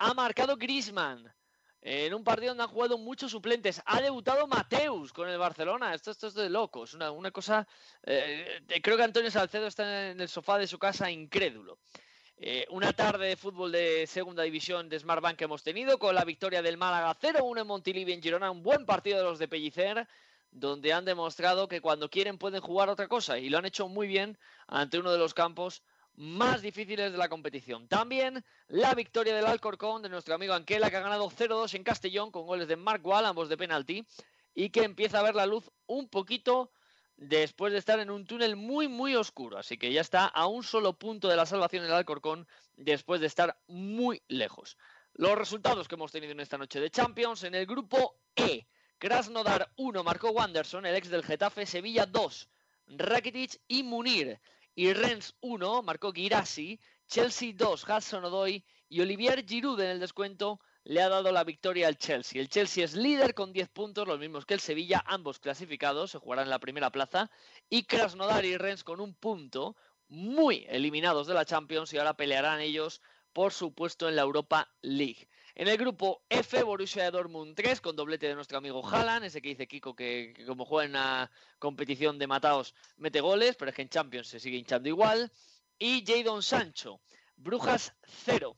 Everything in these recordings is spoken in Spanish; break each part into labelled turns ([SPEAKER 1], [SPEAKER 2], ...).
[SPEAKER 1] ha marcado Grisman. En un partido donde han jugado muchos suplentes. Ha debutado Mateus con el Barcelona. Esto, es de locos. Una, cosa. Eh, creo que Antonio Salcedo está en el sofá de su casa incrédulo. Eh, una tarde de fútbol de segunda división de Smartbank que hemos tenido con la victoria del Málaga 0-1 en Montilivi en Girona. Un buen partido de los de Pellicer donde han demostrado que cuando quieren pueden jugar otra cosa y lo han hecho muy bien ante uno de los campos más difíciles de la competición. También la victoria del Alcorcón de nuestro amigo Anquela que ha ganado 0-2 en Castellón con goles de Mark Wall, ambos de penalti, y que empieza a ver la luz un poquito después de estar en un túnel muy muy oscuro, así que ya está a un solo punto de la salvación el Alcorcón después de estar muy lejos. Los resultados que hemos tenido en esta noche de Champions en el grupo E. Krasnodar 1 marcó Wanderson, el ex del Getafe, Sevilla 2, Rakitic y Munir. Y Rennes 1 marcó Girassi, Chelsea 2, Hudson Odoi y Olivier Giroud en el descuento le ha dado la victoria al Chelsea. El Chelsea es líder con 10 puntos, los mismos que el Sevilla, ambos clasificados, se jugarán en la primera plaza. Y Krasnodar y Rennes con un punto, muy eliminados de la Champions y ahora pelearán ellos por su puesto en la Europa League. En el grupo F, Borussia Dortmund 3, con doblete de nuestro amigo Haaland, ese que dice Kiko que, como juega en una competición de mataos mete goles, pero es que en Champions se sigue hinchando igual. Y Jadon Sancho, Brujas 0.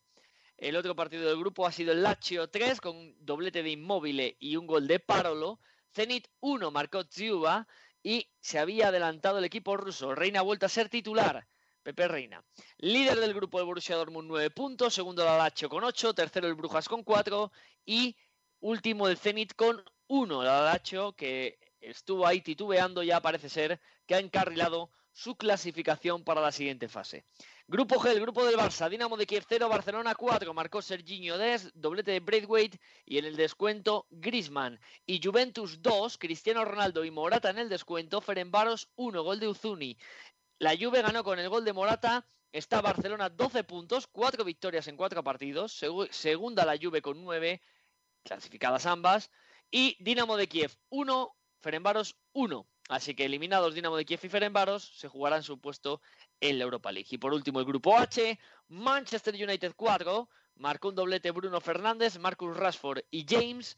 [SPEAKER 1] El otro partido del grupo ha sido el Lazio 3, con doblete de Inmóvil y un gol de Parolo. Zenit 1, marcó Ziuba y se había adelantado el equipo ruso. Reina ha vuelto a ser titular. Pepe Reina. Líder del grupo del Borussia Dortmund 9 puntos, segundo el Lazio con 8, tercero el Brujas con 4 y último el Zenit con 1. El Lazio que estuvo ahí titubeando ya parece ser que ha encarrilado su clasificación para la siguiente fase. Grupo G, el grupo del Barça, Dinamo de Kiev 0, Barcelona 4, marcó Serginho Des, doblete de Braithwaite y en el descuento Grisman. Y Juventus 2, Cristiano Ronaldo y Morata en el descuento, Ferenbaros 1, gol de Uzuni. La Juve ganó con el gol de Morata. Está Barcelona 12 puntos, 4 victorias en 4 partidos. segunda la Juve con 9, clasificadas ambas. Y Dinamo de Kiev 1, Ferenbaros 1. Así que eliminados Dinamo de Kiev y Ferenbaros, se jugarán su puesto en la Europa League. Y por último, el grupo H, Manchester United 4, marcó un doblete Bruno Fernández, Marcus Rashford y James.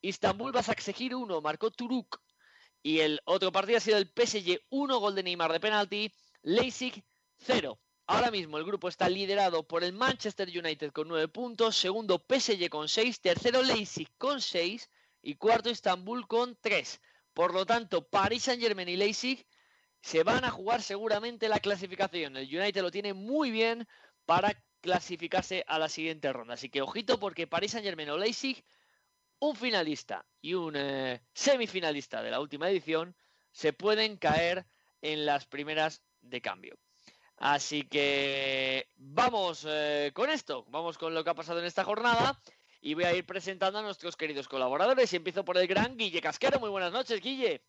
[SPEAKER 1] Istanbul Basaksehir 1, marcó Turuk. Y el otro partido ha sido el PSG 1, gol de Neymar de penalti. Leipzig 0. Ahora mismo el grupo está liderado por el Manchester United con 9 puntos, segundo PSG con 6, tercero Leipzig con 6 y cuarto Istanbul con 3. Por lo tanto, Paris Saint-Germain y Leipzig se van a jugar seguramente la clasificación. El United lo tiene muy bien para clasificarse a la siguiente ronda. Así que ojito porque Paris Saint-Germain o Leipzig, un finalista y un eh, semifinalista de la última edición, se pueden caer en las primeras de cambio. Así que vamos eh, con esto, vamos con lo que ha pasado en esta jornada y voy a ir presentando a nuestros queridos colaboradores y empiezo por el gran Guille Casquero. Muy buenas noches, Guille.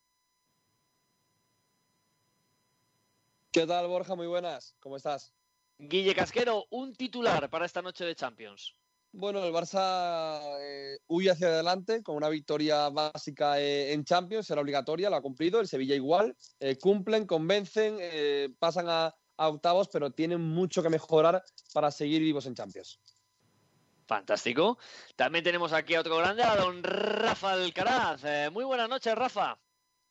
[SPEAKER 2] ¿Qué tal, Borja? Muy buenas. ¿Cómo estás?
[SPEAKER 1] Guille Casquero, un titular para esta noche de Champions.
[SPEAKER 2] Bueno, el Barça eh, huye hacia adelante con una victoria básica eh, en Champions, era obligatoria, lo ha cumplido, el Sevilla igual, eh, cumplen, convencen, pasan a, octavos, pero tienen mucho que mejorar para seguir vivos en Champions.
[SPEAKER 1] Fantástico. También tenemos aquí a otro grande, a don Rafa Alcaraz. muy buenas noches, Rafa.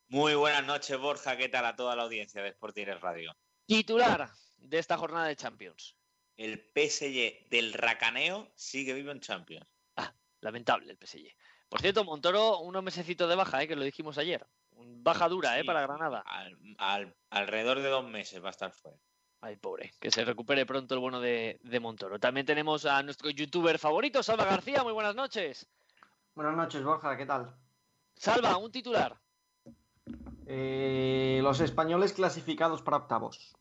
[SPEAKER 3] Muy buenas noches, Borja. ¿Qué tal a toda la audiencia de Sportires Radio?
[SPEAKER 1] Titular de esta jornada de Champions
[SPEAKER 3] el PSG del Racaneo sigue vivo en Champions.
[SPEAKER 1] Ah, lamentable el PSG. Por cierto, Montoro, unos mesecitos de baja, ¿eh? que lo dijimos ayer. Baja dura, ¿eh? Para Granada.
[SPEAKER 3] alrededor de dos meses va a estar fuera.
[SPEAKER 1] Ay, pobre. Que se recupere pronto el bueno de, Montoro. También tenemos a nuestro youtuber favorito, Salva García. Muy buenas noches.
[SPEAKER 4] Buenas noches, Borja. ¿Qué tal?
[SPEAKER 1] Salva, un titular.
[SPEAKER 4] Eh, los españoles clasificados para octavos.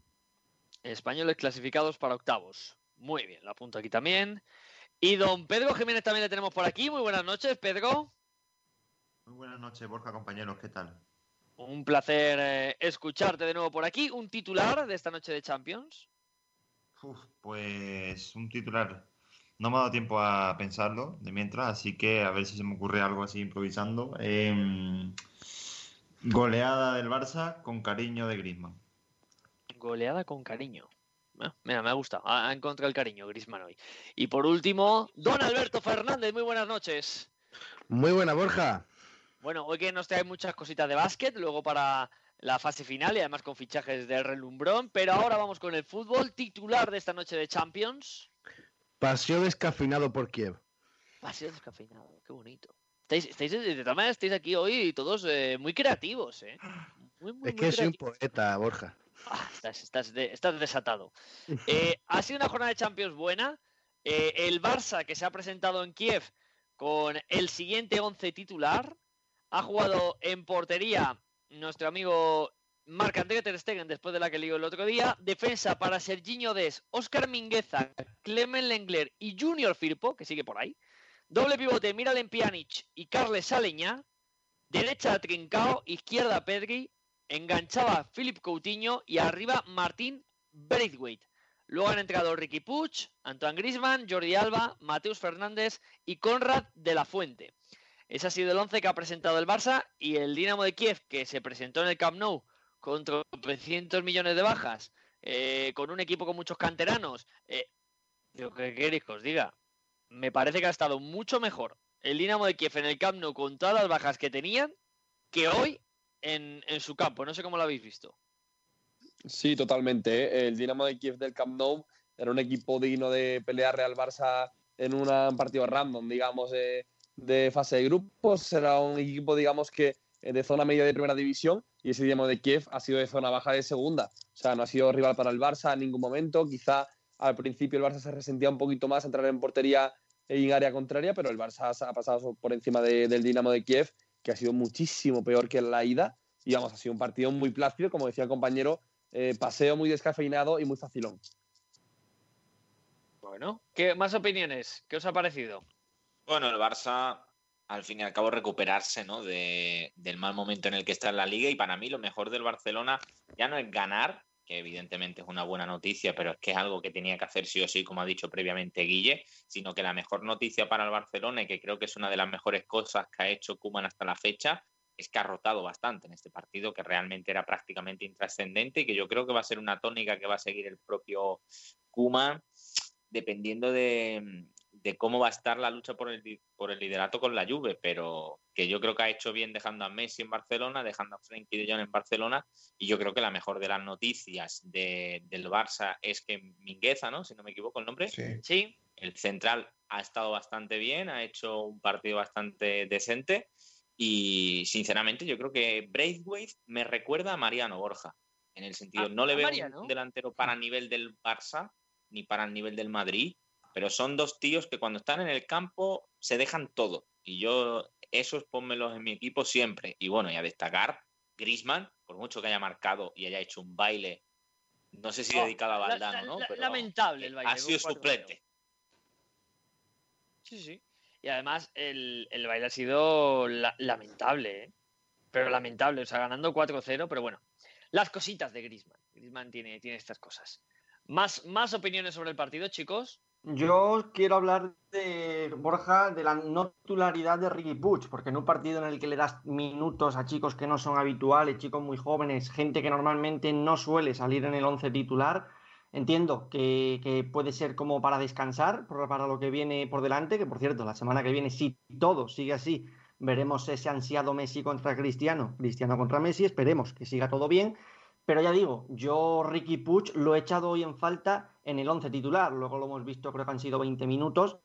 [SPEAKER 1] Españoles clasificados para octavos. Muy bien, lo apunto aquí también. Y don Pedro Jiménez también le tenemos por aquí. Muy buenas noches, Pedro.
[SPEAKER 5] Muy buenas noches, Borja, compañeros. ¿Qué tal?
[SPEAKER 1] Un placer eh, escucharte de nuevo por aquí. ¿Un titular de esta noche de Champions?
[SPEAKER 5] pues un titular. No me ha dado tiempo a pensarlo de mientras, así que a ver si se me ocurre algo así improvisando. Em, goleada del Barça con cariño de Griezmann.
[SPEAKER 1] Goleada con cariño. Ah, Mira, me ha gustado. Ha ha encontrado el cariño Grisman hoy. Y por último, don Alberto Fernández, muy buenas noches.
[SPEAKER 6] Muy buena, Borja.
[SPEAKER 1] Bueno, hoy que nos trae muchas cositas de básquet, luego para la fase final y además con fichajes de relumbrón, pero ahora vamos con el fútbol titular de esta noche de Champions.
[SPEAKER 6] Paseo descafeinado por Kiev.
[SPEAKER 1] Paseo descafeinado, qué bonito. Estáis, estáis, de todas maneras, estáis aquí hoy todos eh, muy creativos, ¿eh? Muy, muy,
[SPEAKER 6] Es
[SPEAKER 1] muy
[SPEAKER 6] que soy un poeta, Borja.
[SPEAKER 1] Ah, estás, estás de- estás desatado. Eh, ha sido una jornada de Champions buena. Eh, el Barça, que se ha presentado en Kiev con el siguiente 11 titular, ha jugado en portería nuestro amigo Marc-André Ter Stegen después de la que lió el otro día. Defensa para Serginho Des, Óscar Mingueza, Clemen Lengler y Junior Firpo, que sigue por ahí. Doble pivote, Miralem Pjanic y Carles Saleñá. Derecha Trincao, izquierda Pedri, enganchaba Philip Coutinho y arriba Martín Braithwaite. Luego han entrado Ricky Puig, Antoine Grisman, Jordi Alba, Mateus Fernández y Conrad de la Fuente. Ese ha sido el 11 que ha presentado el Barça y el Dinamo de Kiev, que se presentó en el Camp Nou con 300 millones de bajas, eh, con un equipo con muchos canteranos. Eh, yo, ¿qué queréis que os diga? Me parece que ha estado mucho mejor el Dinamo de Kiev en el Camp Nou con todas las bajas que tenían que hoy en, su campo. No sé cómo lo habéis visto.
[SPEAKER 2] Sí, totalmente. ¿eh? El Dinamo de Kiev del Camp Nou era un equipo digno de pelear Real Barça en una- un partido random, digamos, de, de fase de grupos. Era un equipo, digamos, que eh, de zona media de primera división y ese Dinamo de Kiev ha sido de zona baja de segunda. O sea, no ha sido rival para el Barça en ningún momento. Quizá al principio el Barça se resentía un poquito más entrar en portería en área contraria, pero el Barça ha pasado por encima de- del Dinamo de Kiev, que ha sido muchísimo peor que la ida. Y vamos, ha sido un partido muy plácido, como decía el compañero, eh, paseo muy descafeinado y muy facilón.
[SPEAKER 1] Bueno, ¿qué más opiniones? ¿Qué os ha parecido?
[SPEAKER 3] Bueno, el Barça, al fin y al cabo, recuperarse ¿no? de, del mal momento en el que está en la liga. Y para mí, lo mejor del Barcelona ya no es ganar, evidentemente es una buena noticia, pero es que es algo que tenía que hacer sí o sí, como ha dicho previamente Guille, sino que la mejor noticia para el Barcelona, y que creo que es una de las mejores cosas que ha hecho Kuman hasta la fecha, es que ha rotado bastante en este partido, que realmente era prácticamente intrascendente y que yo creo que va a ser una tónica que va a seguir el propio Kuman, dependiendo de, de cómo va a estar la lucha por el, por el liderato con la Juve, pero que yo creo que ha hecho bien dejando a Messi en Barcelona, dejando a Frenkie de Jong en Barcelona, y yo creo que la mejor de las noticias de- del Barça es que Mingueza, ¿no? Si no me equivoco el nombre,
[SPEAKER 1] Sí,
[SPEAKER 3] el central ha estado bastante bien, ha hecho un partido bastante decente y sinceramente yo creo que Braithwaite me recuerda a Mariano Borja en el sentido
[SPEAKER 1] ¿A-
[SPEAKER 3] no le veo
[SPEAKER 1] Mariano?
[SPEAKER 3] un delantero para nivel del Barça ni para el nivel del Madrid, pero son dos tíos que cuando están en el campo se dejan todo y yo esos pónmelos en mi equipo siempre y bueno y a destacar Griezmann por mucho que haya marcado y haya hecho un baile no sé si dedicado a Valdano,
[SPEAKER 1] la-
[SPEAKER 3] ¿no? Pero
[SPEAKER 1] lamentable el baile,
[SPEAKER 3] ha sido
[SPEAKER 1] con 4-0.
[SPEAKER 3] suplente.
[SPEAKER 1] sí, sí. Y además el, el baile ha sido la- lamentable, ¿eh? Pero lamentable, o sea, ganando 4-0, pero bueno. Las cositas de Griezmann. Griezmann tiene, tiene estas cosas. ¿Más, ¿Más opiniones sobre el partido, chicos?
[SPEAKER 4] Yo quiero hablar de Borja de la no titularidad de Ricky Puig, porque en un partido en el que le das minutos a chicos que no son habituales, chicos muy jóvenes, gente que normalmente no suele salir en el 11 titular, entiendo que, que puede ser como para descansar, para lo que viene por delante, que por cierto, la semana que viene, si todo sigue así, veremos ese ansiado Messi contra Cristiano, Cristiano contra Messi, esperemos que siga todo bien. Pero ya digo, yo Ricky Puig lo he echado hoy en falta en el 11 titular. Luego lo hemos visto, creo que han sido 20 minutos.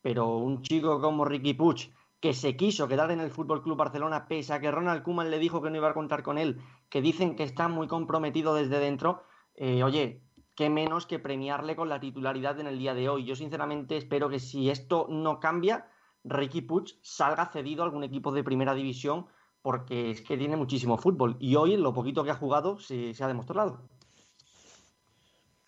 [SPEAKER 4] Pero un chico como Ricky Puig, que se quiso quedar en el Fútbol Club Barcelona, pese a que Ronald Koeman le dijo que no iba a contar con él, que dicen que está muy comprometido desde dentro. eh, oye, qué menos que premiarle con la titularidad en el día de hoy. Yo, sinceramente, espero que si esto no cambia, Ricky Puig salga cedido a algún equipo de primera división porque es que tiene muchísimo fútbol y hoy en lo poquito que ha jugado se, se ha demostrado.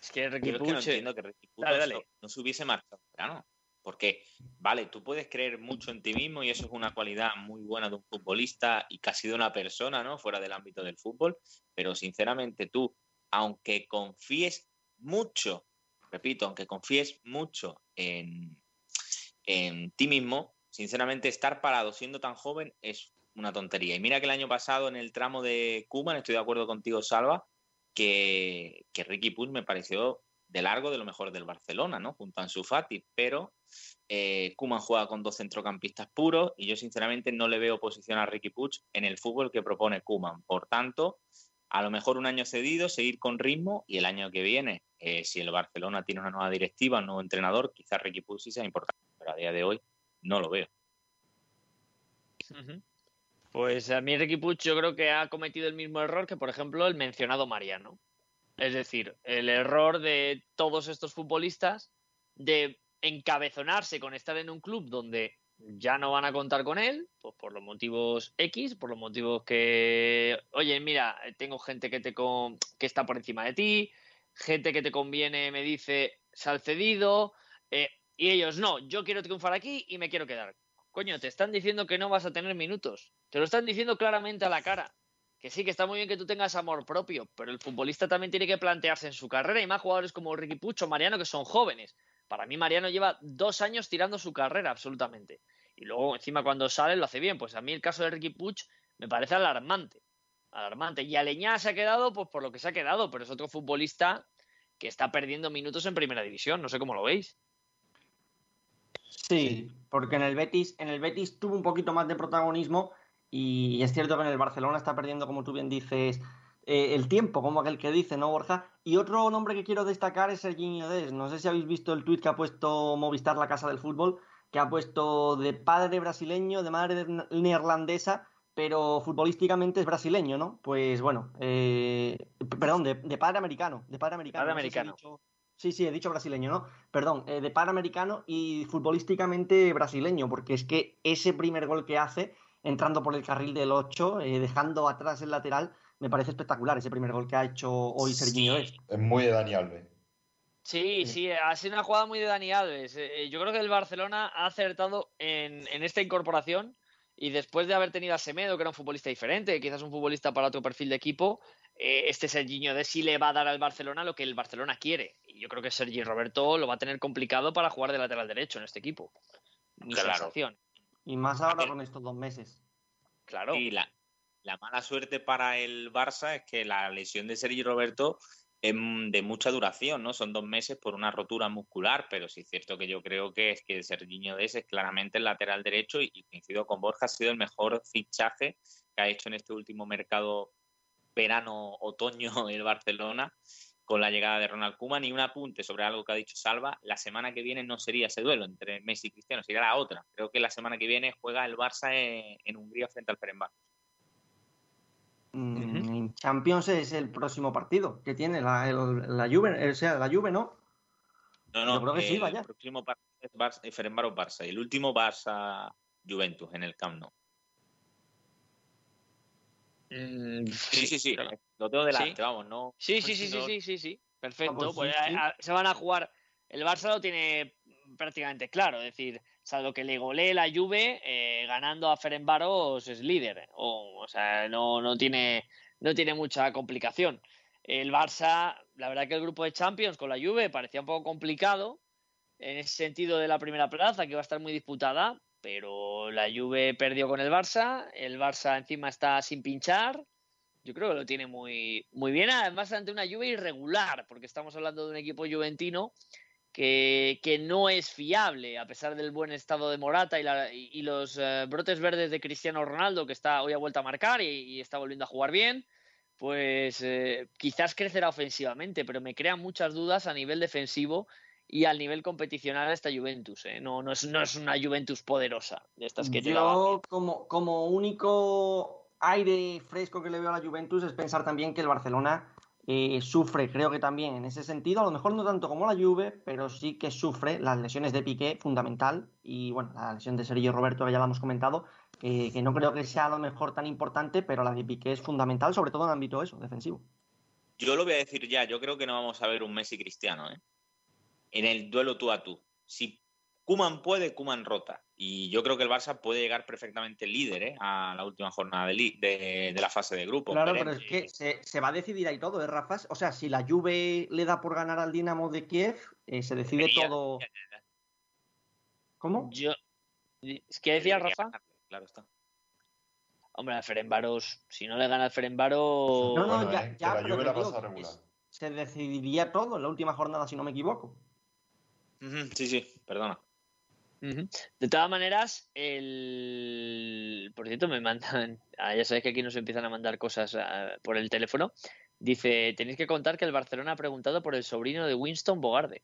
[SPEAKER 1] Es que Ricky
[SPEAKER 3] no entiendo que Ricky
[SPEAKER 1] Dale,
[SPEAKER 3] no-
[SPEAKER 1] dale.
[SPEAKER 3] no se hubiese marchado verano. Porque, vale, tú puedes creer mucho en ti mismo y eso es una cualidad muy buena de un futbolista y casi de una persona, ¿no? Fuera del ámbito del fútbol. Pero sinceramente tú, aunque confíes mucho, repito, aunque confíes mucho en, en ti mismo, sinceramente estar parado siendo tan joven es una tontería. Y mira que el año pasado en el tramo de Kuman, estoy de acuerdo contigo, Salva, que, que Ricky Puig me pareció de largo de lo mejor del Barcelona, ¿no? Junto a Ansu Fati, pero eh, juega con dos centrocampistas puros y yo sinceramente no le veo posición a Ricky Puig en el fútbol que propone Kuman. Por tanto, a lo mejor un año cedido, seguir con ritmo y el año que viene, eh, si el Barcelona tiene una nueva directiva, un nuevo entrenador, quizás Ricky Puig sí sea importante, pero a día de hoy no lo veo.
[SPEAKER 1] Pues a mí Ricky yo creo que ha cometido el mismo error que, por ejemplo, el mencionado Mariano. Es decir, el error de todos estos futbolistas de encabezonarse con estar en un club donde ya no van a contar con él, pues por los motivos X, por los motivos que, oye, mira, tengo gente que, te que está por encima de ti, gente que te conviene me dice, sal cedido, eh, y ellos, no, yo quiero triunfar aquí y me quiero quedar. Coño, te están diciendo que no vas a tener minutos, te lo están diciendo claramente a la cara. Que sí, que está muy bien que tú tengas amor propio, pero el futbolista también tiene que plantearse en su carrera y más jugadores como Ricky Pucho, Mariano, que son jóvenes. Para mí, Mariano lleva dos años tirando su carrera, absolutamente. Y luego, encima, cuando sale, lo hace bien. Pues a mí el caso de Ricky Puch me parece alarmante. Alarmante. Y Aleñá se ha quedado, pues por lo que se ha quedado, pero es otro futbolista que está perdiendo minutos en primera división. No sé cómo lo veis.
[SPEAKER 4] Sí, porque en el Betis, en el Betis tuvo un poquito más de protagonismo y es cierto que en el Barcelona está perdiendo, como tú bien dices, eh, el tiempo, como aquel que dice, ¿no, Borja? Y otro nombre que quiero destacar es Serginho Des. No sé si habéis visto el tuit que ha puesto Movistar, la casa del fútbol, que ha puesto de padre brasileño, de madre neerlandesa, pero futbolísticamente es brasileño, ¿no? Pues bueno, eh, perdón, de, padre americano, de padre americano.
[SPEAKER 1] Padre americano.
[SPEAKER 4] Sí, sí, he dicho brasileño, ¿no? Perdón, eh, de padre americano y futbolísticamente brasileño, porque es que ese primer gol que hace, entrando por el carril del 8, dejando atrás el lateral, me parece espectacular ese primer gol que ha hecho hoy Serginho
[SPEAKER 7] Es muy de Dani Alves.
[SPEAKER 1] Sí, sí, ha sido una jugada muy de Dani Alves. Eh, eh, yo creo que el Barcelona ha acertado en, esta incorporación y después de haber tenido a Semedo, que era un futbolista diferente, quizás un futbolista para otro perfil de equipo, eh, este Serginho de sí le va a dar al Barcelona lo que el Barcelona quiere. Y yo creo que Sergi Roberto lo va a tener complicado para jugar de lateral derecho en este equipo. Mi sensación.
[SPEAKER 4] Y más ahora con estos dos meses.
[SPEAKER 1] Claro.
[SPEAKER 3] Y la, la mala suerte para el Barça es que la lesión de Sergi Roberto es de mucha duración, ¿no? Son dos meses por una rotura muscular, pero sí es cierto que yo creo que es que Serginho Des es claramente el lateral derecho y, coincido con Borja, ha sido el mejor fichaje que ha hecho en este último mercado verano-otoño el Barcelona con la llegada de Ronald Koeman y un apunte sobre algo que ha dicho Salva, la semana que viene no sería ese duelo entre Messi y Cristiano, sería la otra. Creo que la semana que viene juega el Barça en, Hungría frente al Fenerbahce.
[SPEAKER 4] En Champions es el próximo partido que tiene la, la Juve, o sea, la Juve, ¿no?
[SPEAKER 3] No, no, Yo creo que sí, vaya. El próximo partido es Barça, Barça y el último Barça Juventus en el Camp Nou.
[SPEAKER 1] Mm,
[SPEAKER 3] sí, sí, sí, lo tengo delante, vamos, ¿no?
[SPEAKER 1] Sí, sí, sí, sí, sí, sí, sí, perfecto. pues, se van a jugar. El Barça lo tiene prácticamente claro, es decir, salvo que le golee la Juve, eh, ganando a Ferenbaros es líder. O, sea, no, no, tiene, no tiene mucha complicación. El Barça, la verdad que el grupo de Champions con la Juve parecía un poco complicado en ese sentido de la primera plaza, que iba a estar muy disputada, pero la Juve perdió con el Barça, el Barça encima está sin pinchar. Yo creo que lo tiene muy, muy bien, además ante una Juve irregular, porque estamos hablando de un equipo juventino que, no es fiable, a pesar del buen estado de Morata y, los eh, brotes verdes de Cristiano Ronaldo, que está hoy ha vuelto a marcar y, está volviendo a jugar bien, pues eh, quizás crecerá ofensivamente, pero me crean muchas dudas a nivel defensivo y al nivel competicional esta Juventus. ¿eh? No, no, es, no es una Juventus poderosa de estas que
[SPEAKER 4] Yo, como, como único aire fresco que le veo a la Juventus es pensar también que el Barcelona eh, sufre, creo que también en ese sentido, a lo mejor no tanto como la Juve, pero sí que sufre las lesiones de Piqué, fundamental, y bueno, la lesión de Sergio Roberto, que ya lo hemos comentado, que no creo que sea a lo mejor tan importante, pero la de Piqué es fundamental, sobre todo en el ámbito eso, defensivo.
[SPEAKER 3] Yo lo voy a decir ya, yo creo que no vamos a ver un Messi cristiano, ¿eh? En el duelo tú a tú. Si Kuman puede, Kuman rota. Y yo creo que el Barça puede llegar perfectamente líder ¿eh? a la última jornada de, de, la fase de grupo.
[SPEAKER 4] Claro, pero es que se, va a decidir ahí todo, ¿eh, Rafa? O sea, si la Juve le da por ganar al Dinamo de Kiev, eh, se decide todo. ¿Cómo?
[SPEAKER 1] Yo... ¿Qué decía Rafa?
[SPEAKER 3] Claro está.
[SPEAKER 1] Hombre, al Ferenbaros, si no le gana al Ferenbaros.
[SPEAKER 4] No, no, ya, ya,
[SPEAKER 7] la Juve la pasa regular.
[SPEAKER 4] se decidiría todo en la última jornada, si no me equivoco.
[SPEAKER 3] Sí, sí, perdona.
[SPEAKER 1] De todas maneras, el... por cierto, me mandan, ah, ya sabéis que aquí nos empiezan a mandar cosas ah, por el teléfono. Dice, tenéis que contar que el Barcelona ha preguntado por el sobrino de Winston Bogarde.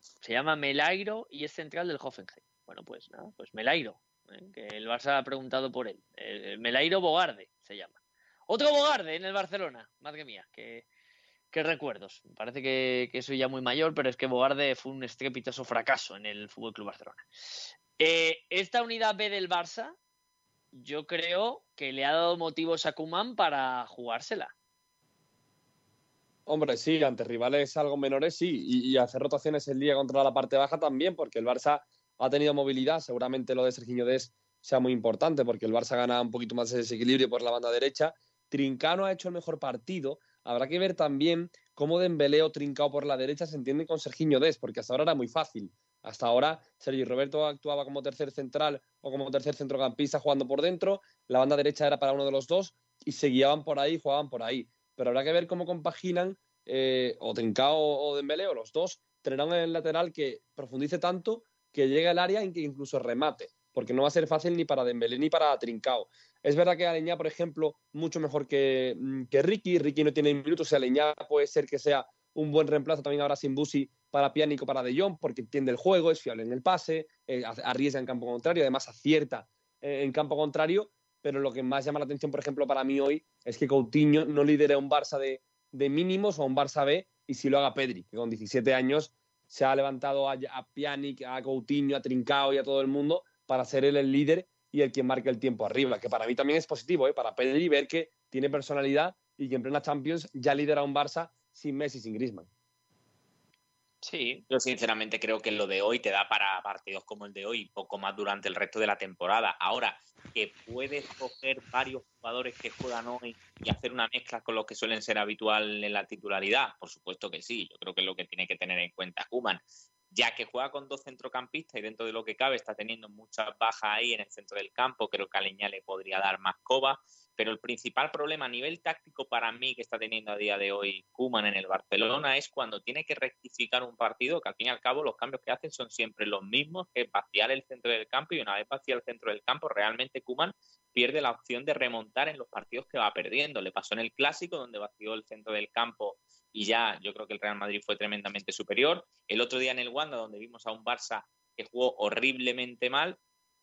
[SPEAKER 1] Se llama Melairo y es central del Hoffenheim. Bueno, pues nada, pues Melairo, ¿eh? que el Barça ha preguntado por él. Eh, Melairo Bogarde se llama. Otro Bogarde en el Barcelona, madre mía, qué, qué recuerdos. Parece que, que soy ya muy mayor, pero es que Bogarde fue un estrepitoso fracaso en el Fútbol Club Barcelona. Eh, esta unidad B del Barça, yo creo que le ha dado motivos a Kuman para jugársela.
[SPEAKER 2] Hombre, sí, ante rivales algo menores sí, y, hacer rotaciones en liga contra la parte baja también, porque el Barça ha tenido movilidad, seguramente lo de Serginho Des sea muy importante, porque el Barça gana un poquito más de desequilibrio por la banda derecha. Trincano ha hecho el mejor partido, habrá que ver también cómo Dembélé o Trincao por la derecha se entienden con Serginho Des, porque hasta ahora era muy fácil. Hasta ahora Sergio Roberto actuaba como tercer central o como tercer centrocampista jugando por dentro, la banda derecha era para uno de los dos y se guiaban por ahí, jugaban por ahí. Pero habrá que ver cómo compaginan eh, o Trincao o Dembélé o los dos tendrán en el lateral que profundice tanto que llegue al área y que incluso remate, porque no va a ser fácil ni para Dembélé ni para Trincao. Es verdad que Aleñá, por ejemplo, mucho mejor que, mm, que Ricky. Ricky no tiene minutos, o sea, Aleñá puede ser que sea un buen reemplazo también ahora sin Busi para Pianico, para De Jong, porque entiende el juego, es fiable en el pase, eh, arriesga en campo contrario, además acierta eh, en campo contrario, pero lo que más llama la atención, por ejemplo, para mí hoy es que Coutinho no lidera un Barça de, de mínimos o un Barça B y si lo haga Pedri, que con 17 años se ha levantado a, a Pjanic, a Coutinho, a Trincao y a todo el mundo para ser él el líder y el que marque el tiempo arriba, que para mí también es positivo, ¿eh? para Pedri ver que tiene personalidad y que en plena Champions ya lidera un Barça sin Messi, sin Griezmann.
[SPEAKER 1] Sí,
[SPEAKER 3] Yo sinceramente creo que lo de hoy te da para partidos como el de hoy, y poco más durante el resto de la temporada. Ahora, que puedes coger varios jugadores que juegan hoy y hacer una mezcla con los que suelen ser habitual en la titularidad, por supuesto que sí. Yo creo que es lo que tiene que tener en cuenta Kuman, ya que juega con dos centrocampistas y dentro de lo que cabe está teniendo muchas bajas ahí en el centro del campo. Creo que a Leña le podría dar más coba. Pero el principal problema a nivel táctico para mí que está teniendo a día de hoy Kuman en el Barcelona es cuando tiene que rectificar un partido, que al fin y al cabo los cambios que hacen son siempre los mismos, que vaciar el centro del campo y una vez vaciar el centro del campo, realmente Kuman pierde la opción de remontar en los partidos que va perdiendo. Le pasó en el clásico, donde vació el centro del campo y ya yo creo que el Real Madrid fue tremendamente superior. El otro día en el Wanda, donde vimos a un Barça que jugó horriblemente mal,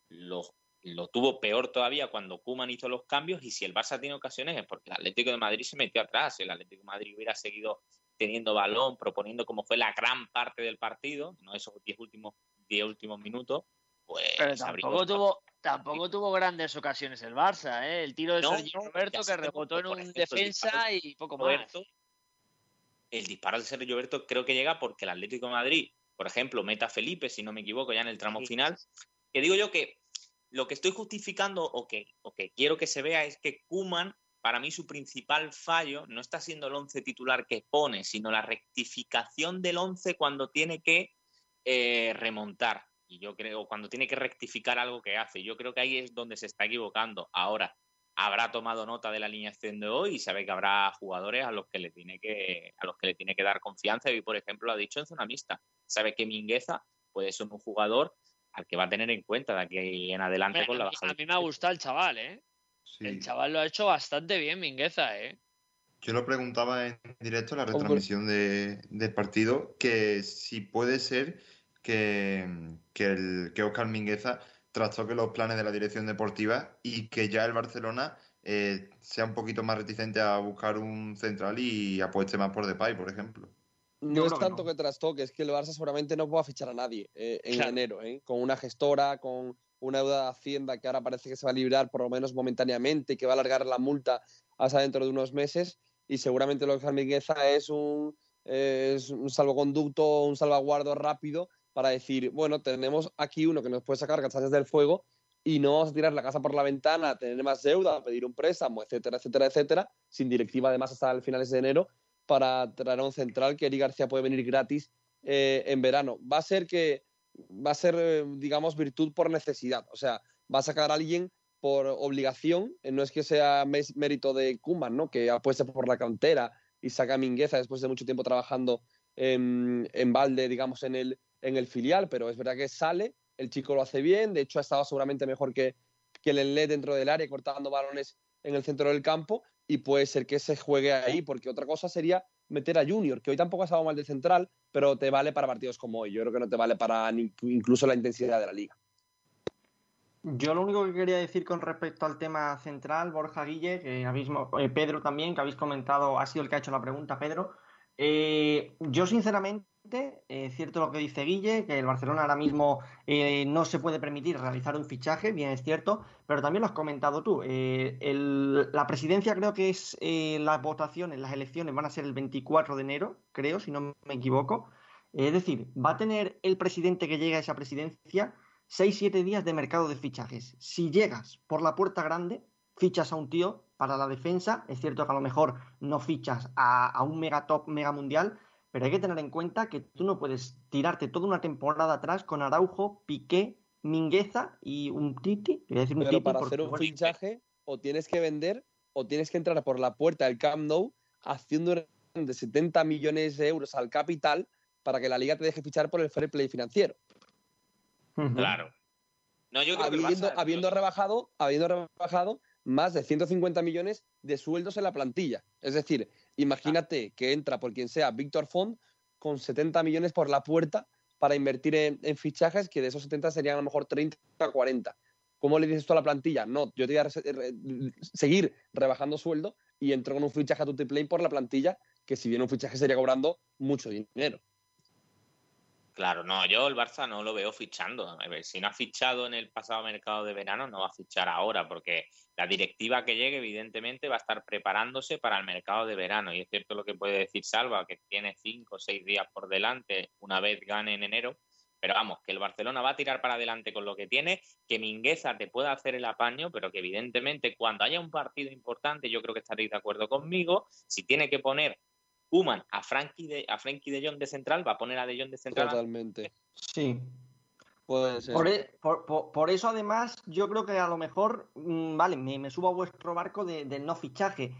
[SPEAKER 3] lo, lo tuvo peor todavía cuando Kuman hizo los cambios y si el Barça tiene ocasiones es porque el Atlético de Madrid se metió atrás. El Atlético de Madrid hubiera seguido teniendo balón, proponiendo como fue la gran parte del partido, no esos 10 últimos, 10 últimos minutos, pues
[SPEAKER 1] pero tampoco tuvo, tampoco tuvo grandes ocasiones el Barça, ¿eh? El tiro de
[SPEAKER 3] No,
[SPEAKER 1] Sergio Roberto que rebotó en un defensa y poco más.
[SPEAKER 3] Roberto, el disparo de Sergio Roberto creo que llega porque el Atlético de Madrid, por ejemplo, meta a Felipe, si no me equivoco, ya en el tramo
[SPEAKER 1] Sí.
[SPEAKER 3] final. Que digo yo que lo que estoy justificando o que, o que quiero que se vea es que Kuman, para mí, su principal fallo no está siendo el once titular que pone, sino la rectificación del once cuando tiene que eh, remontar. Y yo creo, cuando tiene que rectificar algo que hace. Yo creo que ahí es donde se está equivocando. Ahora, habrá tomado nota de la alineación de hoy y sabe que habrá jugadores a los que le tiene que, a los que le tiene que dar confianza. Y por ejemplo, lo ha dicho en zona mixta. Sabe que Mingueza puede ser un jugador al que va a tener en cuenta de aquí en adelante con la
[SPEAKER 1] a, mí,
[SPEAKER 3] bajada.
[SPEAKER 1] a mí me ha gustado el chaval, ¿eh?
[SPEAKER 5] Sí.
[SPEAKER 1] El chaval lo ha hecho bastante bien, Mingueza, ¿eh?
[SPEAKER 5] Yo lo preguntaba en directo en la retransmisión de- del partido, que si puede ser que, que, el, que Óscar Mingueza trastoque los planes de la dirección deportiva y que ya el Barcelona eh, sea un poquito más reticente a buscar un central y apueste más por Depay, por ejemplo.
[SPEAKER 2] No es tanto
[SPEAKER 4] no.
[SPEAKER 2] que trastoque, es que el Barça seguramente no pueda fichar a nadie eh, en
[SPEAKER 1] Claro.
[SPEAKER 2] enero, ¿eh? con una gestora, con una deuda de Hacienda que ahora parece que se va a librar por lo menos momentáneamente, que va a alargar la multa hasta dentro de unos meses y seguramente lo que hace Mingueza es un, es un salvoconducto, un salvaguardo rápido para decir, bueno, tenemos aquí uno que nos puede sacar castañas del fuego y no vamos a tirar la casa por la ventana, a tener más deuda, a pedir un préstamo, etcétera, etcétera, etcétera, sin directiva además hasta el finales de enero para traer a un central que Eric García puede venir gratis eh, en verano. Va a ser que va a ser, eh, digamos, virtud por necesidad. O sea, va a sacar a alguien por obligación. eh, No es que sea mérito de Kuman, ¿no? Que apueste por la cantera y y saca a Mingueza después de mucho tiempo trabajando en, en balde, digamos, en el, en el filial, pero es verdad que sale, el chico lo hace bien, de hecho ha estado seguramente mejor que, que el Enlet dentro del área, cortando balones en el centro del campo, y puede ser que se juegue ahí, porque otra cosa sería meter a Junior, que hoy tampoco ha estado mal de central, pero te vale para partidos como hoy. Yo creo que no te vale para incluso la intensidad de la liga.
[SPEAKER 4] Yo lo único que quería decir con respecto al tema central, Borja Guille, que habéis, eh, Pedro también, que habéis comentado, ha sido el que ha hecho la pregunta, Pedro. Eh, yo sinceramente, es eh, cierto lo que dice Guille, que el Barcelona ahora mismo no se puede permitir realizar un fichaje, bien es cierto, pero también lo has comentado tú. la presidencia creo que es las votaciones, las elecciones van a ser el 24 de enero, creo, si no me equivoco. Es decir, va a tener el presidente que llegue a esa presidencia 6-7 días de mercado de fichajes. Si llegas por la puerta grande, fichas a un tío para la defensa. Es cierto que a lo mejor no fichas a, un mega top, mega mundial, pero hay que tener en cuenta que tú no puedes tirarte toda una temporada atrás con Araujo, Piqué, Mingueza y un Titi.
[SPEAKER 2] decir un pero para hacer un fichaje o tienes que vender o tienes que entrar por la puerta del Camp Nou haciendo de 70 millones de euros al capital para que la liga te deje fichar por el fair play financiero.
[SPEAKER 3] Claro.
[SPEAKER 2] No, yo habiendo, rebajado, habiendo rebajado más de 150 millones de sueldos en la plantilla. Es decir, imagínate que entra por quien sea Víctor Font con 70 millones por la puerta para invertir en, fichajes, que de esos 70 serían a lo mejor 30 o 40. ¿Cómo le dices esto a la plantilla? No, yo te voy a seguir rebajando sueldo y entro con un fichaje a tu play por la plantilla, que si bien un fichaje sería cobrando mucho dinero.
[SPEAKER 3] Claro, no, yo el Barça no lo veo fichando. Si no ha fichado en el pasado mercado de verano, no va a fichar ahora, porque la directiva que llegue, evidentemente, va a estar preparándose para el mercado de verano. Y es cierto lo que puede decir Salva, que tiene cinco o seis días por delante una vez gane en enero. Pero vamos, que el Barcelona va a tirar para adelante con lo que tiene, que Mingueza te pueda hacer el apaño, pero que evidentemente cuando haya un partido importante, yo creo que estaréis de acuerdo conmigo, si tiene que poner Human a Frankie de, a Frankie de Jong de central, va a poner a de Jong de central.
[SPEAKER 2] Totalmente.
[SPEAKER 4] Sí. Puede ser. E, por, eso, además, yo creo que a lo mejor, mm, vale, me, subo a vuestro barco de, no fichaje.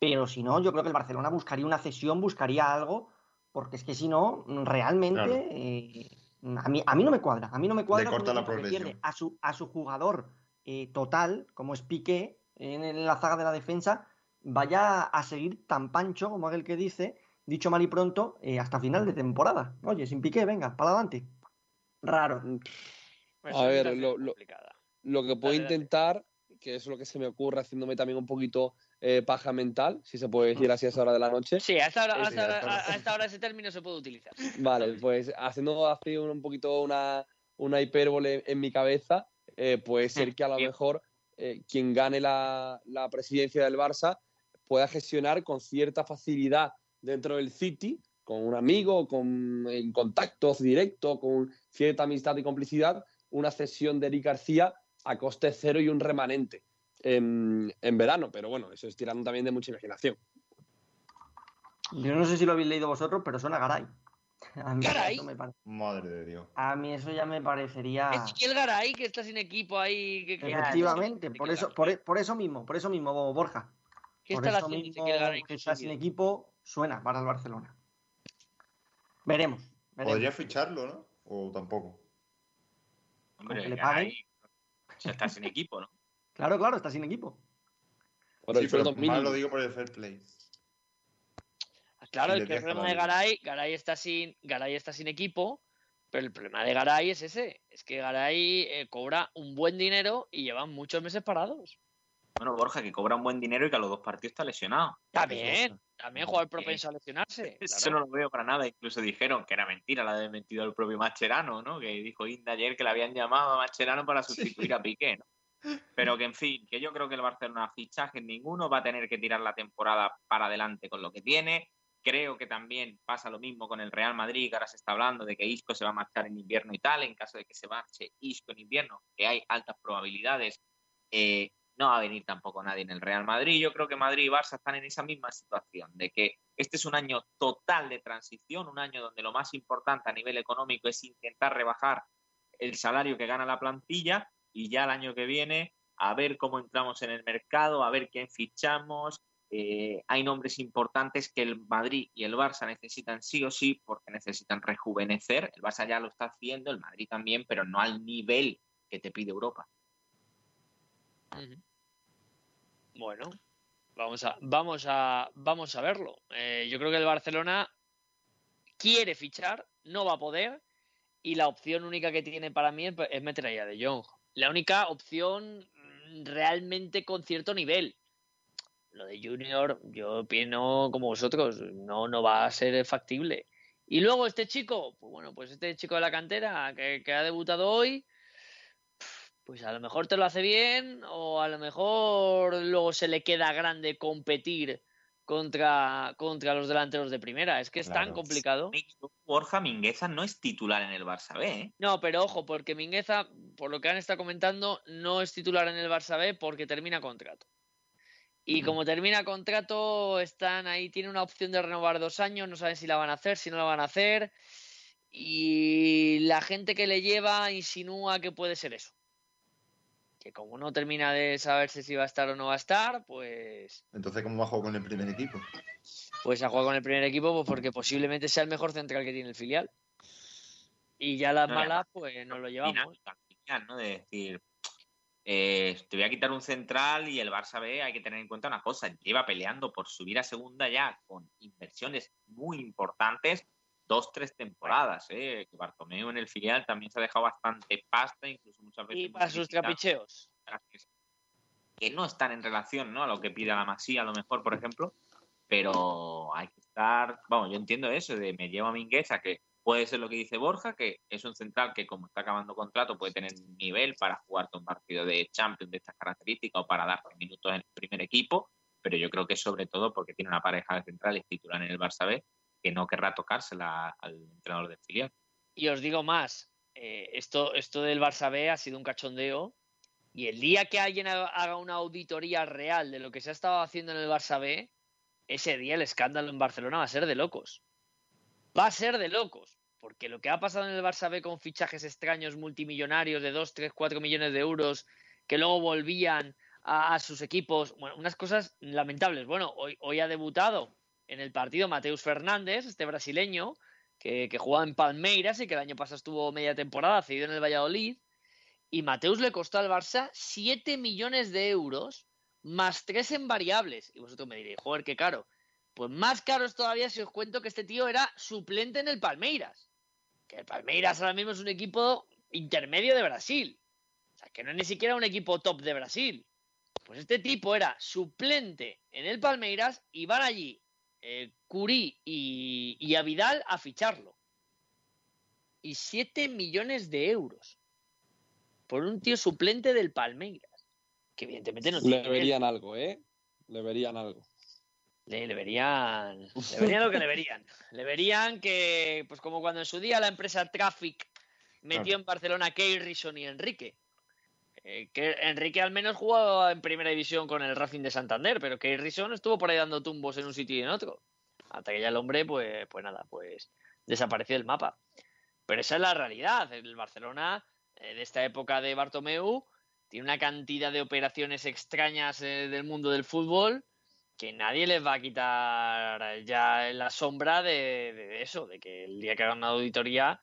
[SPEAKER 4] Pero si no, yo creo que el Barcelona buscaría una cesión, buscaría algo, porque es que si no, realmente eh, a, mí, a mí no me cuadra. A mí no me cuadra
[SPEAKER 5] corta la pierde
[SPEAKER 4] a su, a su jugador eh, total, como es Piqué, en, la zaga de la defensa, vaya a seguir tan pancho como aquel que dice, dicho mal y pronto, eh, hasta final de temporada. Oye, sin piqué, venga, para adelante. Raro.
[SPEAKER 2] Pues a ver, lo, lo, que puedo intentar, que es lo que se me ocurre haciéndome también un poquito eh, paja mental, si se puede decir así a esa hora de la noche.
[SPEAKER 1] Sí, a esta hora, ese término se puede utilizar.
[SPEAKER 2] Vale, pues haciendo así un, poquito una, una hipérbole en mi cabeza, eh, puede ser que a lo mejor quien gane la, la presidencia del Barça pueda gestionar con cierta facilidad dentro del City, con un amigo, con en contactos directos, con cierta amistad y complicidad, una cesión de Eric García a coste cero y un remanente en, verano. Pero bueno, eso es tirando también de mucha imaginación.
[SPEAKER 4] Yo no sé si lo habéis leído vosotros, pero suena Garay.
[SPEAKER 1] A mí Garay.
[SPEAKER 5] Madre de Dios.
[SPEAKER 4] A mí eso ya me parecería.
[SPEAKER 1] Es el Garay que está sin equipo ahí. Que,
[SPEAKER 4] Efectivamente, por eso, por, eso mismo, por eso mismo, Borja.
[SPEAKER 1] ¿Qué está haciendo
[SPEAKER 4] que está sin equipo suena para el Barcelona. Veremos,
[SPEAKER 5] Podría ficharlo, ¿no? O tampoco.
[SPEAKER 3] Hombre, le paguen. está sin equipo, ¿no?
[SPEAKER 4] Claro, claro, está sin equipo.
[SPEAKER 5] Por sí, pero más lo digo por el fair play.
[SPEAKER 1] Ah, claro, el, problema de Garay, Garay está sin, Garay está sin equipo, pero el problema de Garay es ese, es que Garay eh, cobra un buen dinero y llevan muchos meses parados.
[SPEAKER 3] Bueno, Borja, que cobra un buen dinero y que a los dos partidos está lesionado.
[SPEAKER 1] También, también jugar propenso a lesionarse.
[SPEAKER 3] Eso no lo veo para nada. Incluso dijeron que era mentira la de mentido el propio Macherano, ¿no? Que dijo Inda ayer que le habían llamado a Macherano para sustituir a Piqué, ¿no? Pero que, en fin, que yo creo que el Barcelona fichaje ninguno va a tener que tirar la temporada para adelante con lo que tiene. Creo que también pasa lo mismo con el Real Madrid, que ahora se está hablando de que Isco se va a marchar en invierno y tal. En caso de que se marche Isco en invierno, que hay altas probabilidades, eh, no va a venir tampoco nadie en el Real Madrid. Yo creo que Madrid y Barça están en esa misma situación, de que este es un año total de transición, un año donde lo más importante a nivel económico es intentar rebajar el salario que gana la plantilla y ya el año que viene a ver cómo entramos en el mercado, a ver quién fichamos, eh, hay nombres importantes que el Madrid y el Barça necesitan sí o sí porque necesitan rejuvenecer. El Barça ya lo está haciendo, el Madrid también, pero no al nivel que te pide Europa.
[SPEAKER 1] Bueno, vamos a, vamos a, vamos a verlo. Eh, yo creo que el Barcelona quiere fichar, no va a poder, y la opción única que tiene para mí es, meter a De Jong. La única opción realmente con cierto nivel lo de Junior, yo opino como vosotros, no, no va a ser factible. Y luego este chico, pues bueno, pues este chico de la cantera que, ha debutado hoy, pues a lo mejor te lo hace bien o a lo mejor luego se le queda grande competir contra, contra los delanteros de primera. Es que es tan complicado.
[SPEAKER 3] Borja Mingueza no es titular en el Barça B. ¿eh?
[SPEAKER 1] No, pero ojo, porque Mingueza, por lo que han estado comentando, no es titular en el Barça B porque termina contrato. Y como termina contrato, están ahí, tiene una opción de renovar dos años, no saben si la van a hacer, si no la van a hacer. Y la gente que le lleva insinúa que puede ser eso. Que como no termina de saberse si va a estar o no va a estar, pues.
[SPEAKER 5] Entonces, ¿cómo va a jugar con el primer equipo?
[SPEAKER 1] Pues a jugar con el primer equipo, pues porque posiblemente sea el mejor central que tiene el filial. Y ya las malas, pues nos lo llevamos.
[SPEAKER 3] ¿no? De decir, eh, te voy a quitar un central y el Barça B hay que tener en cuenta una cosa, lleva peleando por subir a segunda ya con inversiones muy importantes dos, tres temporadas. Eh. Bartomeu en el filial también se ha dejado bastante pasta, incluso muchas veces...
[SPEAKER 1] Y para sus trapicheos.
[SPEAKER 3] Que no están en relación ¿no? a lo que pide la Masía, a lo mejor, por ejemplo, pero hay que estar, vamos, yo entiendo eso, de me llevo a Mingueza, que Puede ser lo que dice Borja, que es un central que como está acabando contrato puede tener nivel para jugarte un partido de Champions de estas características o para darte minutos en el primer equipo, pero yo creo que sobre todo porque tiene una pareja de centrales titular en el Barça B que no querrá tocársela al entrenador del filial.
[SPEAKER 1] Y os digo más, eh, esto, esto del Barça B ha sido un cachondeo y el día que alguien haga una auditoría real de lo que se ha estado haciendo en el Barça B, ese día el escándalo en Barcelona va a ser de locos va a ser de locos. Porque lo que ha pasado en el Barça B con fichajes extraños multimillonarios de 2, 3, 4 millones de euros que luego volvían a, sus equipos, unas cosas lamentables. Bueno, hoy, hoy ha debutado en el partido Mateus Fernández, este brasileño, que, que jugaba en Palmeiras y que el año pasado estuvo media temporada cedido en el Valladolid. Y Mateus le costó al Barça 7 millones de euros más 3 en variables. Y vosotros me diréis, joder, qué caro. Pues más caro es todavía si os cuento que este tío era suplente en el Palmeiras. Que el Palmeiras ahora mismo es un equipo intermedio de Brasil. O sea, que no es ni siquiera un equipo top de Brasil. Pues este tipo era suplente en el Palmeiras y van allí eh, Curí y, y a Vidal a ficharlo. Y 7 millones de euros por un tío suplente del Palmeiras. Que evidentemente no
[SPEAKER 2] tiene. Le verían algo, ¿eh? Le verían algo.
[SPEAKER 1] Le, verían, le verían lo que le verían. Le verían que, pues como cuando en su día la empresa Traffic metió en Barcelona Keirison y Enrique. Eh, que Enrique al menos jugó en primera división con el Racing de Santander, pero Keirison estuvo por ahí dando tumbos en un sitio y en otro. Hasta que ya el hombre, pues, pues nada, pues desapareció del mapa. Pero esa es la realidad. El Barcelona, eh, de esta época de Bartomeu, tiene una cantidad de operaciones extrañas eh, del mundo del fútbol que nadie les va a quitar ya la sombra de, eso, de que el día que hagan una auditoría,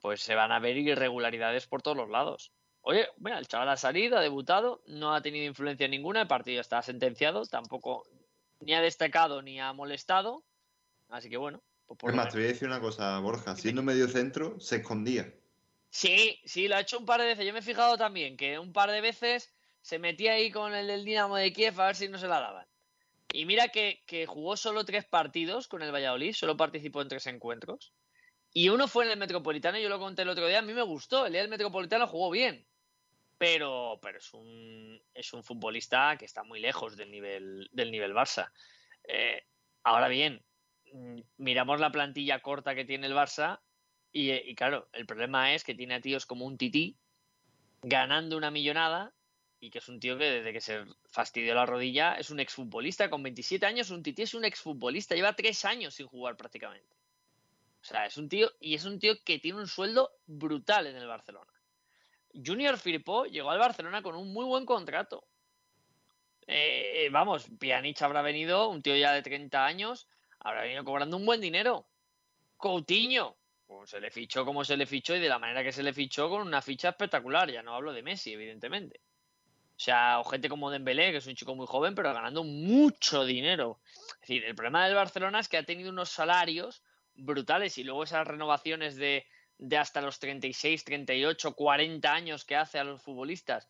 [SPEAKER 1] pues se van a ver irregularidades por todos los lados. Oye, mira, el chaval ha salido, ha debutado, no ha tenido influencia ninguna, el partido está sentenciado, tampoco ni ha destacado ni ha molestado, así que bueno.
[SPEAKER 5] Pues por es más, te voy a decir una cosa, Borja, siendo medio centro, se escondía.
[SPEAKER 1] Sí, sí, lo ha hecho un par de veces. Yo me he fijado también que un par de veces se metía ahí con el del Dinamo de Kiev a ver si no se la daban. Y mira que, jugó solo tres partidos con el Valladolid, solo participó en tres encuentros. Y uno fue en el Metropolitano, yo lo conté el otro día, a mí me gustó, el día del Metropolitano jugó bien. Pero, pero es, un, es un futbolista que está muy lejos del nivel, del nivel Barça. Eh, ahora bien, mm, miramos la plantilla corta que tiene el Barça y, y, claro, el problema es que tiene a tíos como un Tití ganando una millonada y que es un tío que desde que se fastidió la rodilla es un exfutbolista con 27 años, un tití es un exfutbolista, lleva tres años sin jugar prácticamente. O sea, es un tío y es un tío que tiene un sueldo brutal en el Barcelona. Junior Firpo llegó al Barcelona con un muy buen contrato. Eh, vamos, Pjanic habrá venido, un tío ya de 30 años, habrá venido cobrando un buen dinero. Coutinho, pues se le fichó como se le fichó y de la manera que se le fichó con una ficha espectacular. Ya no hablo de Messi, evidentemente. O sea, o gente como Dembélé, que es un chico muy joven, pero ganando mucho dinero. Es decir, el problema del Barcelona es que ha tenido unos salarios brutales y luego esas renovaciones de, de hasta los 36, 38, 40 años que hace a los futbolistas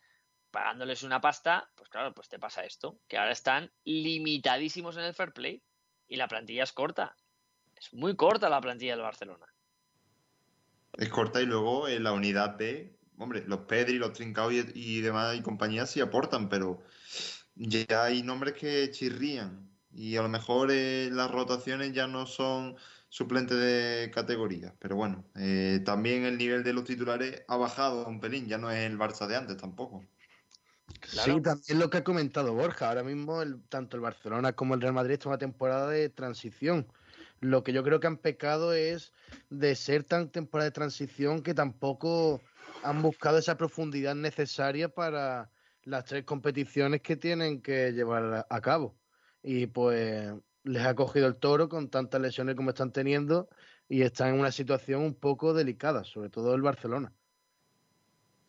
[SPEAKER 1] pagándoles una pasta, pues claro, pues te pasa esto, que ahora están limitadísimos en el fair play y la plantilla es corta. Es muy corta la plantilla del Barcelona.
[SPEAKER 5] Es corta y luego en la unidad B, hombre, los Pedri, los Trincao y, demás y compañías sí aportan, pero ya hay nombres que chirrían y a lo mejor eh, las rotaciones ya no son suplentes de categoría. Pero bueno, eh, también el nivel de los titulares ha bajado un pelín, ya no es el Barça de antes tampoco.
[SPEAKER 6] Sí, también lo que ha comentado Borja. Ahora mismo el, tanto el Barcelona como el Real Madrid están en una temporada de transición. Lo que yo creo que han pecado es de ser tan temporada de transición que tampoco han buscado esa profundidad necesaria para las tres competiciones que tienen que llevar a cabo. Y pues les ha cogido el toro con tantas lesiones como están teniendo y están en una situación un poco delicada, sobre todo el Barcelona.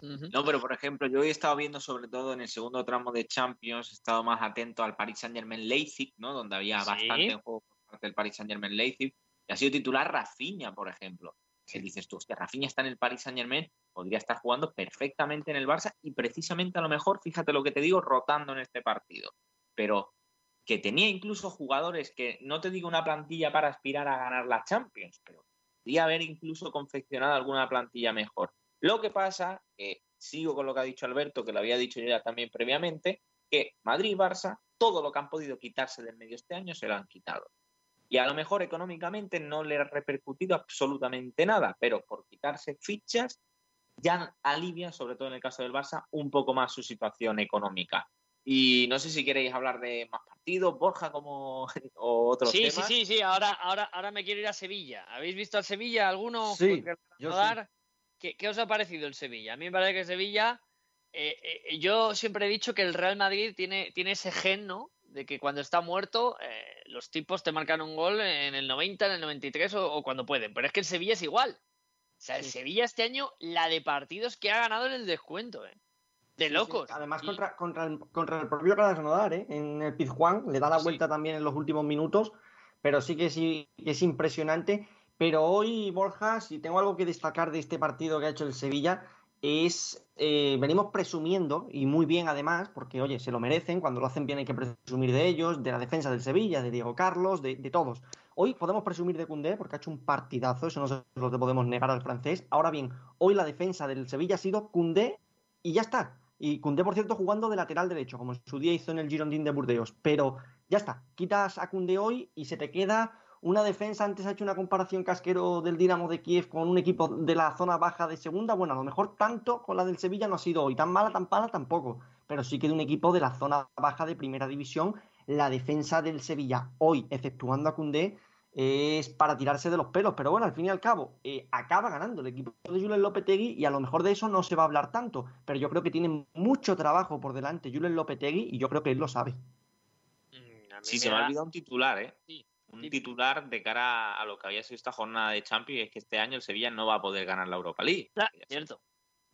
[SPEAKER 3] No, pero por ejemplo, yo he estado viendo sobre todo en el segundo tramo de Champions, he estado más atento al Paris Saint Germain Leipzig, ¿no? Donde había
[SPEAKER 1] Sí.
[SPEAKER 3] bastante en juego por parte del Paris Saint Germain Leipzig. Y ha sido titular Rafinha, por ejemplo. Que dices tú, hostia, Rafinha está en el Paris Saint Germain, podría estar jugando perfectamente en el Barça y precisamente a lo mejor, fíjate lo que te digo, rotando en este partido. Pero que tenía incluso jugadores que no te digo una plantilla para aspirar a ganar la Champions, pero podría haber incluso confeccionado alguna plantilla mejor. Lo que pasa, que sigo con lo que ha dicho Alberto, que lo había dicho yo ya también previamente, que Madrid y Barça, todo lo que han podido quitarse del medio este año se lo han quitado. Y a lo mejor económicamente no le ha repercutido absolutamente nada, pero por quitarse fichas ya alivian, sobre todo en el caso del Barça, un poco más su situación económica. Y no sé si queréis hablar de más partidos, Borja, como o otros
[SPEAKER 1] Sí, sí,
[SPEAKER 3] temas.
[SPEAKER 1] sí, sí. Ahora, ahora, ahora me quiero ir a Sevilla. ¿Habéis visto al Sevilla alguno?
[SPEAKER 4] Sí, yo
[SPEAKER 1] ¿qué, qué os ha parecido el Sevilla? A mí me parece que Sevilla, eh, eh, yo siempre he dicho que el Real Madrid tiene, tiene ese gen, ¿no? De que cuando está muerto, eh, los tipos te marcan un gol en el 90, en el 93 o, o cuando pueden. Pero es que el Sevilla es igual. O sea, el
[SPEAKER 4] Sí.
[SPEAKER 1] Sevilla este año, la de partidos que ha ganado en el descuento, ¿eh? De locos.
[SPEAKER 4] Además,
[SPEAKER 1] Y-
[SPEAKER 4] contra, contra, el, contra el propio Krasnodar, ¿eh? En el Pizjuán, le da la
[SPEAKER 1] Sí.
[SPEAKER 4] vuelta también en los últimos minutos, pero sí que sí es impresionante. Pero hoy, Borja, si tengo algo que destacar de este partido que ha hecho el Sevilla, es eh, venimos presumiendo, y muy bien además, porque oye, se lo merecen, cuando lo hacen bien hay que presumir de ellos, de la defensa del Sevilla, de Diego Carlos, de, de todos. Hoy podemos presumir de Cundé porque ha hecho un partidazo, eso no se lo podemos negar al francés. Ahora bien, hoy la defensa del Sevilla ha sido Cundé y ya está. Y Cundé, por cierto, jugando de lateral derecho, como su día hizo en el Girondín de Burdeos. Pero ya está, quitas a Cundé hoy y se te queda una defensa. Antes ha hecho una comparación casquero del Dinamo de Kiev con un equipo de la zona baja de segunda. Bueno, a lo mejor tanto con la del Sevilla no ha sido hoy. Tan mala, tan mala tampoco. Pero sí que de un equipo de la zona baja de primera división. La defensa del Sevilla hoy, exceptuando a Cundé, es para tirarse de los pelos. Pero bueno, al fin y al cabo, eh, acaba ganando el equipo de Julen Lopetegui y a lo mejor de eso no se va a hablar tanto. Pero yo creo que tiene mucho trabajo por delante Julen Lopetegui y yo creo que él lo sabe.
[SPEAKER 1] Mm,
[SPEAKER 3] Sí, se me ha
[SPEAKER 1] da-
[SPEAKER 3] olvidado un titular, ¿eh?
[SPEAKER 1] Sí,
[SPEAKER 3] Un titular de cara a lo que había sido esta jornada de Champions, y es que este año el Sevilla no va a poder ganar la Europa League.
[SPEAKER 1] Ah,
[SPEAKER 3] se-
[SPEAKER 1] cierto.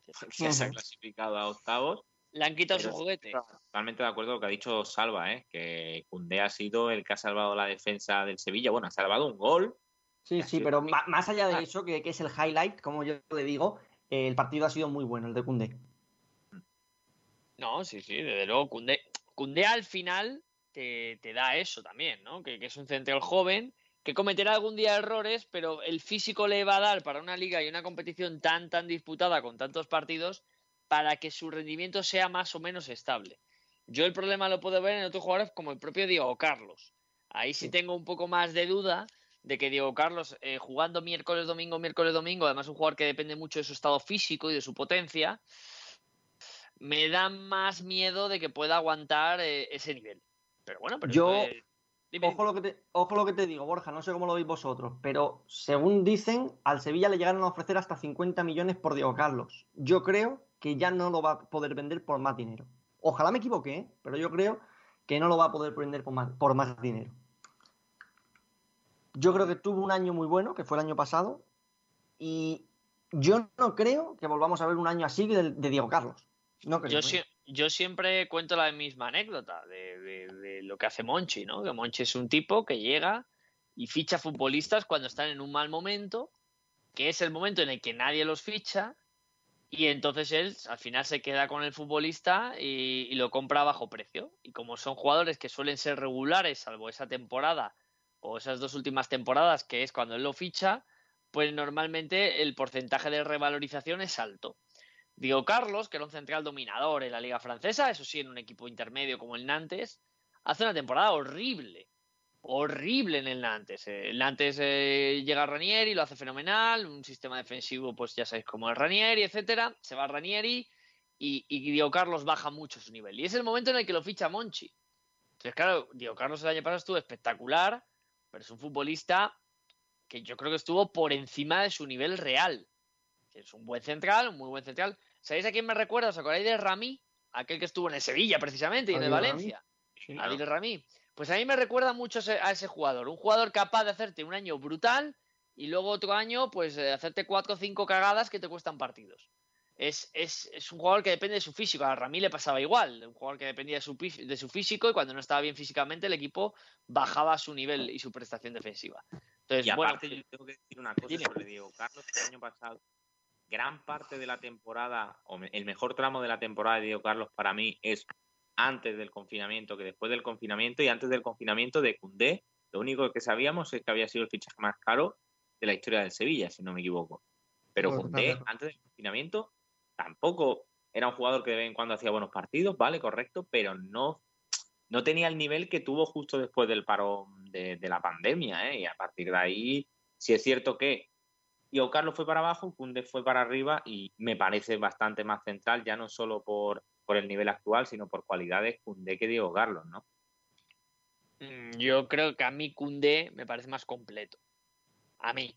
[SPEAKER 3] Ya se ha clasificado a octavos.
[SPEAKER 1] Le han quitado su
[SPEAKER 3] Pero sí,
[SPEAKER 1] juguete.
[SPEAKER 3] Totalmente de acuerdo con lo que ha dicho Salva, ¿eh? que Cundé ha sido el que ha salvado la defensa del Sevilla. Bueno, ha salvado un gol.
[SPEAKER 4] Sí, sí, pero más allá
[SPEAKER 3] Ah.
[SPEAKER 4] de eso, que, que es el highlight, como yo le digo, eh, el partido ha sido muy bueno, el de Cundé.
[SPEAKER 1] No, sí, sí, desde luego. Cundé, Cundé al final te, te da eso también, ¿no? Que, que es un central joven que cometerá algún día errores, pero el físico le va a dar para una liga y una competición tan, tan disputada con tantos partidos para que su rendimiento sea más o menos estable. Yo el problema lo puedo ver en otros jugadores como el propio Diego Carlos. Ahí sí tengo un poco más de duda de que Diego Carlos, eh, jugando miércoles, domingo, miércoles, domingo, además un jugador que depende mucho de su estado físico y de su potencia, me da más miedo de que pueda aguantar eh, ese nivel. Pero bueno, pero
[SPEAKER 4] Yo-
[SPEAKER 1] dime,
[SPEAKER 4] Ojo lo, que te, ojo lo que te digo, Borja, no sé cómo lo veis vosotros, pero según dicen, al Sevilla le llegaron a ofrecer hasta 50 millones por Diego Carlos. Yo creo que ya no lo va a poder vender por más dinero. Ojalá me equivoque, ¿eh? pero yo creo que no lo va a poder prender por más, por más dinero. Yo creo que tuvo un año muy bueno, que fue el año pasado, y yo no creo que volvamos a ver un año así de, Diego Carlos. No creo.
[SPEAKER 1] Yo, ¿eh? yo, siempre cuento la misma anécdota de, de, lo que hace Monchi, ¿no? Que Monchi es un tipo que llega y ficha futbolistas cuando están en un mal momento, que es el momento en el que nadie los ficha, y entonces él al final se queda con el futbolista y, lo compra a bajo precio. Y como son jugadores que suelen ser regulares, salvo esa temporada o esas dos últimas temporadas, que es cuando él lo ficha, pues normalmente el porcentaje de revalorización es alto. Diego Carlos, que era un central dominador en la liga francesa, eso sí, en un equipo intermedio como el Nantes, hace una temporada horrible. Horrible en el Nantes. El Nantes eh, llega a Ranieri, lo hace fenomenal, un sistema defensivo, pues ya sabéis cómo es Ranieri, etcétera. Se va a Ranieri y, y Diego Carlos baja mucho su nivel. Y es el momento en el que lo ficha Monchi. Entonces, claro, Diego Carlos el año pasado estuvo espectacular, pero es un futbolista que yo creo que estuvo por encima de su nivel real. es un buen central, un muy buen central. ¿Sabéis a quién me recuerda? ¿Os acordáis de Rami? Aquel que estuvo en el Sevilla precisamente y en el Valencia. Adil Rami. Pues a mí me recuerda mucho a ese jugador. Un jugador capaz de hacerte un año brutal y luego otro año, pues eh, hacerte cuatro o cinco cagadas que te cuestan partidos. Es, es, es, un jugador que depende de su físico. A Rami le pasaba igual. Un jugador que dependía de su, de su físico y cuando no estaba bien físicamente, el equipo bajaba su nivel y su prestación defensiva
[SPEAKER 3] y aparte yo tengo que decir una cosa sobre Diego Carlos, el año pasado, gran parte de la temporada, o el mejor tramo de la temporada de Diego Carlos para mí es antes del confinamiento que después del confinamiento y antes del confinamiento de Cundé, lo único que sabíamos es que había sido el fichaje más caro de la historia del Sevilla, si no me equivoco. Pero Cundé, antes del confinamiento, tampoco era un jugador que de vez en cuando hacía buenos partidos, vale, correcto, pero no no tenía el nivel que tuvo justo después del paro de, la pandemia, ¿eh? y a partir de ahí, sí es cierto que Diego Carlos fue para abajo, Cunde fue para arriba y me parece bastante más central, ya no solo por, por el nivel actual, sino por cualidades Cunde que Diego Carlos, ¿no?
[SPEAKER 1] Mm, yo creo que a mí Cunde me parece más completo. A mí.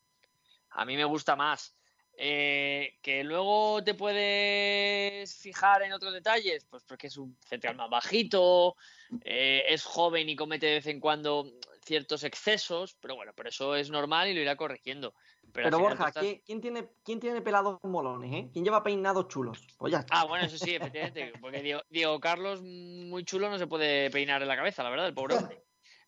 [SPEAKER 1] A mí me gusta más. Eh, que luego te puedes fijar en otros detalles, pues porque es un central más bajito, eh, es joven y comete de vez en cuando ciertos excesos, pero bueno, pero eso es normal y lo irá corrigiendo.
[SPEAKER 4] Pero, Borja, ¿quién, tiene, ¿quién tiene pelados molones? Eh? ¿Quién lleva peinados chulos? Pues ya
[SPEAKER 1] Ah, bueno, eso sí, efectivamente, porque Diego, Carlos, muy chulo, no se puede peinar en la cabeza, la verdad, el pobre hombre.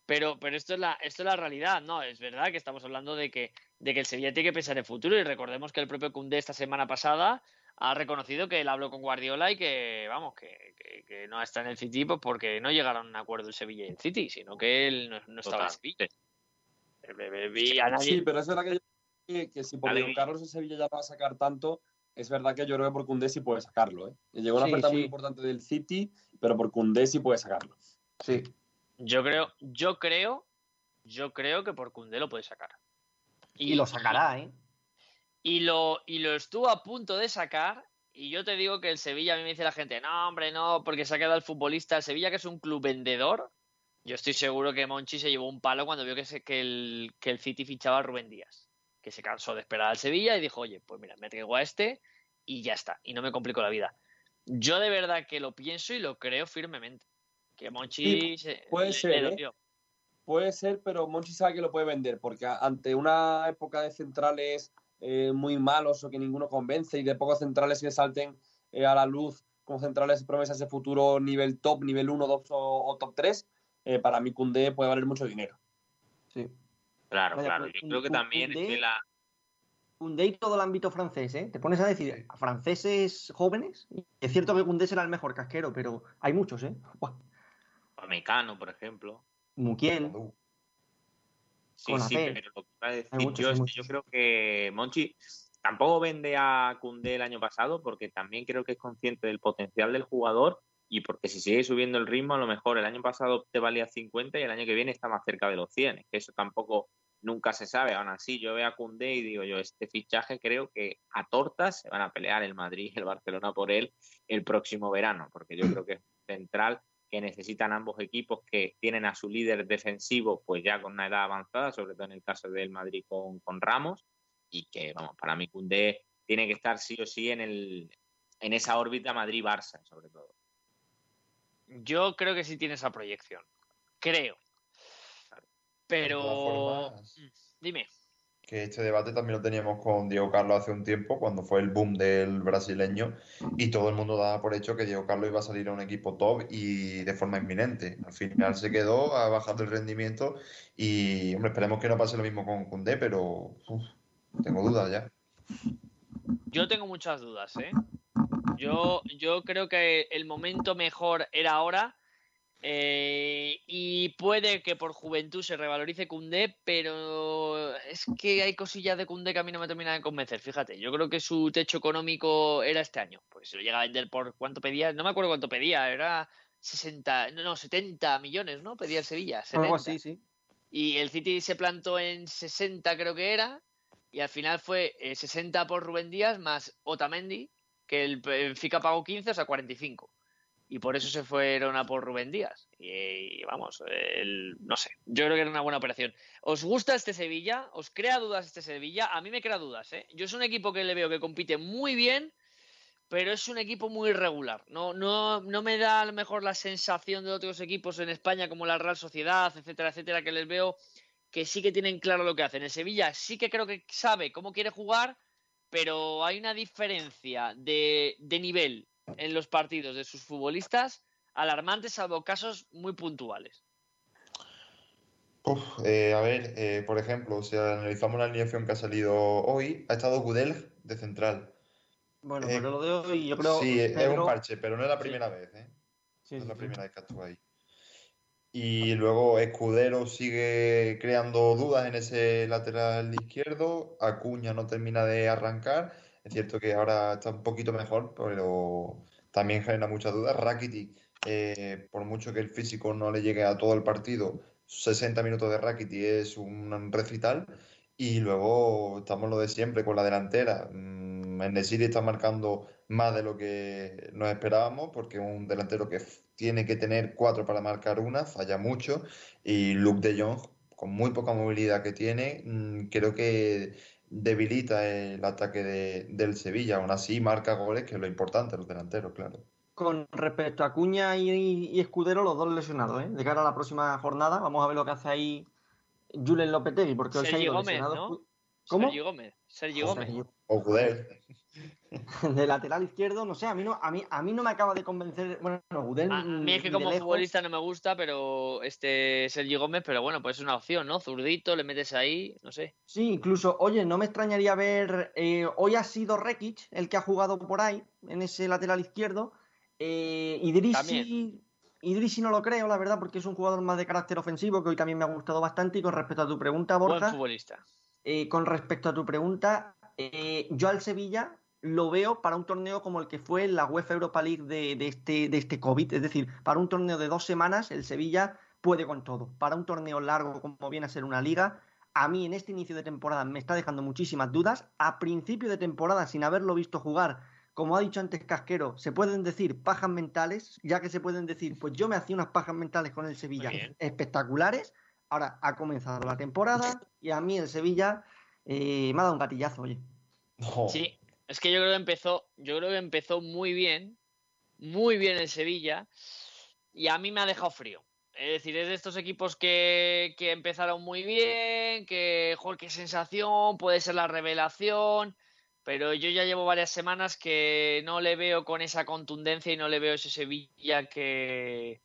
[SPEAKER 1] Pero, pero esto, es la, esto es la realidad, ¿no? Es verdad que estamos hablando de que, de que el Sevilla tiene que pensar en el futuro y recordemos que el propio Cundé esta semana pasada ha reconocido que él habló con Guardiola y que, vamos, que, que, no está en el City pues porque no llegaron a un acuerdo el Sevilla y el City, sino que él no, estaba en Sevilla.
[SPEAKER 2] Sí, pero es verdad que, que si por Carlos el Sevilla ya va a sacar tanto, es verdad que yo creo que por Cundé sí puede sacarlo. ¿eh? Llegó una oferta muy importante del City, pero por Cundé sí puede sacarlo.
[SPEAKER 4] Sí.
[SPEAKER 1] Yo creo, yo creo, yo creo que por Cundé lo puede sacar.
[SPEAKER 4] Y, lo sacará, ¿eh?
[SPEAKER 1] Y lo, y lo estuvo a punto de sacar. Y yo te digo que el Sevilla, a mí me dice la gente, no, hombre, no, porque se ha quedado el futbolista. El Sevilla, que es un club vendedor, yo estoy seguro que Monchi se llevó un palo cuando vio que, que, el, que el City fichaba a Rubén Díaz. Que se cansó de esperar al Sevilla y dijo, oye, pues mira, me traigo a este y ya está. Y no me complico la vida. Yo de verdad que lo pienso y lo creo firmemente. Que Monchi
[SPEAKER 2] puede ser, ¿eh? Puede ser, pero Monchi sabe que lo puede vender, porque ante una época de centrales eh, muy malos o que ninguno convence y de pocos centrales que salten eh, a la luz con centrales promesas de futuro nivel top, nivel 1, 2 o, top 3, para mí Cundé puede valer mucho dinero.
[SPEAKER 4] Sí.
[SPEAKER 3] Claro, claro. Pues, Yo creo que también es la...
[SPEAKER 4] Cundé y todo el ámbito francés, ¿eh? Te pones a decir, a franceses jóvenes, es cierto que Cundé será el mejor casquero, pero hay muchos, ¿eh?
[SPEAKER 3] Mecano, por ejemplo.
[SPEAKER 4] Muquiel.
[SPEAKER 3] Sí, sí, pero lo que iba a decir yo es que yo creo que Monchi tampoco vende a Cundé el año pasado porque también creo que es consciente del potencial del jugador y porque si sigue subiendo el ritmo, a lo mejor el año pasado te valía 50 y el año que viene está más cerca de los 100. que eso tampoco nunca se sabe. Aún así, yo veo a Cundé y digo yo, este fichaje creo que a tortas se van a pelear el Madrid y el Barcelona por él el próximo verano, porque yo creo que es central que necesitan ambos equipos que tienen a su líder defensivo pues ya con una edad avanzada, sobre todo en el caso del Madrid con, con Ramos, y que, vamos, para mí Cundé tiene que estar sí o sí en, el, en esa órbita Madrid-Barça, sobre todo.
[SPEAKER 1] Yo creo que sí tiene esa proyección. Creo. Pero. Mm, dime.
[SPEAKER 5] Que este debate también lo teníamos con Diego Carlos hace un tiempo, cuando fue el boom del brasileño, y todo el mundo daba por hecho que Diego Carlos iba a salir a un equipo top y de forma inminente. Al final se quedó, ha bajado el rendimiento y, hombre, esperemos que no pase lo mismo con Cundé, pero tengo dudas ya.
[SPEAKER 1] Yo tengo muchas dudas, ¿eh? Yo, yo creo que el momento mejor era ahora. Eh, y puede que por juventud se revalorice Cundé, pero es que hay cosillas de Cundé que a mí no me terminan de convencer. Fíjate, yo creo que su techo económico era este año. Pues se lo llega a vender por cuánto pedía, no me acuerdo cuánto pedía, era 60, no, no 70 millones, ¿no? Pedía el Sevilla. 70.
[SPEAKER 4] Algo así, sí.
[SPEAKER 1] Y el City se plantó en 60, creo que era, y al final fue 60 eh, por Rubén Díaz más Otamendi, que el Benfica pagó 15, o sea, 45. Y por eso se fueron a por Rubén Díaz. Y, vamos, no sé, yo creo que era una buena operación. ¿Os gusta este Sevilla? ¿Os crea dudas este Sevilla? A mí me crea dudas, ¿eh? Yo es un equipo que le veo que compite muy bien, pero es un equipo muy irregular. No, no, no me da a lo mejor la sensación de otros equipos en España como la Real Sociedad, etcétera, etcétera, que les veo que sí que tienen claro lo que hacen. El Sevilla sí que creo que sabe cómo quiere jugar, pero hay una diferencia de, nivel en los partidos de sus futbolistas alarmante, salvo casos muy puntuales.
[SPEAKER 5] Eh, a ver, eh, por ejemplo, si analizamos la alineación que ha salido hoy, ha estado Gudel de central.
[SPEAKER 4] Bueno, pero lo de hoy yo creo...
[SPEAKER 5] Sí, es un parche, pero no es la primera vez, ¿eh? no es la primera vez que actúa ahí. Y luego Escudero sigue creando dudas en ese lateral izquierdo. Acuña no termina de arrancar. Es cierto que ahora está un poquito mejor, pero también genera muchas dudas. Rakiti, eh, por mucho que el físico no le llegue a todo el partido, 60 minutos de Rakiti es un recital. Y luego estamos lo de siempre con la delantera. Mm, Nesiri está marcando más de lo que nos esperábamos, porque un delantero que tiene que tener cuatro para marcar una, falla mucho. Y Luke de Jong, con muy poca movilidad que tiene, mm, creo que debilita el ataque del Sevilla. Aún así, marca goles, que es lo importante, los delanteros, claro.
[SPEAKER 4] Con respecto a Cuña y, Escudero, los dos lesionados, ¿eh? De cara a la próxima jornada, vamos a ver lo que hace ahí Julen Lopetegui, porque hoy se ha ido
[SPEAKER 1] Gómez,
[SPEAKER 4] lesionado.
[SPEAKER 1] ¿Cómo? Sergio Gómez. Sergio Gómez.
[SPEAKER 5] O Gudel.
[SPEAKER 4] De lateral izquierdo, no sé, a mí no, a mí, a mí no me acaba de convencer. Bueno, Gudel.
[SPEAKER 1] A mí es que como futbolista no me gusta, pero este Sergio Gómez, pero bueno, pues es una opción, ¿no? Zurdito, le metes ahí, no sé.
[SPEAKER 4] Sí, incluso, oye, no me extrañaría ver. Eh, hoy ha sido Rekic el que ha jugado por ahí, en ese lateral izquierdo. Eh, Idrisi, Idrisi no lo creo, la verdad, porque es un jugador más de carácter ofensivo que hoy también me ha gustado bastante. Y con respecto a tu pregunta, Borja.
[SPEAKER 1] Buen futbolista.
[SPEAKER 4] Eh, con respecto a tu pregunta, eh, yo al Sevilla lo veo para un torneo como el que fue la UEFA Europa League de, este, de este COVID. Es decir, para un torneo de dos semanas, el Sevilla puede con todo. Para un torneo largo como viene a ser una liga, a mí en este inicio de temporada me está dejando muchísimas dudas. A principio de temporada, sin haberlo visto jugar, como ha dicho antes Casquero, se pueden decir pajas mentales, ya que se pueden decir, pues yo me hacía unas pajas mentales con el Sevilla espectaculares. Ahora ha comenzado la temporada y a mí el Sevilla eh, me ha dado un gatillazo, oye.
[SPEAKER 1] Sí, es que yo creo que empezó, yo creo que empezó muy bien, muy bien el Sevilla, y a mí me ha dejado frío. Es decir, es de estos equipos que, que empezaron muy bien, que, joder, qué sensación, puede ser la revelación, pero yo ya llevo varias semanas que no le veo con esa contundencia y no le veo ese Sevilla que,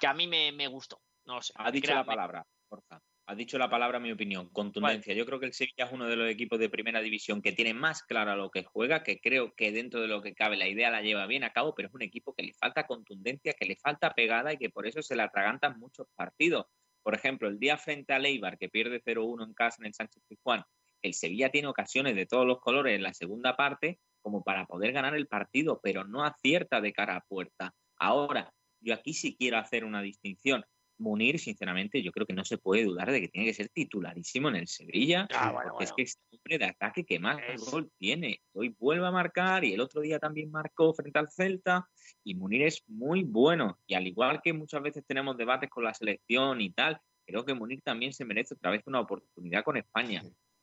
[SPEAKER 1] que a mí me, me gustó. No sé.
[SPEAKER 3] Ha dicho la palabra, Forza. Ha dicho la palabra, mi opinión, contundencia. Yo creo que el Sevilla es uno de los equipos de primera división que tiene más claro lo que juega, que creo que dentro de lo que cabe la idea la lleva bien a cabo, pero es un equipo que le falta contundencia, que le falta pegada y que por eso se le atragantan muchos partidos. Por ejemplo, el día frente a Leibar, que pierde 0-1 en casa en el Sánchez Pizjuán, el Sevilla tiene ocasiones de todos los colores en la segunda parte como para poder ganar el partido, pero no acierta de cara a puerta. Ahora, yo aquí sí quiero hacer una distinción. Munir, sinceramente, yo creo que no se puede dudar de que tiene que ser titularísimo en el Sevilla.
[SPEAKER 1] Ah,
[SPEAKER 3] porque es que es hombre de ataque que más gol tiene. Hoy vuelve a marcar y el otro día también marcó frente al Celta. Y Munir es muy bueno. Y al igual que muchas veces tenemos debates con la selección y tal, creo que Munir también se merece otra vez una oportunidad con España,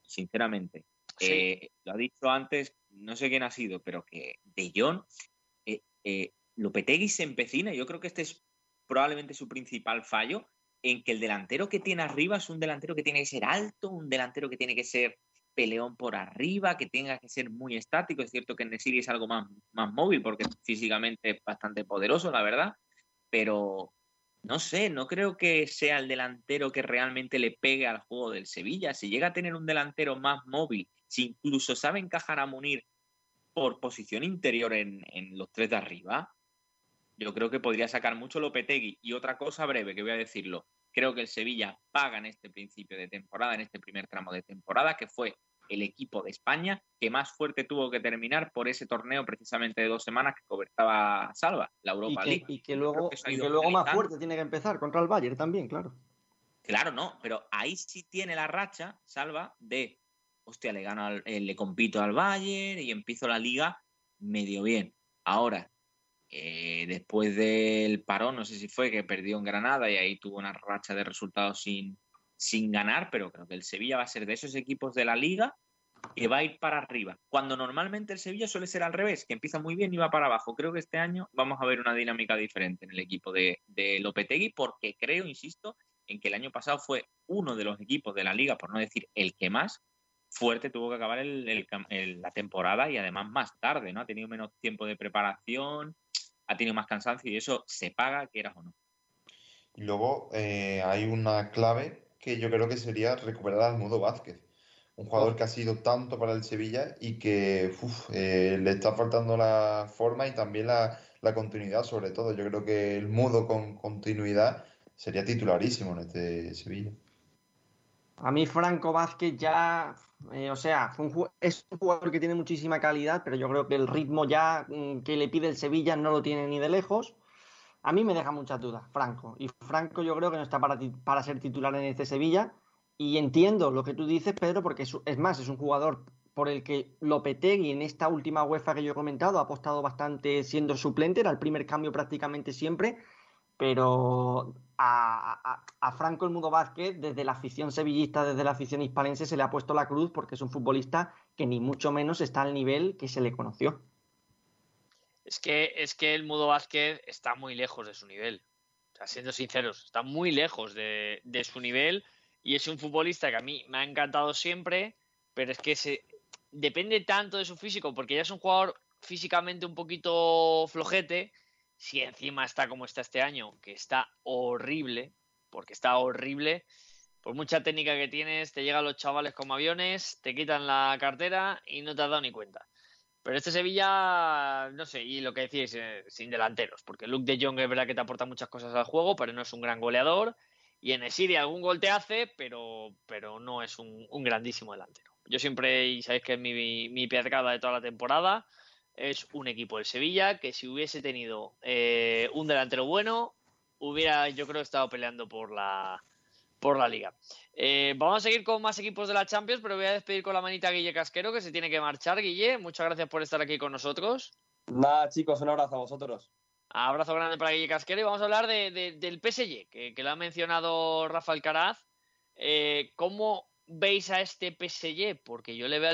[SPEAKER 3] sinceramente. Eh, lo ha dicho antes, no sé quién ha sido, pero que De Jong, eh, eh, Lopetegui se empecina. Yo creo que este es probablemente su principal fallo, en que el delantero que tiene arriba es un delantero que tiene que ser alto, un delantero que tiene que ser peleón por arriba, que tenga que ser muy estático. Es cierto que en Nesiri es algo más, más móvil porque físicamente es bastante poderoso, la verdad, pero no sé, no creo que sea el delantero que realmente le pegue al juego del Sevilla. Si llega a tener un delantero más móvil, si incluso sabe encajar a Munir por posición interior en, en los tres de arriba, yo creo que podría sacar mucho Lopetegui. Y otra cosa breve que voy a decirlo, creo que el Sevilla paga en este principio de temporada, en este primer tramo de temporada, que fue el equipo de España que más fuerte tuvo que terminar por ese torneo precisamente de dos semanas que cobertaba Salva, la Europa
[SPEAKER 4] y
[SPEAKER 3] League.
[SPEAKER 4] Y que luego, y que luego más fuerte tiene que empezar contra el Bayern también, claro.
[SPEAKER 3] Claro, no, pero ahí sí tiene la racha, Salva, de, hostia, le gano, al, eh, le compito al Bayern y empiezo la liga medio bien. Ahora, eh, después del parón, no sé si fue que perdió en Granada y ahí tuvo una racha de resultados sin, sin ganar, pero creo que el Sevilla va a ser de esos equipos de la liga que va a ir para arriba. Cuando normalmente el Sevilla suele ser al revés, que empieza muy bien y va para abajo. Creo que este año vamos a ver una dinámica diferente en el equipo de, de Lopetegui, porque creo, insisto, en que el año pasado fue uno de los equipos de la liga, por no decir el que más, fuerte tuvo que acabar la temporada y además más tarde, ¿no? Ha tenido menos tiempo de preparación, ha tenido más cansancio y eso se paga, quieras o no.
[SPEAKER 5] Y luego eh, hay una clave que yo creo que sería recuperar al Mudo Vázquez, un jugador que ha sido tanto para el Sevilla y que uf, eh, le está faltando la forma y también la, la, continuidad sobre todo. Yo creo que el Mudo con continuidad sería titularísimo en este Sevilla.
[SPEAKER 4] A mí Franco Vázquez ya, eh, o sea, un, es un jugador que tiene muchísima calidad, pero yo creo que el ritmo ya mm, que le pide el Sevilla no lo tiene ni de lejos. A mí me deja muchas dudas, Franco. Y Franco yo creo que no está para, para ser titular en este Sevilla. Y entiendo lo que tú dices, Pedro, porque es, más, es un jugador por el que Lopetegui en esta última UEFA que yo he comentado ha apostado bastante siendo suplente, era el primer cambio prácticamente siempre. Pero a, Franco el Mudo Vázquez, desde la afición sevillista, desde la afición hispalense, se le ha puesto la cruz porque es un futbolista que ni mucho menos está al nivel que se le conoció.
[SPEAKER 1] Es que, es que el Mudo Vázquez está muy lejos de su nivel. O sea, siendo sinceros, está muy lejos de, de, su nivel y es un futbolista que a mí me ha encantado siempre, pero es que se, depende tanto de su físico porque ya es un jugador físicamente un poquito flojete si encima está como está este año, que está horrible, porque está horrible, por mucha técnica que tienes, te llegan los chavales como aviones, te quitan la cartera y no te has dado ni cuenta. Pero este Sevilla, no sé, y lo que decís, eh, sin delanteros, porque Luke de Jong es verdad que te aporta muchas cosas al juego, pero no es un gran goleador. Y en Esiri algún gol te hace, pero, pero no es un, grandísimo delantero. Yo siempre, y sabéis que es mi, mi piedra de toda la temporada, es un equipo del Sevilla que si hubiese tenido eh, un delantero bueno, hubiera yo creo estado peleando por la por la liga. Eh, vamos a seguir con más equipos de la Champions, pero voy a despedir con la manita Guille Casquero, que se tiene que marchar. Guille, muchas gracias por estar aquí con nosotros.
[SPEAKER 2] Nada, chicos, un abrazo a vosotros.
[SPEAKER 1] Abrazo grande para Guille Casquero y vamos a hablar de, de, del PSG, que, que, lo ha mencionado Rafael Caraz. Eh, ¿Cómo veis a este PSG? Porque yo le veo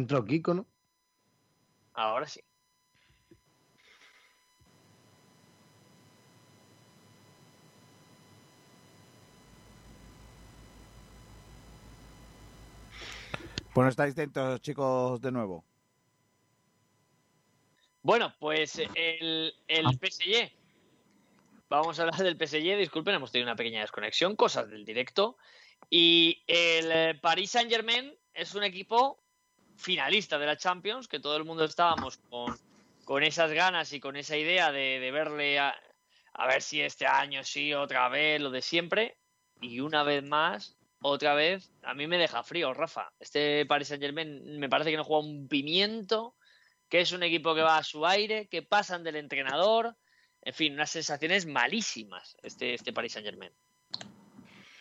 [SPEAKER 6] entrado Kiko, ¿no?
[SPEAKER 1] Ahora sí.
[SPEAKER 7] Bueno, estáis dentro, chicos, de nuevo.
[SPEAKER 1] Bueno, pues el, el PSG. Vamos a hablar del PSG. Disculpen, hemos tenido una pequeña desconexión, cosas del directo. Y el eh, Paris Saint Germain es un equipo finalista de la Champions, que todo el mundo estábamos con, con esas ganas y con esa idea de, de verle a, a ver si este año sí, otra vez, lo de siempre. Y una vez más, otra vez, a mí me deja frío, Rafa. Este Paris Saint Germain me parece que no juega un pimiento, que es un equipo que va a su aire, que pasan del entrenador. En fin, unas sensaciones malísimas este, este Paris Saint Germain.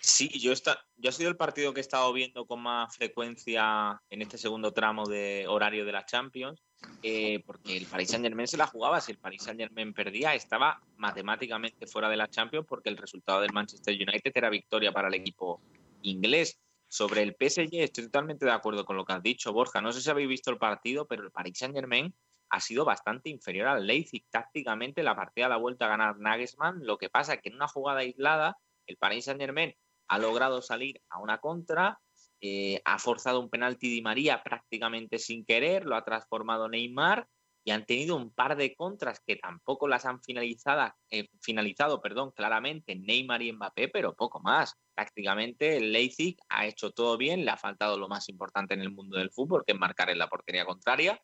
[SPEAKER 3] Sí, yo, está, yo ha sido el partido que he estado viendo con más frecuencia en este segundo tramo de horario de la Champions, eh, porque el Paris Saint Germain se la jugaba. Si el Paris Saint Germain perdía, estaba matemáticamente fuera de la Champions porque el resultado del Manchester United era victoria para el equipo inglés. Sobre el PSG estoy totalmente de acuerdo con lo que has dicho, Borja. No sé si habéis visto el partido, pero el Paris Saint Germain ha sido bastante inferior al Leipzig. Tácticamente la partida la ha vuelto a ganar Nagelsmann. Lo que pasa es que en una jugada aislada el Paris Saint Germain ha logrado salir a una contra, eh, ha forzado un penalti de María prácticamente sin querer, lo ha transformado Neymar y han tenido un par de contras que tampoco las han finalizado, eh, finalizado perdón, claramente Neymar y Mbappé, pero poco más. Prácticamente el Leipzig ha hecho todo bien, le ha faltado lo más importante en el mundo del fútbol, que es marcar en la portería contraria.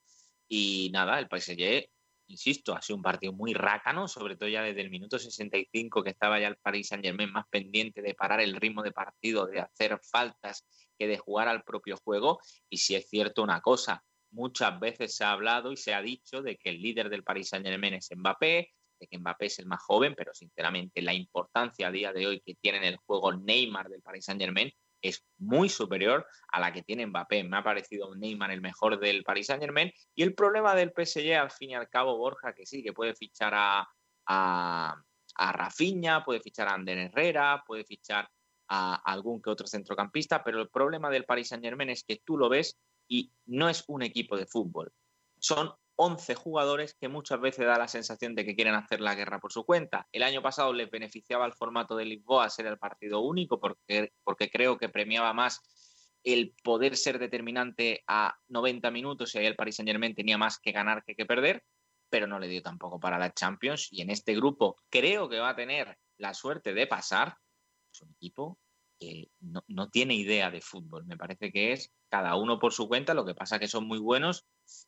[SPEAKER 3] Y nada, el PSG, insisto, ha sido un partido muy rácano, sobre todo ya desde el minuto 65 que estaba ya el Paris Saint Germain más pendiente de parar el ritmo de partido, de hacer faltas que de jugar al propio juego. Y si es cierto una cosa, muchas veces se ha hablado y se ha dicho de que el líder del Paris Saint Germain es Mbappé, de que Mbappé es el más joven, pero sinceramente la importancia a día de hoy que tiene en el juego Neymar del Paris Saint Germain es muy superior a la que tiene Mbappé. Me ha parecido Neymar el mejor del Paris Saint Germain. Y el problema del PSG, al fin y al cabo, Borja, que sí, que puede fichar a, a, Rafinha, puede fichar a Ander Herrera, puede fichar a algún que otro centrocampista, pero el problema del Paris Saint Germain es que tú lo ves y no es un equipo de fútbol. Son 11 jugadores que muchas veces da la sensación de que quieren hacer la guerra por su cuenta. El año pasado les beneficiaba el formato de Lisboa ser el partido único porque, porque creo que premiaba más el poder ser determinante a 90 minutos y ahí el Paris Saint Germain tenía más que ganar que que perder, pero no le dio tampoco para la Champions y en este grupo creo que va a tener la suerte de pasar. Es un equipo que no, no tiene idea de fútbol, me parece que es cada uno por su cuenta, lo que pasa que son muy buenos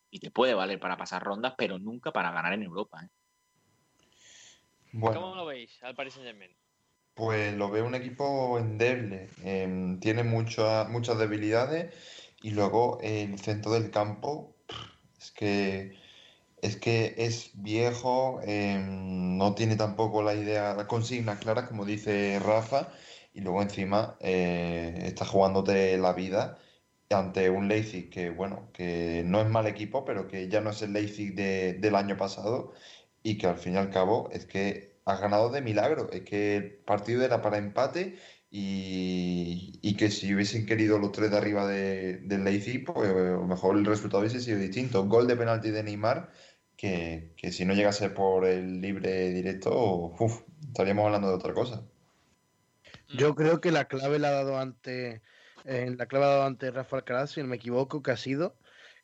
[SPEAKER 3] y te puede valer para pasar rondas, pero nunca para ganar en Europa. ¿eh?
[SPEAKER 5] Bueno,
[SPEAKER 1] ¿Cómo lo veis al Paris Saint Germain?
[SPEAKER 5] pues lo veo un equipo endeble. em, tiene muchas muchas debilidades y luego el centro del campo es que es que es viejo, em, no tiene tampoco la idea, las consignas claras, como dice Rafa, y luego encima eh, está jugándote la vida ante un Leipzig que, bueno, que no es mal equipo, pero que ya no es el Leipzig de- del año pasado y que al fin y al cabo es que has ganado de milagro. Es que el partido era para empate y, y que si hubiesen querido los tres de arriba de, del Leipzig, pues a lo mejor el resultado hubiese sido distinto. Gol de penalti de Neymar, que, que si no llegase por el libre directo, uf, estaríamos hablando de otra cosa.
[SPEAKER 6] Yo creo que la clave la ha dado antes, eh, la clave dado antes Rafa Alcaraz, si no me equivoco, que ha sido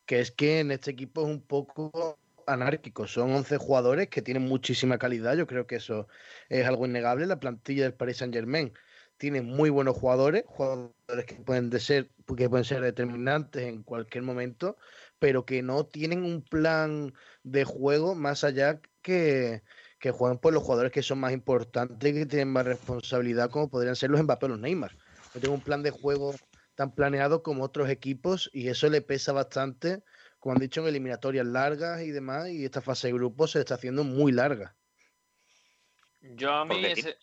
[SPEAKER 6] que es que en este equipo es un poco anárquico. Son 11 jugadores que tienen muchísima calidad. Yo creo que eso es algo innegable. La plantilla del Paris Saint Germain tiene muy buenos jugadores, jugadores que pueden, de ser, que pueden ser determinantes en cualquier momento, pero que no tienen un plan de juego más allá que, juegan por los jugadores que son más importantes que tienen más responsabilidad, como podrían ser los Mbappé o los Neymar. No tienen un plan de juego tan planeado como otros equipos y eso le pesa bastante, como han dicho, en eliminatorias largas y demás, y esta fase de grupos se está haciendo muy larga.
[SPEAKER 1] Yo a mí ese-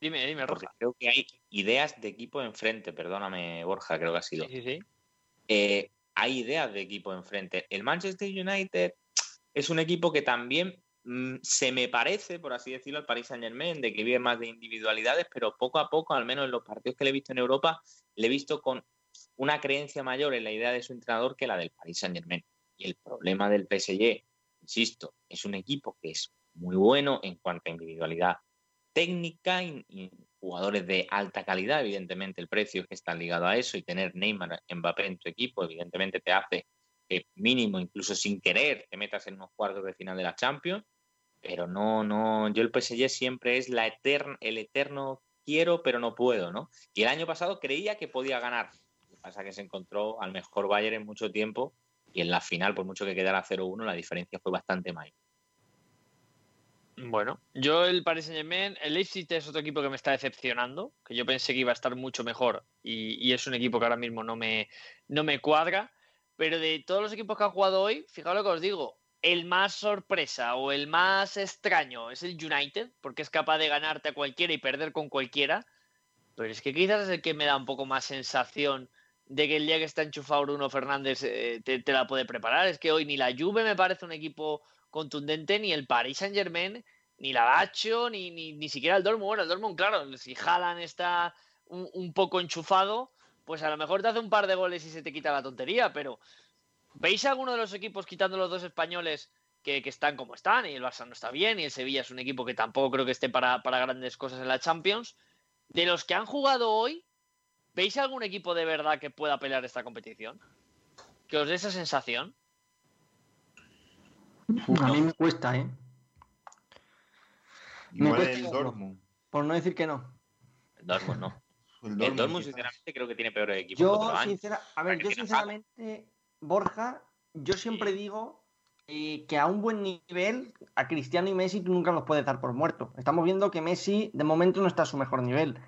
[SPEAKER 1] Dime, dime,
[SPEAKER 3] porque
[SPEAKER 1] Roja.
[SPEAKER 3] creo que hay ideas de equipo enfrente, perdóname, Borja, creo que ha sido.
[SPEAKER 1] Sí, sí, sí.
[SPEAKER 3] eh, hay ideas de equipo enfrente. El Manchester United es un equipo que también mm, se me parece, por así decirlo, al Paris Saint Germain, de que vive más de individualidades, pero poco a poco, al menos en los partidos que le he visto en Europa, le he visto con una creencia mayor en la idea de su entrenador que la del Paris Saint Germain. Y el problema del PSG, insisto, es un equipo que es muy bueno en cuanto a individualidad técnica y, jugadores de alta calidad, evidentemente el precio que está ligado a eso y tener Neymar, Mbappé en tu equipo, evidentemente te hace que mínimo, incluso sin querer, te metas en unos cuartos de final de la Champions, pero no, no, yo el PSG siempre es la eterna, el eterno quiero pero no puedo, ¿no? Y el año pasado creía que podía ganar, lo que pasa es que se encontró al mejor Bayern en mucho tiempo y en la final, por mucho que quedara 0-1, la diferencia fue bastante mayor.
[SPEAKER 1] Bueno, yo el Paris Saint Germain, el Leipzig es otro equipo que me está decepcionando, que yo pensé que iba a estar mucho mejor y, es un equipo que ahora mismo no me, no me cuadra, pero de todos los equipos que han jugado hoy, fijaos lo que os digo, el más sorpresa o el más extraño es el United, porque es capaz de ganarte a cualquiera y perder con cualquiera, pero es que quizás es el que me da un poco más sensación de que el día que está enchufado Bruno Fernández eh, te, la puede preparar, es que hoy ni la Juve me parece un equipo contundente ni el Paris Saint Germain, ni la Lazio, ni, ni, siquiera el Dortmund. Bueno, el Dortmund, claro, si Haaland está un, poco enchufado, pues a lo mejor te hace un par de goles y se te quita la tontería, pero ¿veis alguno de los equipos quitando los dos españoles que, están como están? Y el Barça no está bien, y el Sevilla es un equipo que tampoco creo que esté para, para grandes cosas en la Champions. De los que han jugado hoy, ¿veis algún equipo de verdad que pueda pelear esta competición? ¿Que os dé esa sensación?
[SPEAKER 4] A mí me cuesta, ¿eh?
[SPEAKER 5] Me cuesta el Dortmund.
[SPEAKER 4] Por no decir que no.
[SPEAKER 3] El Dortmund no. El Dortmund, sinceramente, creo que tiene peores equipos.
[SPEAKER 4] Yo, a ver, yo sinceramente, Borja, yo siempre digo eh, que a un buen nivel, a Cristiano y Messi tú nunca los puedes dar por muerto. Estamos viendo que Messi de momento no está a su mejor nivel.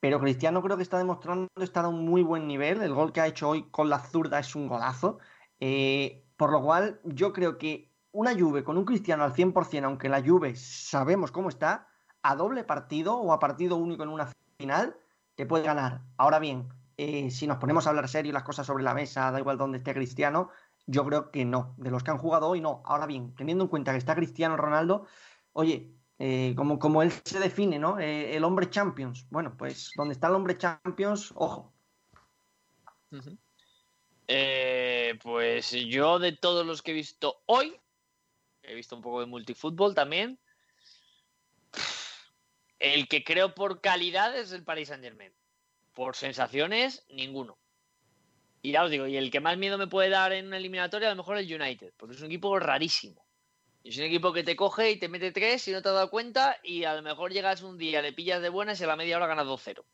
[SPEAKER 4] Pero Cristiano creo que está demostrando estar a un muy buen nivel. El gol que ha hecho hoy con la zurda es un golazo. Eh, por lo cual, yo creo que una Juve con un Cristiano al 100%, aunque la Juve sabemos cómo está, a doble partido o a partido único en una final, te puede ganar. Ahora bien, eh, si nos ponemos a hablar serio las cosas sobre la mesa, da igual donde esté Cristiano, yo creo que no. De los que han jugado hoy, no. Ahora bien, teniendo en cuenta que está Cristiano Ronaldo, oye, eh, como, como él se define, ¿no? Eh, el hombre Champions. Bueno, pues donde está el hombre Champions, ojo.
[SPEAKER 1] pues yo de todos los que he visto hoy, he visto un poco de multifútbol también. El que creo por calidad es el Paris Saint Germain. Por sensaciones, ninguno. Y ya os digo, y el que más miedo me puede dar en una eliminatoria, a lo mejor el United, porque es un equipo rarísimo. Es un equipo que te coge y te mete tres y no te has dado cuenta, y a lo mejor llegas un día, le pillas de buenas y a la media hora ganas 2-0.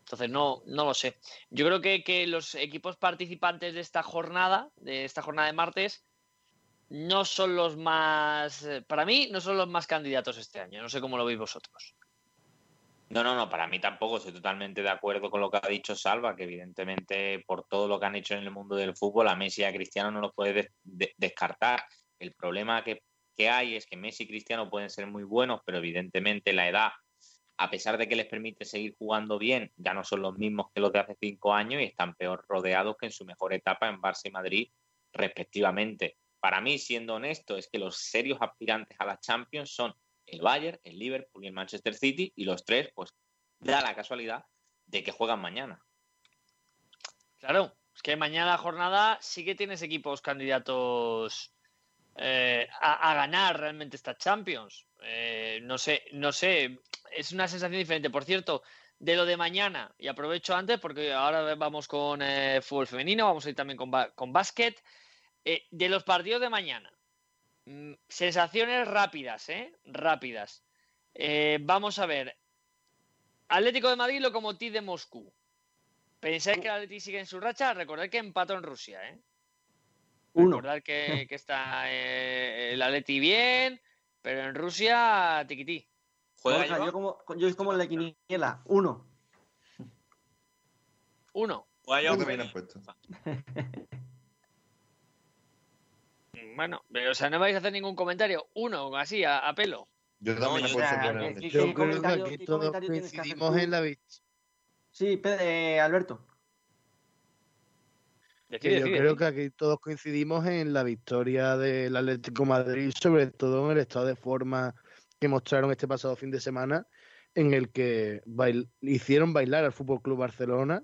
[SPEAKER 1] Entonces, no, no lo sé. Yo creo que, que los equipos participantes de esta jornada, de esta jornada de martes, no son los más, eh, para mí, no son los más candidatos este año. No sé cómo lo veis vosotros.
[SPEAKER 3] No, no, no, para mí tampoco. Estoy totalmente de acuerdo con lo que ha dicho Salva, que evidentemente por todo lo que han hecho en el mundo del fútbol, a Messi y a Cristiano no los puede descartar. El problema que, que hay es que Messi y Cristiano pueden ser muy buenos, pero evidentemente la edad, a pesar de que les permite seguir jugando bien, ya no son los mismos que los de hace cinco años y están peor rodeados que en su mejor etapa en Barça y Madrid, respectivamente para mí, siendo honesto, es que los serios aspirantes a la Champions son el Bayern, el Liverpool y el Manchester City, y los tres, pues, da la casualidad de que juegan mañana.
[SPEAKER 1] Claro, es que mañana la jornada sí que tienes equipos candidatos eh, a, ganar realmente esta Champions. Eh, no sé, no sé, es una sensación diferente. Por cierto, de lo de mañana, y aprovecho antes porque ahora vamos con eh, fútbol femenino, vamos a ir también con, con básquet. Eh, de los partidos de mañana, sensaciones rápidas, ¿eh? Rápidas. Eh, vamos a ver. Atlético de Madrid, Lokomotiv de Moscú. ¿Pensáis que el Atlético sigue en su racha? Recordad que empató en Rusia, ¿eh?
[SPEAKER 4] Uno.
[SPEAKER 1] Recordad que, está el Atleti bien, pero en Rusia, tiquití.
[SPEAKER 4] yo, como, yo es como la quiniela. Uno.
[SPEAKER 1] Uno.
[SPEAKER 5] Yo.
[SPEAKER 1] Bueno, pero, o sea, no vais a hacer ningún comentario. Uno, así, a, pelo.
[SPEAKER 5] Yo también he puesto
[SPEAKER 6] Yo creo que aquí todos coincidimos en la.
[SPEAKER 4] Sí, eh, Alberto.
[SPEAKER 6] yo creo que aquí todos coincidimos en la victoria del Atlético Madrid, sobre todo en el estado de forma que mostraron este pasado fin de semana, en el que hicieron bailar al Fútbol Club Barcelona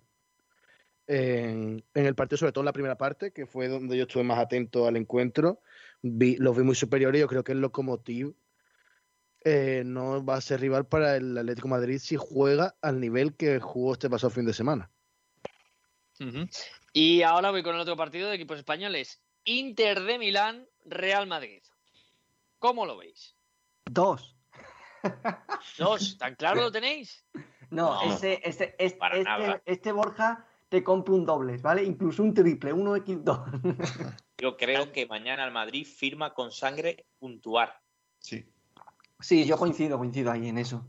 [SPEAKER 6] en, el partido, sobre todo en la primera parte, que fue donde yo estuve más atento al encuentro. Vi, los vi muy superiores. Yo creo que el Locomotiv eh, no va a ser rival para el Atlético Madrid si juega al nivel que jugó este pasado fin de semana.
[SPEAKER 1] Y ahora voy con el otro partido de equipos españoles. Inter de Milán, Real Madrid. ¿Cómo lo veis?
[SPEAKER 4] Dos.
[SPEAKER 1] Dos, ¿tan claro lo tenéis?
[SPEAKER 4] No, Ese, este, este, Borja te compra un doble, ¿vale? Incluso un triple, uno
[SPEAKER 3] X2. Yo creo que mañana el Madrid firma con sangre puntuar.
[SPEAKER 5] Sí.
[SPEAKER 4] Sí, yo coincido, coincido ahí en eso.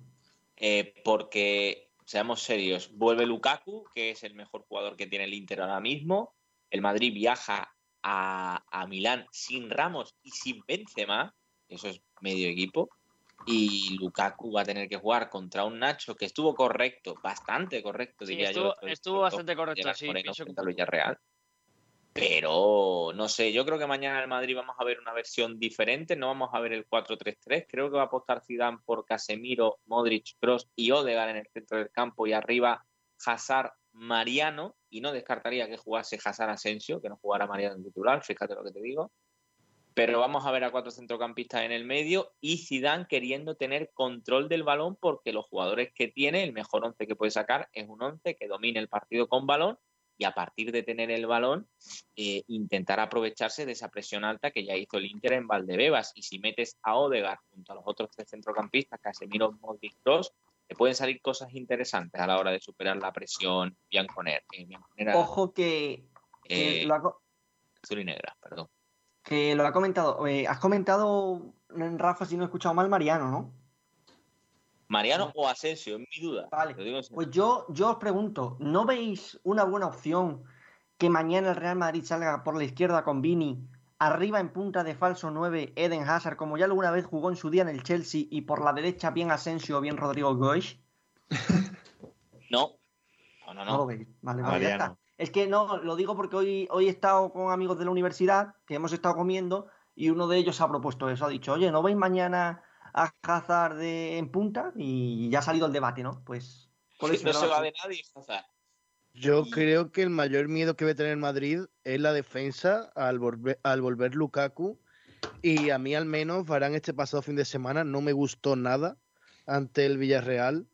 [SPEAKER 3] Eh, porque, seamos serios, vuelve Lukaku, que es el mejor jugador que tiene el Inter ahora mismo. El Madrid viaja a, a Milán sin Ramos y sin Benzema. Eso es medio equipo y Lukaku va a tener que jugar contra un Nacho que estuvo correcto, bastante correcto, diría
[SPEAKER 1] yo. Estuvo bastante correcto, sí.
[SPEAKER 3] Pero no sé, yo creo que mañana en el Madrid vamos a ver una versión diferente, no vamos a ver el 4-3-3. Creo que va a apostar Zidane por Casemiro, Modric, Kroos y Odegaard en el centro del campo y arriba Hazard, Mariano. Y no descartaría que jugase Hazard Asensio, que no jugara Mariano en titular, fíjate lo que te digo pero vamos a ver a cuatro centrocampistas en el medio y Zidane queriendo tener control del balón porque los jugadores que tiene, el mejor once que puede sacar es un once que domine el partido con balón y a partir de tener el balón eh, intentar aprovecharse de esa presión alta que ya hizo el Inter en Valdebebas y si metes a Odegaard junto a los otros tres centrocampistas, Casemiro, Modric, Kroos, te pueden salir cosas interesantes a la hora de superar la presión Bianconer. Eh,
[SPEAKER 4] Ojo que,
[SPEAKER 3] eh, Azul y negra, perdón
[SPEAKER 4] que lo ha comentado. Eh, has comentado, Rafa, si no he escuchado mal, Mariano, ¿no?
[SPEAKER 3] Mariano o Asensio, es mi duda.
[SPEAKER 4] Vale. pues yo, yo os pregunto, ¿no veis una buena opción que mañana el Real Madrid salga por la izquierda con Vini, arriba en punta de falso 9 Eden Hazard, como ya alguna vez jugó en su día en el Chelsea, y por la derecha bien Asensio o bien Rodrigo Goisch?
[SPEAKER 3] no. No, no, no.
[SPEAKER 4] Vale, vale, ya está. Es que no, lo digo porque hoy, hoy he estado con amigos de la universidad que hemos estado comiendo y uno de ellos ha propuesto eso. Ha dicho, oye, ¿no veis mañana a Hazard de, en punta? Y ya ha salido el debate, ¿no? Pues.
[SPEAKER 3] Por eso no se va de nadie, Hazard.
[SPEAKER 6] Yo creo que el mayor miedo que va a tener Madrid es la defensa al volver, al volver Lukaku. Y a mí, al menos, Varane este pasado fin de semana no me gustó nada ante el Villarreal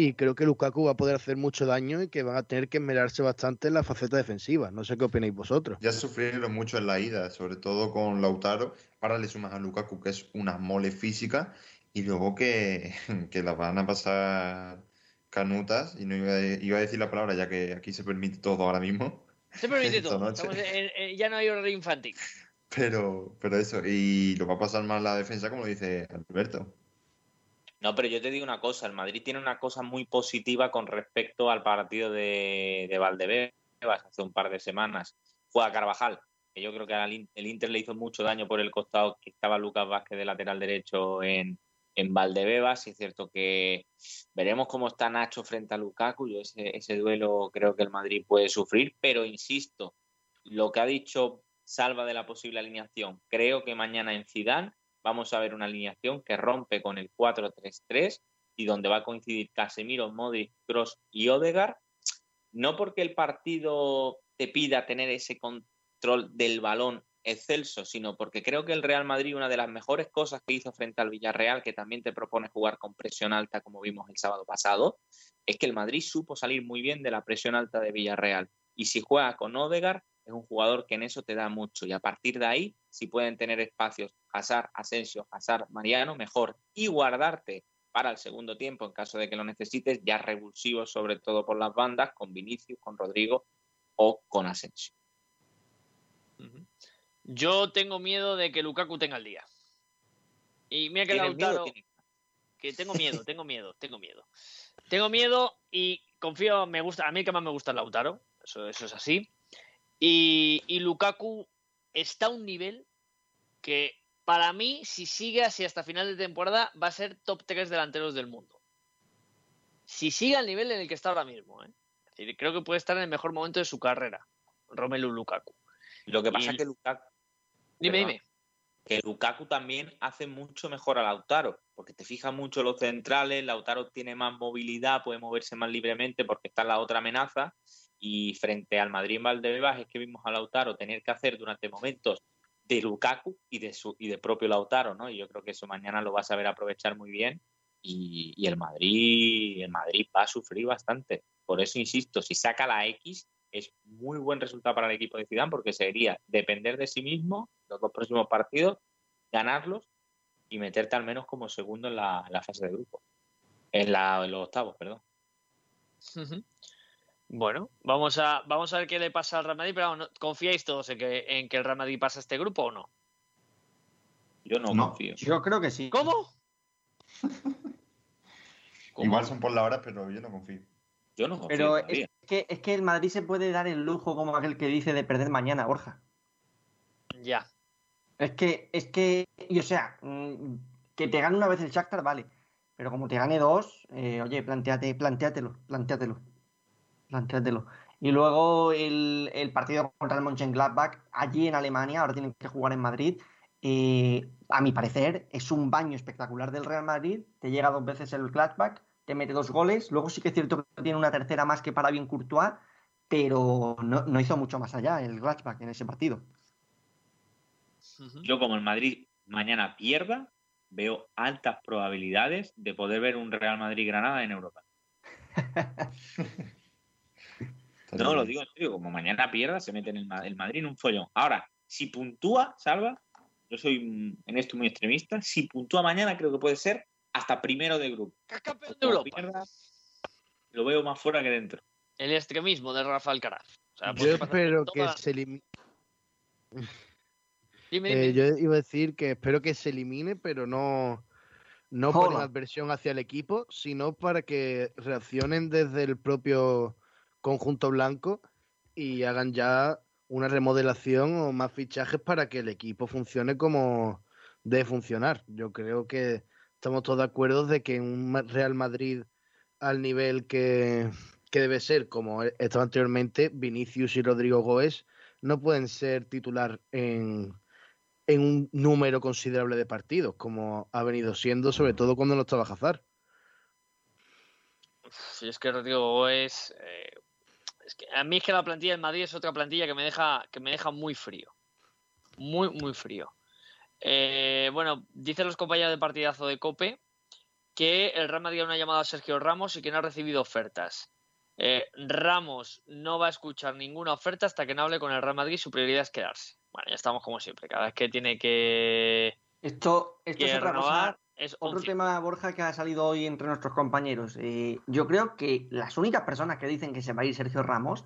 [SPEAKER 6] y creo que Lukaku va a poder hacer mucho daño y que van a tener que esmerarse bastante en la faceta defensiva. No sé qué opináis vosotros.
[SPEAKER 5] Ya sufrieron mucho en la ida, sobre todo con Lautaro. Ahora le sumas a Lukaku, que es una mole física, y luego que, que las van a pasar canutas. Y no iba a, iba a, decir la palabra, ya que aquí se permite todo ahora mismo.
[SPEAKER 1] Se permite todo. ya no hay horario infantil.
[SPEAKER 5] Pero, pero eso, y lo va a pasar mal la defensa, como dice Alberto.
[SPEAKER 3] No, pero yo te digo una cosa, el Madrid tiene una cosa muy positiva con respecto al partido de, de Valdebebas hace un par de semanas. Fue a Carvajal, que yo creo que el Inter le hizo mucho daño por el costado que estaba Lucas Vázquez de lateral derecho en, en Valdebebas. Y es cierto que veremos cómo está Nacho frente a Lukaku. Ese, ese duelo creo que el Madrid puede sufrir, pero insisto, lo que ha dicho Salva de la posible alineación, creo que mañana en Zidane vamos a ver una alineación que rompe con el 4-3-3 y donde va a coincidir Casemiro, Modric, Cross y Odegaard, no porque el partido te pida tener ese control del balón excelso, sino porque creo que el Real Madrid, una de las mejores cosas que hizo frente al Villarreal, que también te propone jugar con presión alta, como vimos el sábado pasado, es que el Madrid supo salir muy bien de la presión alta de Villarreal. Y si juega con Odegaard, es un jugador que en eso te da mucho. Y a partir de ahí, si pueden tener espacios Hazard, Asensio, Hazard, Mariano, mejor. Y guardarte para el segundo tiempo, en caso de que lo necesites, ya revulsivos, sobre todo por las bandas, con Vinicius, con Rodrigo o con Asensio.
[SPEAKER 1] Yo tengo miedo de que Lukaku tenga el día. Y me ha quedado claro que tengo miedo, tengo miedo, tengo miedo. Tengo miedo y confío, me gusta, a mí que más me gusta el Lautaro, eso, eso es así. Y, y Lukaku está a un nivel que para mí, si sigue así hasta final de temporada, va a ser top 3 delanteros del mundo. Si sigue al nivel en el que está ahora mismo. ¿eh? creo que puede estar en el mejor momento de su carrera, Romelu Lukaku.
[SPEAKER 3] Lo que pasa es que Lukaku...
[SPEAKER 1] Dime, dime.
[SPEAKER 3] Que Lukaku también hace mucho mejor a Lautaro, porque te fijas mucho los centrales, Lautaro tiene más movilidad, puede moverse más libremente porque está en la otra amenaza, Y frente al Madrid Valdebebas es que vimos a Lautaro tener que hacer durante momentos de Lukaku y de, su, y de propio Lautaro, ¿no? Y yo creo que eso mañana lo va a saber aprovechar muy bien y, y, el Madrid el Madrid va a sufrir bastante. Por eso insisto, si saca la X es muy buen resultado para el equipo de Zidane porque sería depender de sí mismo los dos próximos partidos, ganarlos y meterte al menos como segundo en la, en la fase de grupo. En, la, en los octavos, perdón.
[SPEAKER 1] Bueno, vamos a, vamos a ver qué le pasa al Real Madrid, pero ¿no? ¿confiáis todos en que, en que el Real Madrid pasa este grupo o no?
[SPEAKER 3] Yo no, no. confío.
[SPEAKER 4] Yo creo que sí.
[SPEAKER 1] ¿Cómo?
[SPEAKER 5] ¿Cómo? Igual son por la hora, pero yo no confío.
[SPEAKER 3] Yo no confío.
[SPEAKER 4] Pero es que, es que el Madrid se puede dar el lujo, como aquel que dice, de perder mañana, Borja.
[SPEAKER 1] Ya.
[SPEAKER 4] Es que, es que, y o sea, mm, que te gane una vez el Shakhtar, vale. Pero como te gane dos, eh, oye, planteate, planteatelo, planteatelo. Planteatelo. Y luego el, el, partido contra el Mönchengladbach, allí en Alemania, ahora tienen que jugar en Madrid. Eh, a mi parecer, es un baño espectacular del Real Madrid. Te llega dos veces el Gladbach, te mete dos goles. Luego sí que es cierto que tiene una tercera más que para bien Courtois, pero no, no hizo mucho más allá el Gladbach en ese partido.
[SPEAKER 3] Yo, como el Madrid mañana pierda, veo altas probabilidades de poder ver un Real Madrid-Granada en Europa. no, lo digo en serio, como mañana pierda, se mete en el, el, Madrid en un follón. Ahora, si puntúa, salva, yo soy en esto muy extremista, si puntúa mañana creo que puede ser hasta primero de grupo.
[SPEAKER 1] Campeón de Europa. Pierda,
[SPEAKER 3] lo veo más fuera que dentro.
[SPEAKER 1] El extremismo de Rafa Alcaraz.
[SPEAKER 6] O sea, yo espero que toda... se elimine. Dime, dime. Eh, yo iba a decir que espero que se elimine, pero no, no por adversión hacia el equipo, sino para que reaccionen desde el propio conjunto blanco y hagan ya una remodelación o más fichajes para que el equipo funcione como debe funcionar. Yo creo que estamos todos de acuerdo de que un Real Madrid al nivel que, que debe ser, como estaba anteriormente, Vinicius y Rodrigo Goes no pueden ser titular en, en un número considerable de partidos, como ha venido siendo, sobre todo cuando no estaba Hazard.
[SPEAKER 1] Sí, es que Rodrigo es, eh, es que a mí es que la plantilla del Madrid es otra plantilla que me deja que me deja muy frío, muy muy frío. Eh, bueno, dicen los compañeros de partidazo de Cope que el Real Madrid ha una llamada a Sergio Ramos y que no ha recibido ofertas. Eh, Ramos no va a escuchar ninguna oferta hasta que no hable con el Real Madrid. Su prioridad es quedarse. Bueno, ya estamos como siempre. Cada vez que tiene que.
[SPEAKER 4] Esto, esto
[SPEAKER 1] que
[SPEAKER 4] es
[SPEAKER 1] renovar. Es
[SPEAKER 4] Otro
[SPEAKER 1] 11.
[SPEAKER 4] tema, Borja, que ha salido hoy entre nuestros compañeros. Eh, yo creo que las únicas personas que dicen que se va a ir Sergio Ramos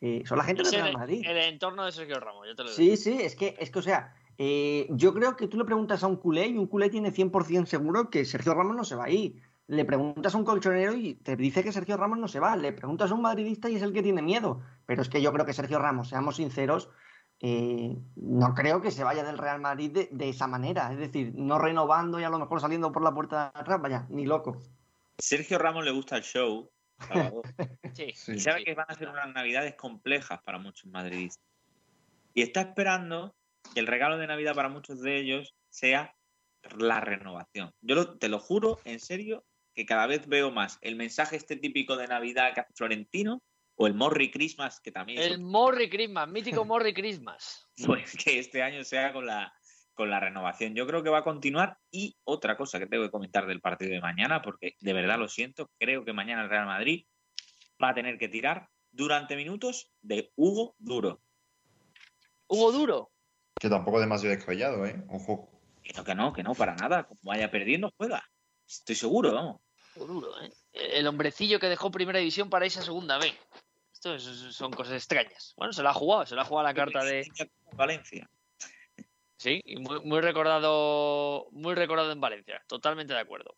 [SPEAKER 4] eh, son la gente
[SPEAKER 1] Es el,
[SPEAKER 4] Real Madrid.
[SPEAKER 1] el entorno de Sergio Ramos, yo te lo digo.
[SPEAKER 4] Sí, sí, es que, es que o sea, eh, yo creo que tú le preguntas a un culé y un culé tiene 100% seguro que Sergio Ramos no se va a ir. Le preguntas a un colchonero y te dice que Sergio Ramos no se va. Le preguntas a un madridista y es el que tiene miedo. Pero es que yo creo que Sergio Ramos, seamos sinceros, eh, no creo que se vaya del Real Madrid de, de, esa manera. Es decir, no renovando y a lo mejor saliendo por la puerta de atrás, vaya, ni loco.
[SPEAKER 3] Sergio Ramos le gusta el show.
[SPEAKER 1] Sí,
[SPEAKER 3] y sabe que van a ser unas navidades complejas para muchos madridistas. Y está esperando que el regalo de Navidad para muchos de ellos sea la renovación. Yo lo, te lo juro, en serio, que cada vez veo más el mensaje este típico de Navidad que hace Florentino o el Morri Christmas, que también
[SPEAKER 1] El Morri Christmas, mítico Morri Christmas.
[SPEAKER 3] Pues que este año sea con la, con la renovación. Yo creo que va a continuar. Y otra cosa que tengo que comentar del partido de mañana, porque de verdad lo siento, creo que mañana el Real Madrid va a tener que tirar durante minutos de Hugo Duro.
[SPEAKER 1] Hugo Duro.
[SPEAKER 5] Que tampoco es demasiado descabellado, ¿eh? Ojo.
[SPEAKER 3] Que no, que no, que no, para nada. Como vaya perdiendo, juega. Estoy seguro, vamos.
[SPEAKER 1] Hugo Duro, ¿eh? El hombrecillo que dejó primera división para irse a segunda B. Esto es, son cosas extrañas. Bueno, se la ha jugado, se la ha jugado la carta de
[SPEAKER 3] Valencia.
[SPEAKER 1] Sí, y muy, muy recordado, muy recordado en Valencia. Totalmente de acuerdo.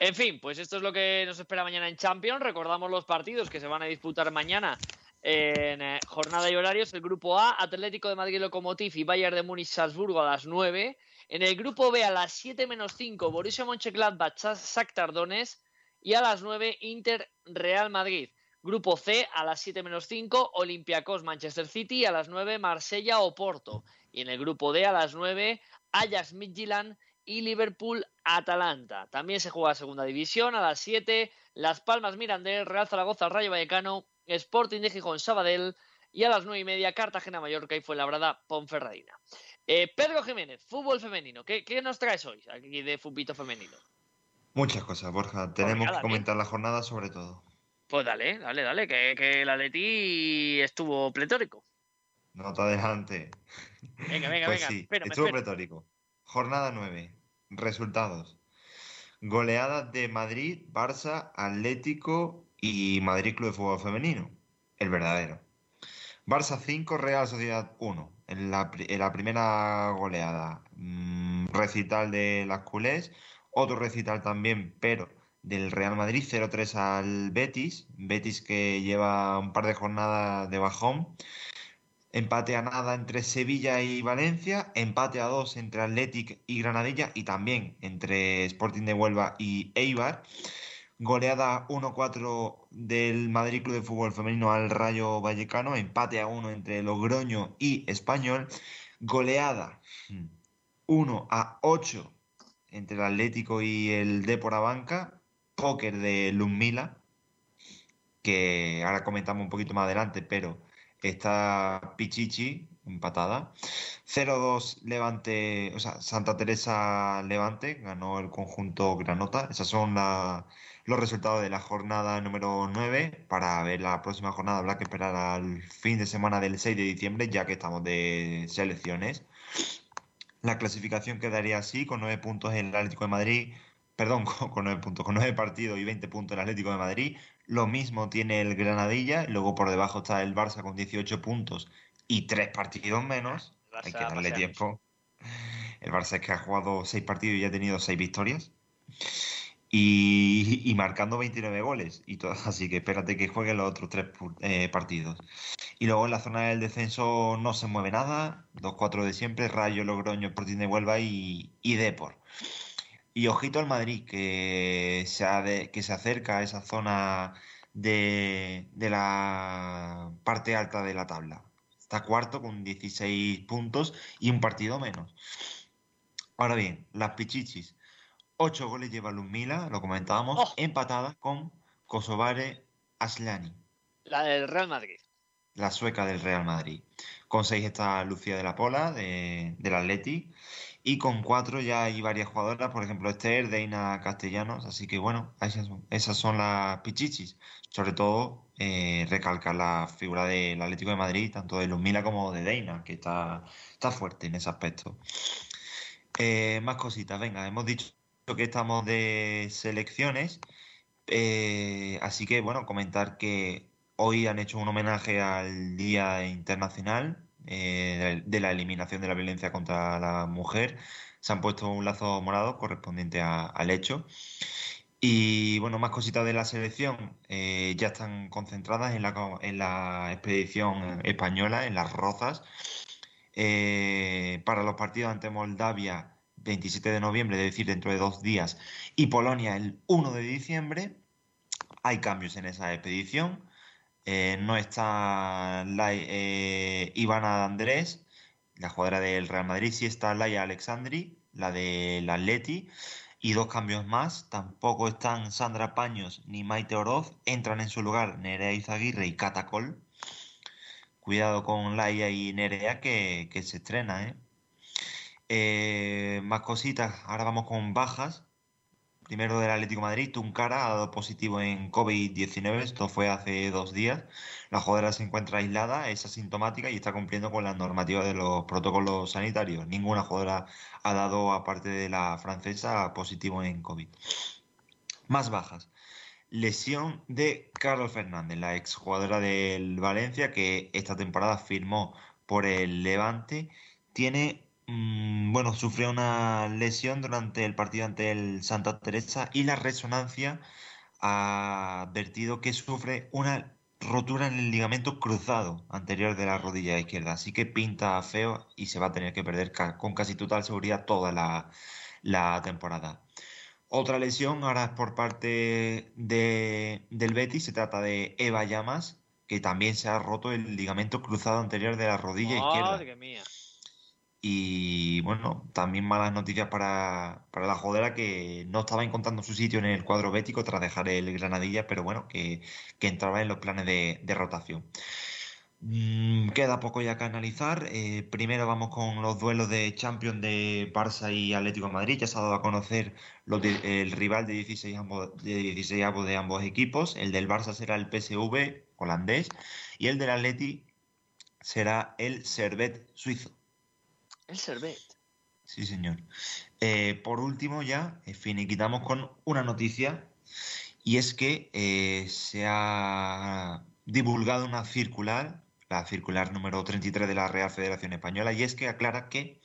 [SPEAKER 1] En fin, pues esto es lo que nos espera mañana en Champions. Recordamos los partidos que se van a disputar mañana en eh, jornada y horarios. El grupo A, Atlético de Madrid Lokomotiv y Bayern de Múnich Salzburgo a las 9. En el grupo B a las 7 menos 5, Borussia Mönchengladbach Shakhtar Donetsk y a las 9 Inter Real Madrid. Grupo C a las 7 menos 5, Olympiacos Manchester City a las 9 Marsella Oporto. Y en el grupo D a las 9 Ajax Midtjylland y Liverpool Atalanta. También se juega segunda división a las 7 Las Palmas Mirandés, Real Zaragoza Rayo Vallecano Sporting de Gijón Sabadell y a las nueve y media Cartagena Mallorca y Fuenlabrada Ponferradina. Eh, Pedro Jiménez, fútbol femenino. ¿Qué, ¿Qué, nos traes hoy aquí de fútbol femenino?
[SPEAKER 5] Muchas cosas, Borja. Tenemos que comentar la jornada sobre todo.
[SPEAKER 1] Pues dale, dale, dale, que, que el Atleti estuvo pletórico.
[SPEAKER 5] Nota adelante.
[SPEAKER 1] Venga, venga,
[SPEAKER 5] pues
[SPEAKER 1] venga.
[SPEAKER 5] Sí,
[SPEAKER 1] espérame,
[SPEAKER 5] estuvo
[SPEAKER 1] espérame.
[SPEAKER 5] pletórico. Jornada 9. Resultados. Goleadas de Madrid, Barça, Atlético y Madrid Club de Fútbol Femenino. El verdadero. Barça 5, Real Sociedad 1. En la, pri- en la primera goleada. mm, recital de las culés. Otro recital también, pero del Real Madrid 0-3 al Betis. Betis que lleva un par de jornadas de bajón. Empate a nada entre Sevilla y Valencia, empate a dos entre Athletic y Granadilla y también entre Sporting de Huelva y Eibar. Goleada 1-4 del Madrid Club de Fútbol Femenino al Rayo Vallecano, empate a 1 entre Logroño y Español. Goleada 1 a 8 entre el Atlético y el Depor Banca. Póker de Lumila, que ahora comentamos un poquito más adelante, pero está Pichichi, empatada. 0-2 Levante, o sea, Santa Teresa Levante, ganó el conjunto Granota. Esos son los resultados de la jornada número 9. Para ver la próxima jornada habrá que esperar al fin de semana del 6 de diciembre, ya que estamos de selecciones. La clasificación quedaría así, con 9 puntos el Atlético de Madrid, perdón, con, 9 puntos, con 9 partidos y 20 puntos el Atlético de Madrid. Lo mismo tiene el Granadilla, luego por debajo está el Barça con 18 puntos y 3 partidos menos. Hay que darle tiempo. El Barça es que ha jugado 6 partidos y ha tenido 6 victorias. Y, y marcando 29 goles. Y todo, así que espérate que juegue los otros 3 partidos. Y luego en la zona del descenso no se mueve nada. 2-4 de siempre, Rayo, Logroño, Sporting de Huelva y, y Depor. Y ojito al Madrid, que se, ha de- que se acerca a esa zona de, de la parte alta de la tabla. Está cuarto con 16 puntos y un partido menos. Ahora bien, las Pichichis. 8 goles lleva Lumila, lo comentábamos,
[SPEAKER 1] Oh.
[SPEAKER 5] empatadas con Kosovare Aslani
[SPEAKER 1] La del Real Madrid.
[SPEAKER 5] la sueca del Real Madrid. Con 6 está Lucía de la Pola, de, del Atleti. Y con 4 ya hay varias jugadoras, por ejemplo Esther, Deina Castellanos. Así que bueno, esas son, esas son las pichichis. Sobre todo, eh, recalcar la figura del Atlético de Madrid, tanto de Luzmila como de Deina, que está, está fuerte en ese aspecto. Eh, más cositas, venga, hemos dicho que estamos de selecciones. Eh, así que bueno, comentar que hoy han hecho un homenaje al Día Internacional eh, de la Eliminación de la Violencia contra la Mujer. Se han puesto un lazo morado correspondiente al hecho. Y bueno, más cositas de la selección. eh, ya están concentradas en la, en la expedición española, en las Rozas. Eh, para los partidos ante Moldavia, 27 de noviembre, es decir, dentro de dos días, y Polonia el 1 de diciembre. Hay cambios en esa expedición. Eh, no está la, eh, Ivana Andrés, la jugadora del Real Madrid, sí está Laia Alexandri, la del Atleti, y dos cambios más. Tampoco están Sandra Paños ni Maite Oroz. Entran en su lugar Nerea Izaguirre y Catacol. Cuidado con Laia y Nerea que, que se estrena, ¿eh? Eh, más cositas. Ahora vamos con bajas. Primero del Atlético de Madrid, Tuncara ha dado positivo en COVID-19, esto fue hace dos días. La jugadora se encuentra aislada, es asintomática y está cumpliendo con las normativas de los protocolos sanitarios. Ninguna jugadora ha dado, aparte de la francesa, positivo en COVID. Más bajas. Lesión de Carlos Fernández, la exjugadora del Valencia, que esta temporada firmó por el Levante. Tiene Mm, Bueno, sufrió una lesión durante el partido ante el Santa Teresa y la resonancia ha advertido que sufre una rotura en el ligamento cruzado anterior de la rodilla izquierda. Así que pinta feo y se va a tener que perder ca- con casi total seguridad toda la, la temporada. Otra lesión ahora es por parte de, del Betis, se trata de Eva Llamas, que también se ha roto el ligamento cruzado anterior de la rodilla izquierda.
[SPEAKER 1] Madre mía.
[SPEAKER 5] Y bueno, también malas noticias para, la Jodera que no estaba encontrando su sitio en el cuadro bético tras dejar el Granadilla, pero bueno, que, entraba en los planes de, rotación. Mm, queda poco ya que analizar. Eh, primero vamos con los duelos de Champions de Barça y Atlético Madrid. Ya se ha dado a conocer el rival de 16 ambos, de 16 de ambos equipos. El del Barça será el PSV holandés y el del Atleti será el Servet suizo.
[SPEAKER 1] El Servet.
[SPEAKER 5] Sí, señor. Eh, por último, ya finiquitamos con una noticia y es que eh, se ha divulgado una circular, la circular número 33 de la Real Federación Española, y es que aclara que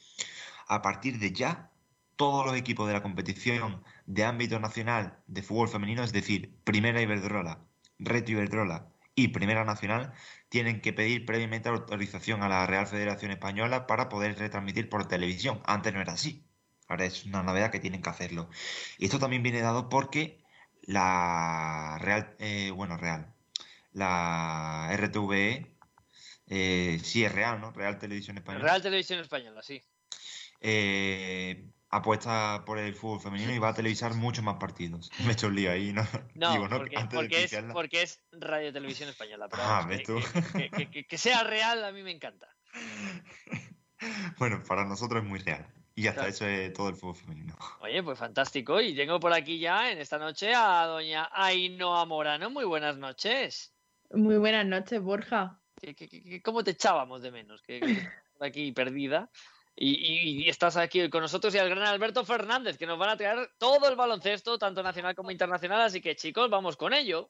[SPEAKER 5] a partir de ya todos los equipos de la competición de ámbito nacional de fútbol femenino, es decir, Primera Iberdrola, Reto Iberdrola y Primera Nacional, tienen que pedir previamente autorización a la Real Federación Española para poder retransmitir por televisión. Antes no era así. Ahora es una novedad que tienen que hacerlo. Y esto también viene dado porque la Real, eh, bueno, Real, la RTVE, eh, sí es real, ¿no? Real Televisión Española.
[SPEAKER 1] Real Televisión Española, sí.
[SPEAKER 5] Eh, apuesta por el fútbol femenino y va a televisar muchos más partidos. Me he hecho un lío ahí, ¿no?
[SPEAKER 1] No, porque, es, porque, es, Radio Televisión Española. ah, ves tú. Que, sea real a mí me encanta.
[SPEAKER 5] Bueno, para nosotros es muy real. Y hasta eso es todo el fútbol femenino.
[SPEAKER 1] Oye, pues fantástico. Y tengo por aquí ya en esta noche a doña Ainhoa Morano. Muy buenas noches.
[SPEAKER 8] Muy buenas noches, Borja.
[SPEAKER 1] ¿Cómo te echábamos de menos? Que, aquí perdida. Y, estás aquí con nosotros y el gran Alberto Fernández, que nos van a traer todo el baloncesto, tanto nacional como internacional. Así que, chicos, vamos con ello.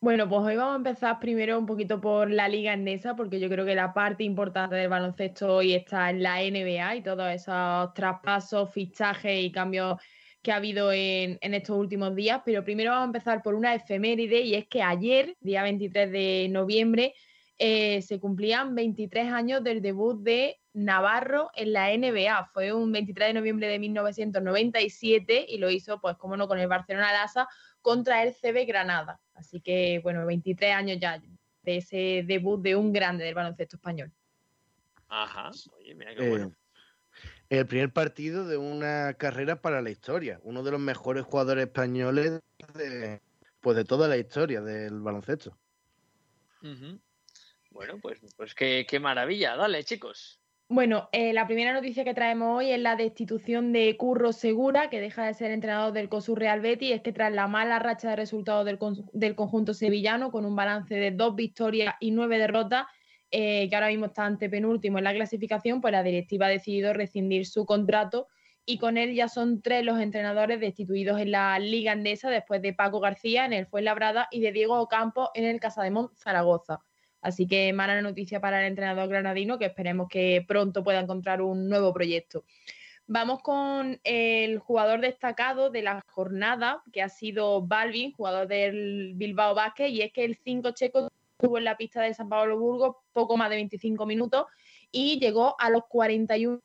[SPEAKER 8] Bueno, pues hoy vamos a empezar primero un poquito por la Liga Endesa, porque yo creo que la parte importante del baloncesto hoy está en la NBA y todos esos traspasos, fichajes y cambios que ha habido en, en, estos últimos días. Pero primero vamos a empezar por una efeméride y es que ayer, día 23 de noviembre, eh, se cumplían 23 años del debut de Navarro en la NBA. Fue un 23 de noviembre de 1997 y lo hizo, pues, como no, con el Barcelona Lasa contra el CB Granada. Así que, bueno, 23 años ya de ese debut de un grande del baloncesto español.
[SPEAKER 1] Ajá, oye, mira qué bueno.
[SPEAKER 6] Eh, el primer partido de una carrera para la historia. Uno de los mejores jugadores españoles de, pues de toda la historia del baloncesto.
[SPEAKER 1] Bueno, pues, pues qué, maravilla. Dale, chicos.
[SPEAKER 8] Bueno, eh, la primera noticia que traemos hoy es la destitución de Curro Segura, que deja de ser entrenador del COSUR Real Betis. Es que tras la mala racha de resultados del, conjunto sevillano, con un balance de dos victorias y nueve derrotas, eh, que ahora mismo está ante penúltimo en la clasificación, pues la directiva ha decidido rescindir su contrato y con él ya son tres los entrenadores destituidos en la Liga Andesa después de Paco García en el Fuenlabrada y de Diego Ocampo en el Casademont Zaragoza. Así que mala noticia para el entrenador granadino, que esperemos que pronto pueda encontrar un nuevo proyecto. Vamos con el jugador destacado de la jornada, que ha sido Balvin, jugador del Bilbao Basket, y es que el 5 checo estuvo en la pista de San Pablo Burgos poco más de 25 minutos y llegó a los 41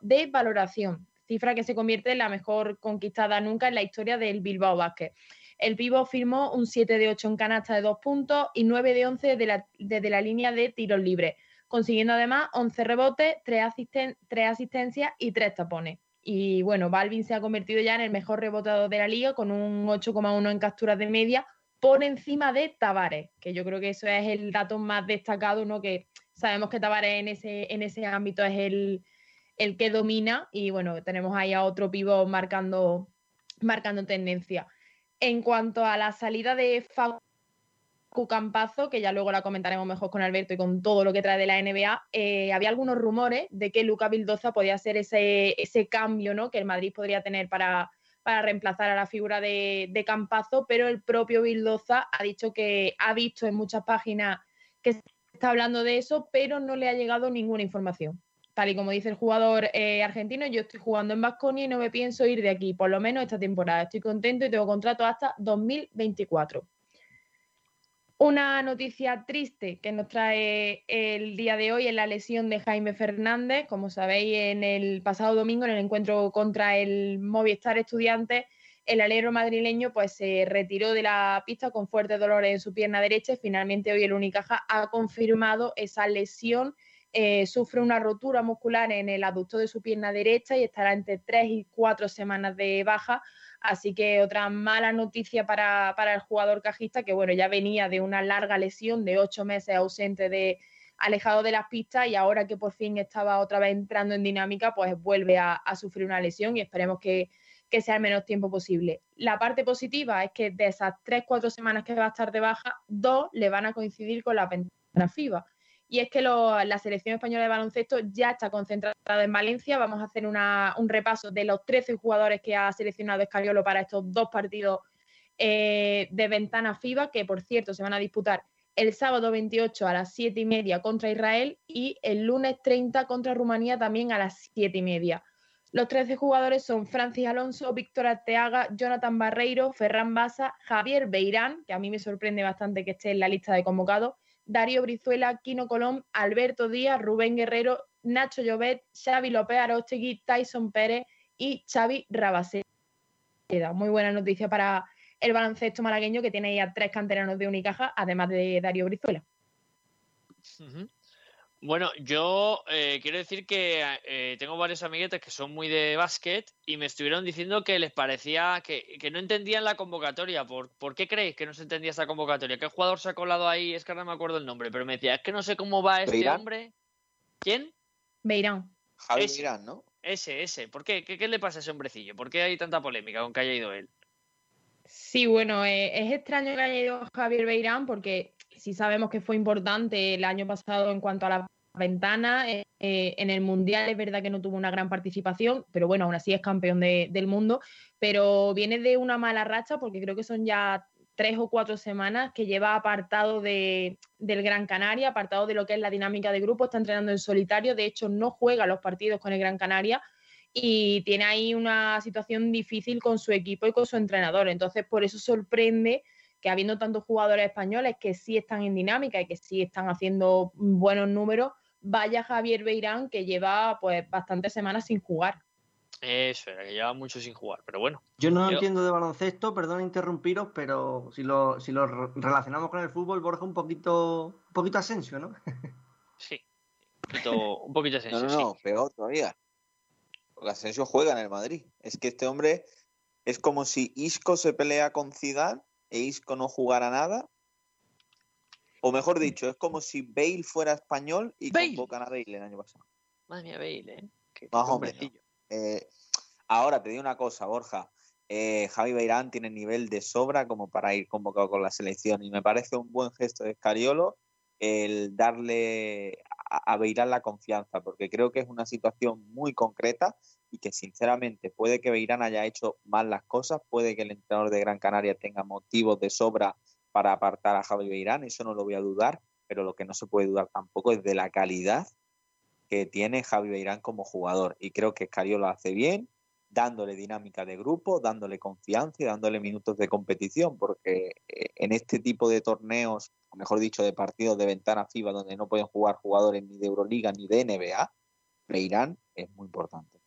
[SPEAKER 8] de valoración, cifra que se convierte en la mejor conquistada nunca en la historia del Bilbao Basket. El Pivo firmó un 7 de 8 en canasta de dos puntos y 9 de 11 desde la, línea de tiros libres, consiguiendo además 11 rebotes, 3, asistencias y 3 tapones. Y bueno, Balvin se ha convertido ya en el mejor rebotador de la liga con un 8,1 en capturas de media por encima de Tavares, que yo creo que eso es el dato más destacado, ¿no? Que sabemos que Tavares en ese, en ese ámbito es el, el que domina y bueno, tenemos ahí a otro pivo marcando, marcando tendencia. En cuanto a la salida de Facu Campazo, que ya luego la comentaremos mejor con Alberto y con todo lo que trae de la NBA, eh, había algunos rumores de que Luca Vildoza podía ser ese, cambio ¿no? que el Madrid podría tener para, reemplazar a la figura de, de, Campazo, pero el propio Vildoza ha dicho que ha visto en muchas páginas que se está hablando de eso, pero no le ha llegado ninguna información y como dice el jugador eh, argentino, yo estoy jugando en Vasconia y no me pienso ir de aquí, por lo menos esta temporada. Estoy contento y tengo contrato hasta 2024. Una noticia triste que nos trae el día de hoy es la lesión de Jaime Fernández. Como sabéis, en el pasado domingo, en el encuentro contra el Movistar Estudiantes, el alero madrileño pues, se retiró de la pista con fuertes dolores en su pierna derecha finalmente hoy el Unicaja ha confirmado esa lesión eh, sufre una rotura muscular en el aducto de su pierna derecha y estará entre tres y cuatro semanas de baja. Así que otra mala noticia para, para el jugador cajista, que bueno, ya venía de una larga lesión de ocho meses ausente de alejado de las pistas y ahora que por fin estaba otra vez entrando en dinámica, pues vuelve a, sufrir una lesión y esperemos que, sea el menos tiempo posible. La parte positiva es que de esas tres, cuatro semanas que va a estar de baja, dos le van a coincidir con la ventana FIBA. Y es que la selección española de baloncesto ya está concentrada en Valencia. Vamos a hacer un repaso de los 13 jugadores que ha seleccionado Escariolo para estos dos partidos eh, de ventana FIBA, que por cierto se van a disputar el sábado 28 a las 7 y media contra Israel y el lunes 30 contra Rumanía también a las 7 y media. Los 13 jugadores son Francis Alonso, Víctor Arteaga, Jonathan Barreiro, Ferran Basa, Javier Beirán, que a mí me sorprende bastante que esté en la lista de convocados, Darío Brizuela, Kino Colón, Alberto Díaz, Rubén Guerrero, Nacho Llobet, Xavi López Arostegui, Tyson Pérez y Xavi Rabaseda. Muy buena noticia para el baloncesto malagueño que tiene ya tres canteranos de Unicaja, además de Darío Brizuela.
[SPEAKER 1] Bueno, yo eh, quiero decir que eh, tengo varios amiguetes que son muy de básquet y me estuvieron diciendo que les parecía que, no entendían la convocatoria. ¿Por, ¿Por, qué creéis que no se entendía esa convocatoria? ¿Qué jugador se ha colado ahí? Es que ahora no me acuerdo el nombre, pero me decía, es que no sé cómo va este hombre. ¿Quién?
[SPEAKER 8] Beirán.
[SPEAKER 3] Javi Beirán, ¿no?
[SPEAKER 1] Ese, ese. ¿Por qué? qué? ¿Qué le pasa a ese hombrecillo? ¿Por qué hay tanta polémica con que haya ido él?
[SPEAKER 8] Sí, bueno, eh, es extraño que haya ido Javier Beirán porque sí sabemos que fue importante el año pasado en cuanto a la ventana. Eh, eh, en el Mundial es verdad que no tuvo una gran participación, pero bueno, aún así es campeón del mundo. Pero viene de una mala racha porque creo que son ya tres o cuatro semanas que lleva apartado de, del Gran Canaria, apartado de lo que es la dinámica de grupo, está entrenando en solitario, de hecho no juega los partidos con el Gran Canaria y tiene ahí una situación difícil con su equipo y con su entrenador. Entonces, por eso sorprende que habiendo tantos jugadores españoles que sí están en dinámica y que sí están haciendo buenos números, vaya Javier Beirán que lleva pues bastantes semanas sin jugar.
[SPEAKER 1] Eso era, que lleva mucho sin jugar, pero bueno.
[SPEAKER 4] Yo no entiendo de baloncesto, perdón interrumpiros, pero si lo, si lo relacionamos con el fútbol, Borja, un poquito, un poquito Asensio, ¿no?
[SPEAKER 1] sí, un poquito, un poquito Asensio.
[SPEAKER 3] No, no, no, peor todavía. Porque Asensio juega en el Madrid. Es que este hombre es como si Isco se pelea con Zidane e Isco no jugara nada. O mejor dicho, es como si Bale fuera español y convocan a Bale el año pasado.
[SPEAKER 1] Madre mía, Bale, ¿eh?
[SPEAKER 3] Más o menos. Eh, ahora te digo una cosa, Borja. Eh, Javi Beirán tiene nivel de sobra como para ir convocado con la selección y me parece un buen gesto de Scariolo el darle a, Beirán la confianza, porque creo que es una situación muy concreta y que sinceramente puede que Beirán haya hecho mal las cosas, puede que el entrenador de Gran Canaria tenga motivos de sobra para apartar a Javi Beirán, eso no lo voy a dudar, pero lo que no se puede dudar tampoco es de la calidad que tiene Javi Beirán como jugador. Y creo que Escario lo hace bien, dándole dinámica de grupo, dándole confianza y dándole minutos de competición, porque eh, en este tipo de torneos, o mejor dicho, de partidos de ventana FIBA donde no pueden jugar jugadores ni de Euroliga ni de NBA, Beirán es muy importante.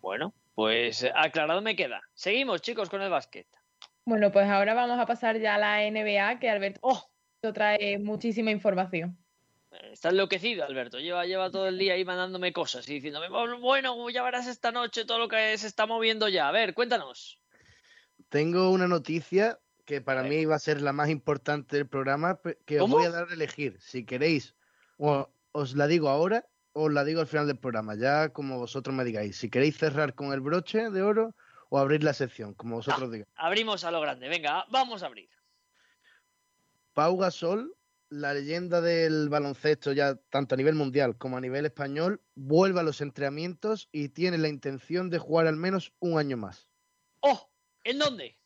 [SPEAKER 1] Bueno, pues aclarado me queda. Seguimos, chicos, con el básquet.
[SPEAKER 8] Bueno, pues ahora vamos a pasar ya a la NBA, que Alberto oh, trae muchísima información.
[SPEAKER 1] Está enloquecido, Alberto. Lleva, lleva todo el día ahí mandándome cosas y diciéndome, bueno, ya verás esta noche todo lo que se está moviendo ya. A ver, cuéntanos.
[SPEAKER 6] Tengo una noticia que para mí va a ser la más importante del programa, que os voy a dar a elegir. Si queréis, o os la digo ahora os la digo al final del programa, ya como vosotros me digáis. Si queréis cerrar con el broche de oro o abrir la sección, como vosotros digáis.
[SPEAKER 1] Abrimos a lo grande, venga, vamos a abrir.
[SPEAKER 6] Pau Gasol la leyenda del baloncesto, ya tanto a nivel mundial como a nivel español, vuelve a los entrenamientos y tiene la intención de jugar al menos un año más.
[SPEAKER 1] ¡Oh! ¿En dónde?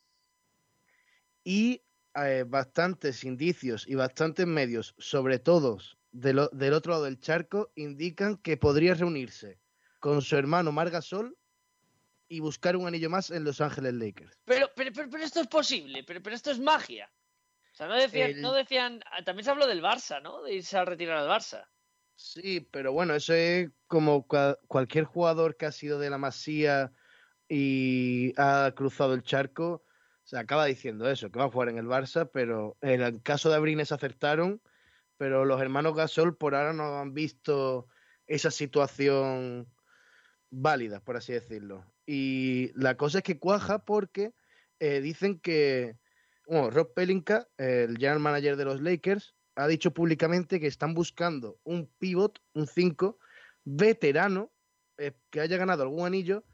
[SPEAKER 6] Y eh, bastantes indicios y bastantes medios, sobre todo del otro lado del charco, indican que podría reunirse con su hermano Margasol y buscar un anillo más en Los Ángeles Lakers.
[SPEAKER 1] Pero, pero, pero, esto es posible, pero, pero esto es magia no decían, no decían, ah, también se habló del Barça, ¿no? De irse a retirar al Barça.
[SPEAKER 6] Sí, pero bueno, eso es como cualquier jugador que ha sido de la Masía y ha cruzado el charco, se acaba diciendo eso, que va a jugar en el Barça, pero en el caso de Abrines acertaron, pero los hermanos Gasol por ahora no han visto esa situación válida, por así decirlo. Y la cosa es que cuaja porque eh, dicen que bueno, Rob Pelinka, el general manager de los Lakers, ha dicho públicamente que están buscando un pivot, un 5, veterano, eh, que haya ganado algún anillo,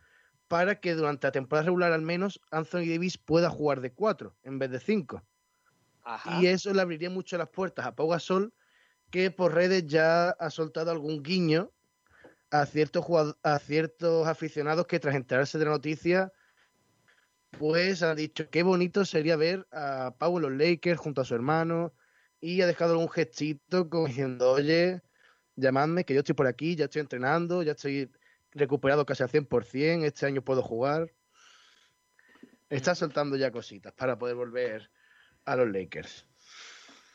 [SPEAKER 6] para que durante la temporada regular al menos Anthony Davis pueda jugar de 4 en vez de 5. Y eso le abriría mucho las puertas a Pau Gasol, que por redes ya ha soltado algún guiño a ciertos, a ciertos aficionados que tras enterarse de la noticia, pues han dicho qué bonito sería ver a Pau en los Lakers junto a su hermano y ha dejado algún gestito como diciendo, oye, llamadme que yo estoy por aquí, ya estoy entrenando, ya estoy recuperado casi al 100%, este año puedo jugar. Está soltando ya cositas para poder volver a los Lakers.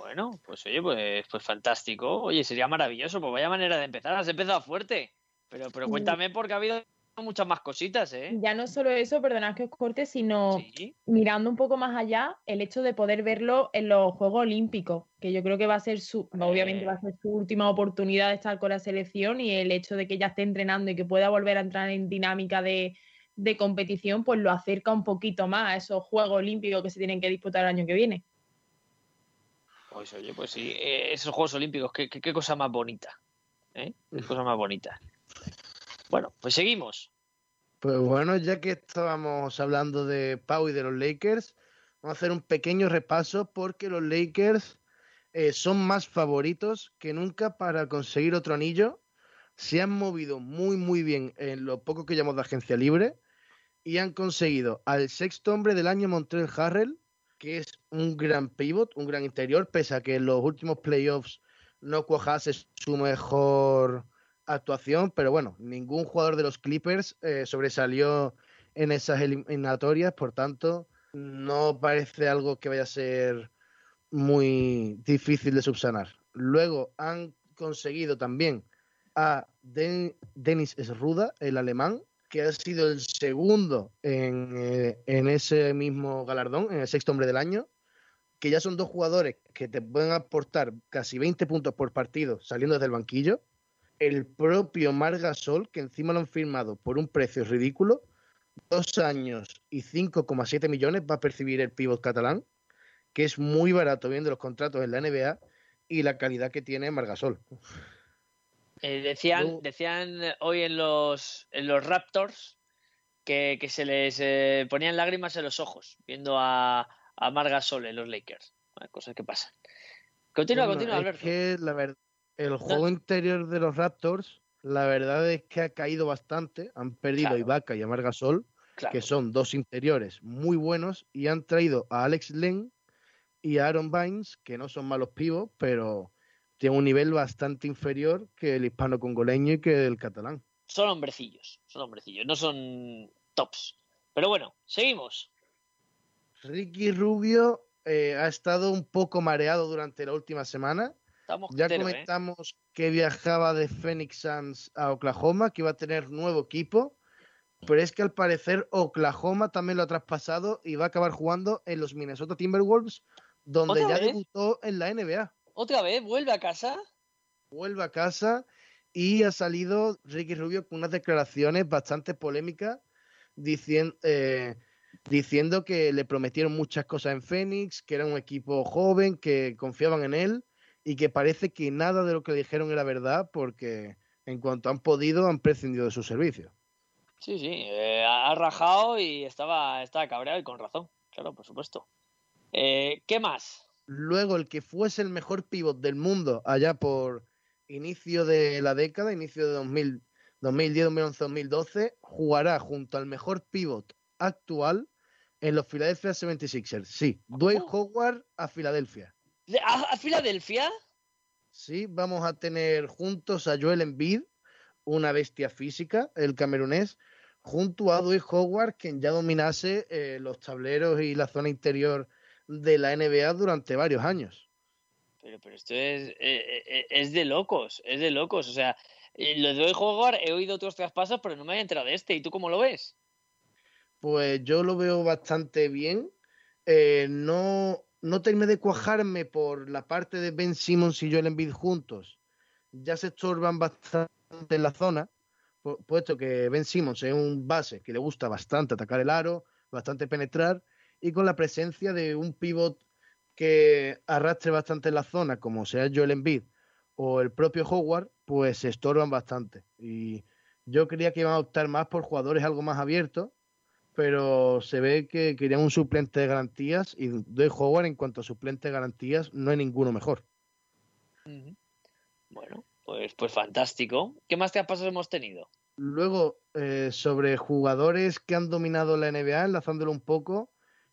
[SPEAKER 1] Bueno, pues oye, pues, pues fantástico. Oye, sería maravilloso, pues vaya manera de empezar. Has empezado fuerte. Pero, pero cuéntame porque ha habido muchas más cositas, ¿eh?
[SPEAKER 8] Ya no solo eso, perdonad que os corte, sino mirando un poco más allá, el hecho de poder verlo en los Juegos Olímpicos, que yo creo que va a ser su, obviamente va a ser su última oportunidad de estar con la selección y el hecho de que ya esté entrenando y que pueda volver a entrar en dinámica de, de competición, pues lo acerca un poquito más a esos Juegos Olímpicos que se tienen que disputar el año que viene.
[SPEAKER 1] Pues oye, pues sí, eh, esos Juegos Olímpicos, qué, qué, cosa más bonita, ¿eh? Qué cosa más bonita. Bueno, pues seguimos.
[SPEAKER 6] Pues bueno, ya que estábamos hablando de Pau y de los Lakers, vamos a hacer un pequeño repaso porque los Lakers eh, son más favoritos que nunca para conseguir otro anillo. Se han movido muy, muy bien en lo poco que llamamos de agencia libre y han conseguido al sexto hombre del año Montreal Harrell, que es un gran pivot, un gran interior, pese a que en los últimos playoffs no cuajase su mejor actuación, pero bueno, ningún jugador de los Clippers eh, sobresalió en esas eliminatorias, por tanto, no parece algo que vaya a ser muy difícil de subsanar. Luego han conseguido también a Dennis Sruda, el alemán, que ha sido el segundo en, eh, en, ese mismo galardón, en el sexto hombre del año, que ya son dos jugadores que te pueden aportar casi 20 puntos por partido saliendo desde el banquillo el propio Margasol, que encima lo han firmado por un precio ridículo, dos años y 5,7 millones va a percibir el pívot catalán, que es muy barato viendo los contratos en la NBA y la calidad que tiene Margasol.
[SPEAKER 1] Eh, decían, decían hoy en los, en los Raptors que, se les eh, ponían lágrimas en los ojos viendo a, a Margasol en los Lakers. Cosas que pasan. Continúa, continúa, Alberto.
[SPEAKER 6] la verdad el juego interior de los Raptors, la verdad es que ha caído bastante. Han perdido a Ibaka y a Margasol, que son dos interiores muy buenos, y han traído a Alex Len y a Aaron Bynes, que no son malos pivos, pero tienen un nivel bastante inferior que el hispano congoleño y que el catalán.
[SPEAKER 1] Son hombrecillos, son hombrecillos, no son tops. Pero bueno, seguimos.
[SPEAKER 6] Ricky Rubio eh, ha estado un poco mareado durante la última semana ya ¿eh? comentamos que viajaba de Phoenix Suns a Oklahoma, que iba a tener nuevo equipo, pero es que al parecer Oklahoma también lo ha traspasado y va a acabar jugando en los Minnesota Timberwolves, donde ya debutó en la NBA.
[SPEAKER 1] ¿Otra vez? ¿Vuelve a casa?
[SPEAKER 6] Vuelve a casa y ha salido Ricky Rubio con unas declaraciones bastante polémicas diciendo, eh, diciendo que le prometieron muchas cosas en Phoenix, que era un equipo joven, que confiaban en él y que parece que nada de lo que dijeron era verdad porque en cuanto han podido han prescindido de su servicio.
[SPEAKER 1] Sí, sí, eh, ha rajado y estaba, estaba cabreado y con razón, claro, por supuesto. Eh, ¿Qué más?
[SPEAKER 6] Luego, el que fuese el mejor pivot del mundo allá por inicio de la década, inicio de 2000, 2010, 2011, 2012, jugará junto al mejor pivot actual en los Philadelphia 76ers. Sí, Dwayne Howard a Filadelfia.
[SPEAKER 1] ¿A, Filadelfia?
[SPEAKER 6] Sí, vamos a tener juntos a Joel Embiid, una bestia física, el camerunés, junto a Dwayne Howard, quien ya dominase eh, los tableros y la zona interior de la NBA durante varios años.
[SPEAKER 1] Pero, pero esto es, eh, eh, es de locos, es de locos. O sea, lo de Howard he oído otros traspasos, pero no me había enterado de este. ¿Y tú cómo lo ves?
[SPEAKER 6] Pues yo lo veo bastante bien. no no terminé de cuajarme por la parte de Ben Simmons y Joel Embiid juntos. Ya se estorban bastante en la zona, puesto que Ben Simmons es un base que le gusta bastante atacar el aro, bastante penetrar, y con la presencia de un pivot que arrastre bastante la zona, como sea Joel Embiid o el propio Howard, pues se estorban bastante. Y yo creía que iban a optar más por jugadores algo más abiertos, pero se ve que querían un suplente de garantías y de Howard en cuanto a suplente de garantías no hay ninguno mejor.
[SPEAKER 1] Bueno, pues, pues fantástico. ¿Qué más pasado hemos tenido?
[SPEAKER 6] Luego, eh, sobre jugadores que han dominado la NBA, enlazándolo un poco,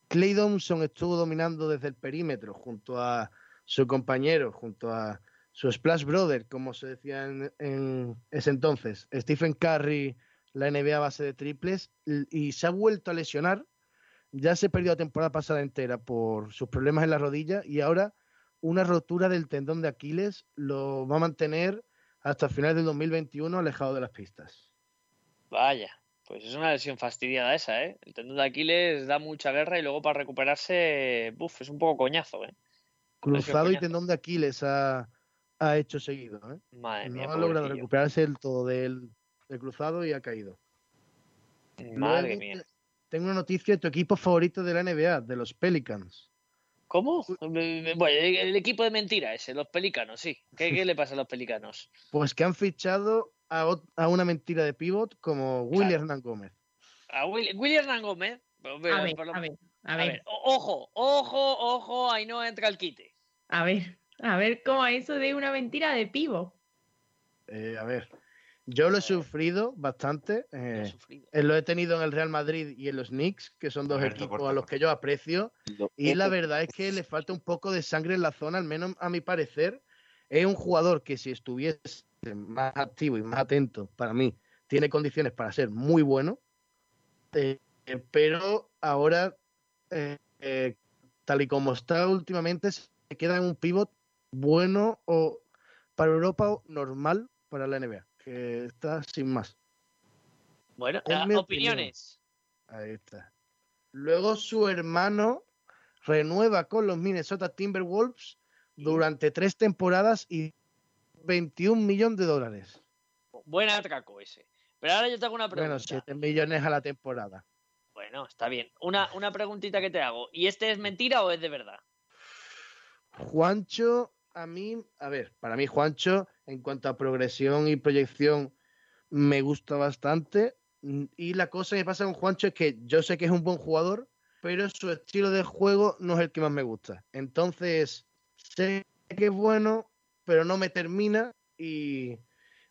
[SPEAKER 6] Clay Thompson estuvo dominando desde el perímetro junto a su compañero, junto a su Splash Brother, como se decía en, ese entonces, Stephen Curry, la NBA base de triples, y se ha vuelto a lesionar. Ya se perdió la temporada pasada entera por sus problemas en la rodilla y ahora una rotura del tendón de Aquiles lo va a mantener hasta el final del 2021 alejado de las pistas.
[SPEAKER 1] Vaya, pues es una lesión fastidiada esa, ¿eh? El tendón de Aquiles da mucha guerra y luego para recuperarse, buf, es un poco coñazo, ¿eh?
[SPEAKER 6] Cruzado y tendón de Aquiles ha, hecho seguido, ¿eh?
[SPEAKER 1] Madre
[SPEAKER 6] no ha logrado recuperarse el todo del, cruzado y ha caído.
[SPEAKER 1] Madre mía.
[SPEAKER 6] Tengo una noticia de tu equipo favorito de la NBA, de los Pelicans.
[SPEAKER 1] ¿Cómo? Bueno, el equipo de mentira ese, los Pelicanos, sí. ¿Qué, qué le pasa a los Pelicanos?
[SPEAKER 6] Pues que han fichado a, una mentira de pivot como William Hernán Gómez.
[SPEAKER 1] A William Hernán Gómez.
[SPEAKER 8] a, ver, a, ver, a, ver,
[SPEAKER 1] Ojo, ojo, ojo, ahí no entra el quite.
[SPEAKER 8] A ver, a ver cómo eso de una mentira de pivot.
[SPEAKER 6] Eh, a ver, yo lo he sufrido bastante. Eh, lo he tenido en el Real Madrid y en los Knicks, que son dos equipos a los que yo aprecio. Y la verdad es que le falta un poco de sangre en la zona, al menos a mi parecer. Es un jugador que si estuviese más activo y más atento, para mí, tiene condiciones para ser muy bueno, eh, pero ahora, eh, eh, tal y como está últimamente, se queda en un pivot bueno o para Europa o normal para la NBA, que está sin más.
[SPEAKER 1] Bueno, opiniones.
[SPEAKER 6] Ahí está. Luego su hermano renueva con los Minnesota Timberwolves durante tres temporadas y 21 millones de dólares.
[SPEAKER 1] Buen atraco ese. Pero ahora yo te hago una pregunta.
[SPEAKER 6] Bueno, 7 millones a la temporada.
[SPEAKER 1] Bueno, está bien. Una, una preguntita que te hago. ¿Y este es mentira o es de verdad?
[SPEAKER 6] Juancho, a mí, a ver, para mí Juancho, en cuanto a progresión y proyección, me gusta bastante. Y la cosa que pasa con Juancho es que yo sé que es un buen jugador, pero su estilo de juego no es el que más me gusta. Entonces, sé que es bueno, pero no me termina y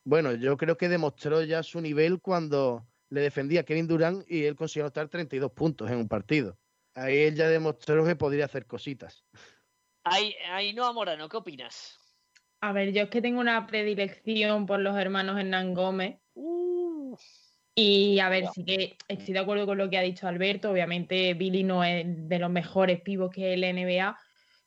[SPEAKER 6] bueno, yo creo que demostró ya su nivel cuando le defendía a Kevin Durant y él consiguió anotar 32 puntos en un partido. Ahí él ya demostró que podría hacer cositas.
[SPEAKER 1] Ahí, ahí no, Morano, ¿qué opinas?
[SPEAKER 8] A ver, yo es que tengo una predilección por los hermanos Hernán Gómez.
[SPEAKER 1] Uh.
[SPEAKER 8] y a ver, sí que estoy de acuerdo con lo que ha dicho Alberto. Obviamente, Billy no es de los mejores pivos que el NBA,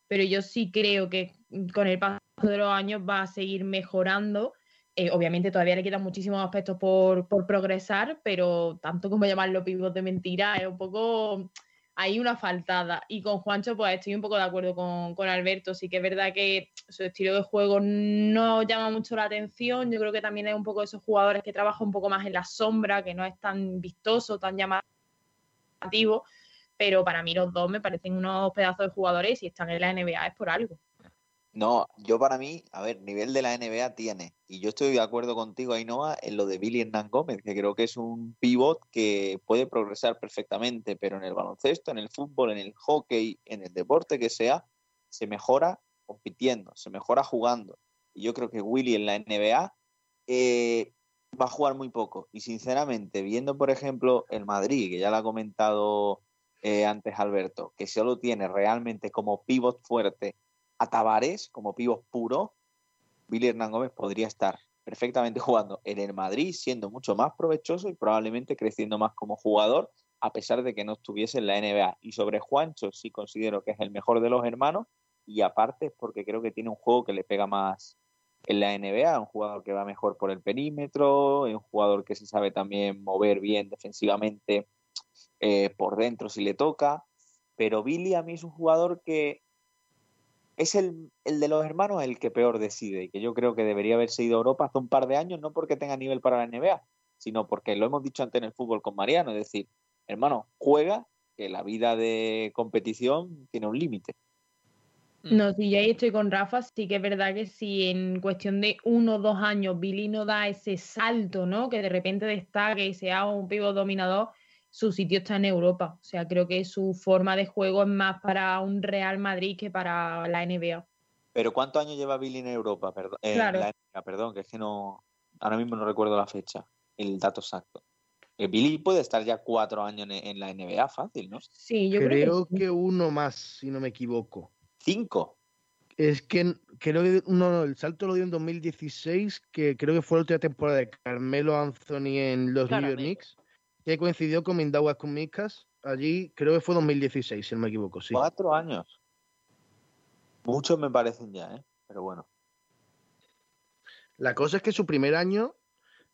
[SPEAKER 8] pero yo sí creo que con el paso de los años va a seguir mejorando. Eh, obviamente todavía le quedan muchísimos aspectos por, progresar, pero tanto como llamarlo pibos de mentira es un poco hay una faltada. Y con Juancho, pues estoy un poco de acuerdo con, con, Alberto. Sí que es verdad que su estilo de juego no llama mucho la atención. Yo creo que también es un poco de esos jugadores que trabajan un poco más en la sombra, que no es tan vistoso, tan llamativo. Pero para mí los dos me parecen unos pedazos de jugadores y están en la NBA es por algo.
[SPEAKER 3] No, yo para mí, a ver, nivel de la NBA tiene. Y yo estoy de acuerdo contigo, Ainhoa, en lo de Billy Hernán Gómez, que creo que es un pivot que puede progresar perfectamente, pero en el baloncesto, en el fútbol, en el hockey, en el deporte que sea, se mejora compitiendo, se mejora jugando. Y yo creo que Willy en la NBA eh, va a jugar muy poco. Y sinceramente, viendo, por ejemplo, el Madrid, que ya lo ha comentado eh, antes Alberto, que solo tiene realmente como pivot fuerte a Tavares como pivot puro, Billy Hernán Gómez podría estar perfectamente jugando en el Madrid, siendo mucho más provechoso y probablemente creciendo más como jugador, a pesar de que no estuviese en la NBA. Y sobre Juancho sí considero que es el mejor de los hermanos, y aparte es porque creo que tiene un juego que le pega más en la NBA, un jugador que va mejor por el perímetro, un jugador que se sabe también mover bien defensivamente eh, por dentro si le toca. Pero Billy a mí es un jugador que es el, el, de los hermanos el que peor decide, y que yo creo que debería haberse ido a Europa hace un par de años, no porque tenga nivel para la NBA, sino porque lo hemos dicho antes en el fútbol con Mariano, es decir, hermano, juega, que la vida de competición tiene un límite.
[SPEAKER 8] Mm. No, si ya estoy con Rafa, sí que es verdad que si en cuestión de uno o dos años Billy no da ese salto, ¿no? Que de repente destaque y sea un pivo dominador, su sitio está en Europa. O sea, creo que su forma de juego es más para un Real Madrid que para la NBA.
[SPEAKER 3] Pero ¿cuántos años lleva Billy en Europa? Perdón, claro. perdón, que es que no, ahora mismo no recuerdo la fecha, el dato exacto. Eh, Billy puede estar ya cuatro años en, la NBA fácil, ¿no?
[SPEAKER 8] Sí, yo
[SPEAKER 6] creo, que, uno más, si no me equivoco.
[SPEAKER 3] ¿Cinco?
[SPEAKER 6] Es que creo que no, el salto lo dio en 2016, que creo que fue la última temporada de Carmelo Anthony en los New York Knicks que coincidió con Mindawas con Micas. Allí creo que fue 2016, si no me equivoco, sí.
[SPEAKER 3] Cuatro años. Muchos me parecen ya, ¿eh? Pero bueno.
[SPEAKER 6] La cosa es que su primer año,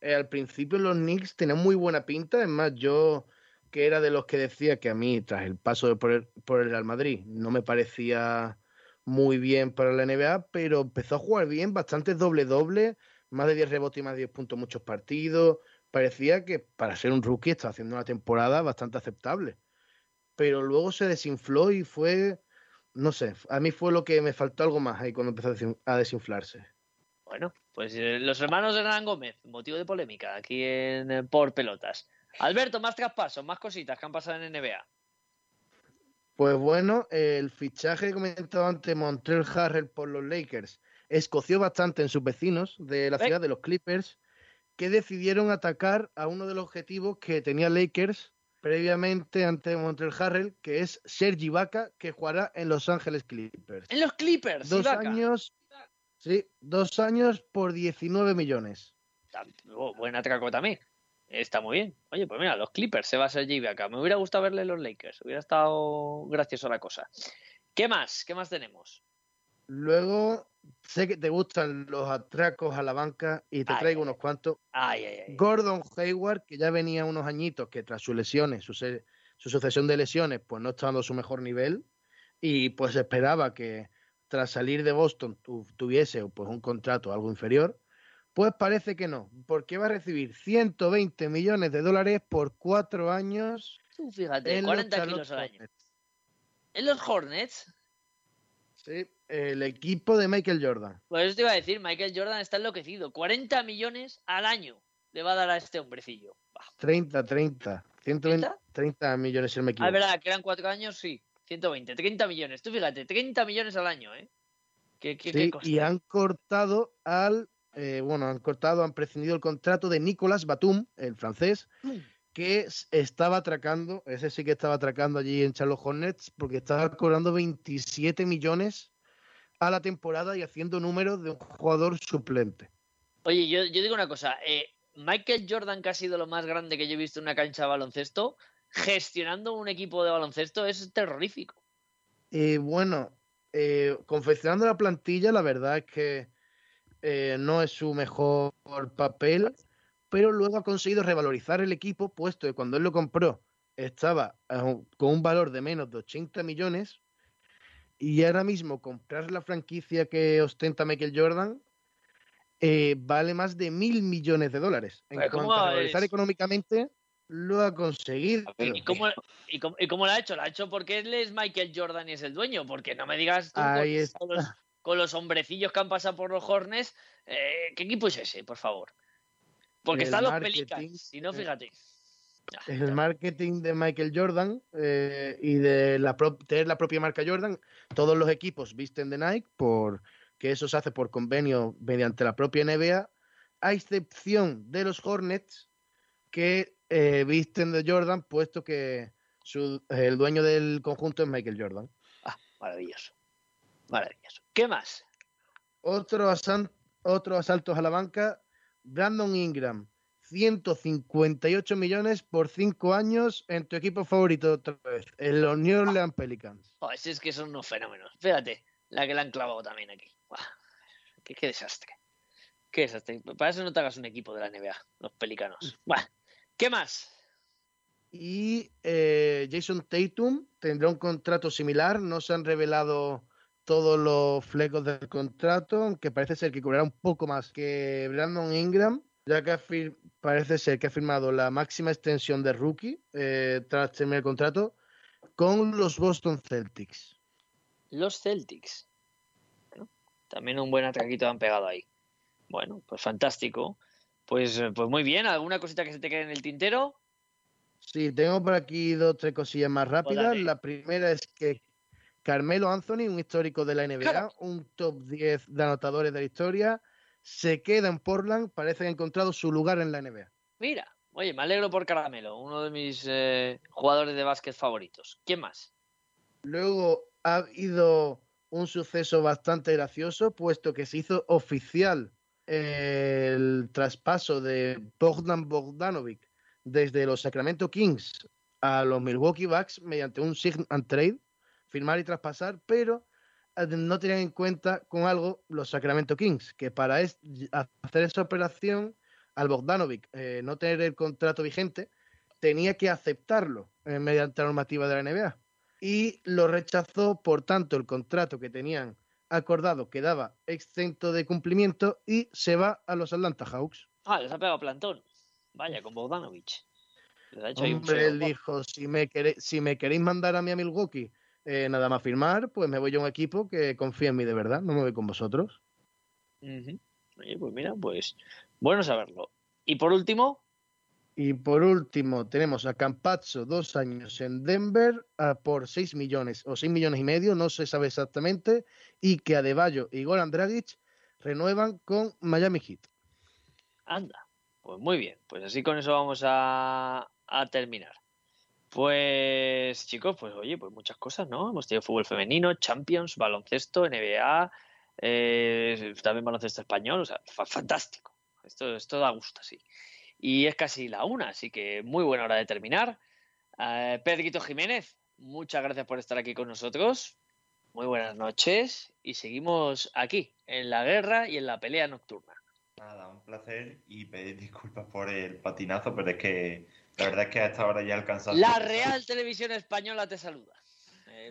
[SPEAKER 6] eh, al principio los Knicks tenían muy buena pinta. Es más, yo que era de los que decía que a mí, tras el paso por el, por el Real Madrid, no me parecía muy bien para la NBA, pero empezó a jugar bien, bastante doble-doble, más de 10 rebotes y más de 10 puntos muchos partidos, parecía que para ser un rookie estaba haciendo una temporada bastante aceptable. Pero luego se desinfló y fue, no sé, a mí fue lo que me faltó algo más ahí cuando empezó a desinflarse.
[SPEAKER 1] Bueno, pues eh, los hermanos de Hernán Gómez, motivo de polémica aquí en eh, Por Pelotas. Alberto, más traspasos, más cositas que han pasado en NBA.
[SPEAKER 6] Pues bueno, el fichaje que comentado antes, Montreal Harrell por los Lakers, escoció bastante en sus vecinos de la ciudad de los Clippers que decidieron atacar a uno de los objetivos que tenía Lakers previamente ante Montreal Harrell, que es Sergi Vaca, que jugará en Los Ángeles Clippers.
[SPEAKER 1] En los Clippers.
[SPEAKER 6] Dos años. Sí, dos años por 19 millones.
[SPEAKER 1] Oh, buen atraco también. Está muy bien. Oye, pues mira, los Clippers se va a Sergi Vaca. Me hubiera gustado verle los Lakers. Hubiera estado gracioso la cosa. ¿Qué más? ¿Qué más tenemos?
[SPEAKER 6] Luego, sé que te gustan los atracos a la banca y te traigo unos cuantos. Gordon Hayward, que ya venía unos añitos que tras sus lesiones, su, sucesión de lesiones, pues no estaba dando su mejor nivel y pues esperaba que tras salir de Boston tuviese pues un contrato algo inferior. Pues parece que no, porque va a recibir 120 millones de dólares por cuatro años.
[SPEAKER 1] fíjate, 40 kilos al año. ¿En los Hornets?
[SPEAKER 6] Sí, el equipo de Michael Jordan.
[SPEAKER 1] Pues eso te iba a decir, Michael Jordan está enloquecido. 40 millones al año le va a dar a este hombrecillo.
[SPEAKER 6] 30, 30. 120, 30 millones si me equivoco.
[SPEAKER 1] Ah, verdad, que eran cuatro años, sí. 120, 30 millones. Tú fíjate, 30 millones al año, ¿eh?
[SPEAKER 6] ¿Qué, sí, y han cortado al. Eh, bueno, han cortado, han prescindido el contrato de Nicolas Batum, el francés, mm. que estaba atracando, ese sí que estaba atracando allí en Charlotte Hornets, porque estaba cobrando 27 millones a la temporada y haciendo números de un jugador suplente.
[SPEAKER 1] Oye, yo, digo una cosa, eh, Michael Jordan, que ha sido lo más grande que yo he visto en una cancha de baloncesto, gestionando un equipo de baloncesto es terrorífico.
[SPEAKER 6] Eh, bueno, eh, confeccionando la plantilla, la verdad es que no es su mejor papel, pero luego ha conseguido revalorizar el equipo, puesto que cuando él lo compró estaba con un valor de menos de 80 millones, y ahora mismo comprar la franquicia que ostenta Michael Jordan eh, vale más de mil millones de dólares. En cuanto a realizar económicamente, lo ha conseguido.
[SPEAKER 1] ¿Y cómo, y, cómo, lo ha hecho? Lo ha hecho porque él es Michael Jordan y es el dueño. Porque no me digas tú con, los, hombrecillos que han pasado por los Hornets, eh, ¿qué equipo es ese, por favor? Porque están los Pelicans, si no, fíjate
[SPEAKER 6] el marketing de Michael Jordan eh, y de la, tener la propia marca Jordan. Todos los equipos visten de Nike, por, que eso se hace por convenio mediante la propia NBA, a excepción de los Hornets, que eh, visten de Jordan, puesto que el dueño del conjunto es Michael Jordan.
[SPEAKER 1] Ah, maravilloso. Maravilloso. ¿Qué más?
[SPEAKER 6] Otro otros asaltos a la banca. Brandon Ingram 158 millones por 5 años en tu equipo favorito otra vez, en los New Orleans Pelicans.
[SPEAKER 1] Oh, es que son unos fenómenos. Fíjate, la que la han clavado también aquí. Qué, desastre. Qué desastre. Para eso no te hagas un equipo de la NBA, los Pelicanos. ¿Qué más?
[SPEAKER 6] Y eh, Jason Tatum tendrá un contrato similar. No se han revelado todos los flecos del contrato, aunque parece ser que cobrará un poco más que Brandon Ingram, ya que parece ser que ha firmado la máxima extensión de rookie eh, tras terminar el contrato con los Boston Celtics.
[SPEAKER 1] Los Celtics. también un buen atraquito han pegado ahí. Bueno, pues fantástico. Pues, pues muy bien, ¿alguna cosita que se te quede en el tintero?
[SPEAKER 6] Sí, tengo por aquí dos tres cosillas más rápidas. La primera es que Carmelo Anthony, un histórico de la NBA, un top 10 de anotadores de la historia, se queda en Portland, parece que ha encontrado su lugar en la NBA.
[SPEAKER 1] Mira, oye, me alegro por Carmelo, uno de mis eh, jugadores de básquet favoritos. ¿Quién más?
[SPEAKER 6] Luego ha habido un suceso bastante gracioso, puesto que se hizo oficial el traspaso de Bogdan Bogdanovic desde los Sacramento Kings a los Milwaukee Bucks mediante un sign and trade firmar y traspasar, pero eh, no tenían en cuenta con algo los Sacramento Kings, que para hacer esa operación al Bogdanovic eh, no tener el contrato vigente, tenía que aceptarlo eh, mediante la normativa de la NBA. Y lo rechazó, por tanto, el contrato que tenían acordado quedaba exento de cumplimiento y se va a los Atlanta Hawks.
[SPEAKER 1] Ah, les ha pegado plantón. Vaya, con Bogdanovic.
[SPEAKER 6] Hombre, él dijo, si me, si me queréis mandar a mí a Milwaukee eh, nada más firmar, pues me voy a un equipo que confía en mí de verdad, no me voy con vosotros.
[SPEAKER 1] Oye, pues mira, pues bueno saberlo. Y por último.
[SPEAKER 6] Y por último, tenemos a Campazzo, dos años en Denver, por 6 millones o 6 millones y medio, no se sabe exactamente, y que Adebayo y Goran Dragic renuevan con Miami Heat.
[SPEAKER 1] Anda, pues muy bien, pues así con eso vamos a, a terminar. Pues chicos, pues oye, pues muchas cosas, ¿no? Hemos tenido fútbol femenino, Champions, baloncesto, NBA, eh, también baloncesto español, o sea, fantástico. Esto, esto da gusto, sí. Y es casi la una, así que muy buena hora de terminar. Eh, Pedrito Jiménez, muchas gracias por estar aquí con nosotros. Muy buenas noches y seguimos aquí, en la guerra y en la pelea nocturna.
[SPEAKER 5] Nada, un placer y pedir disculpas por el patinazo, pero es que la verdad es que a esta hora ya alcanzado.
[SPEAKER 1] La Real Televisión Española te saluda. Eh,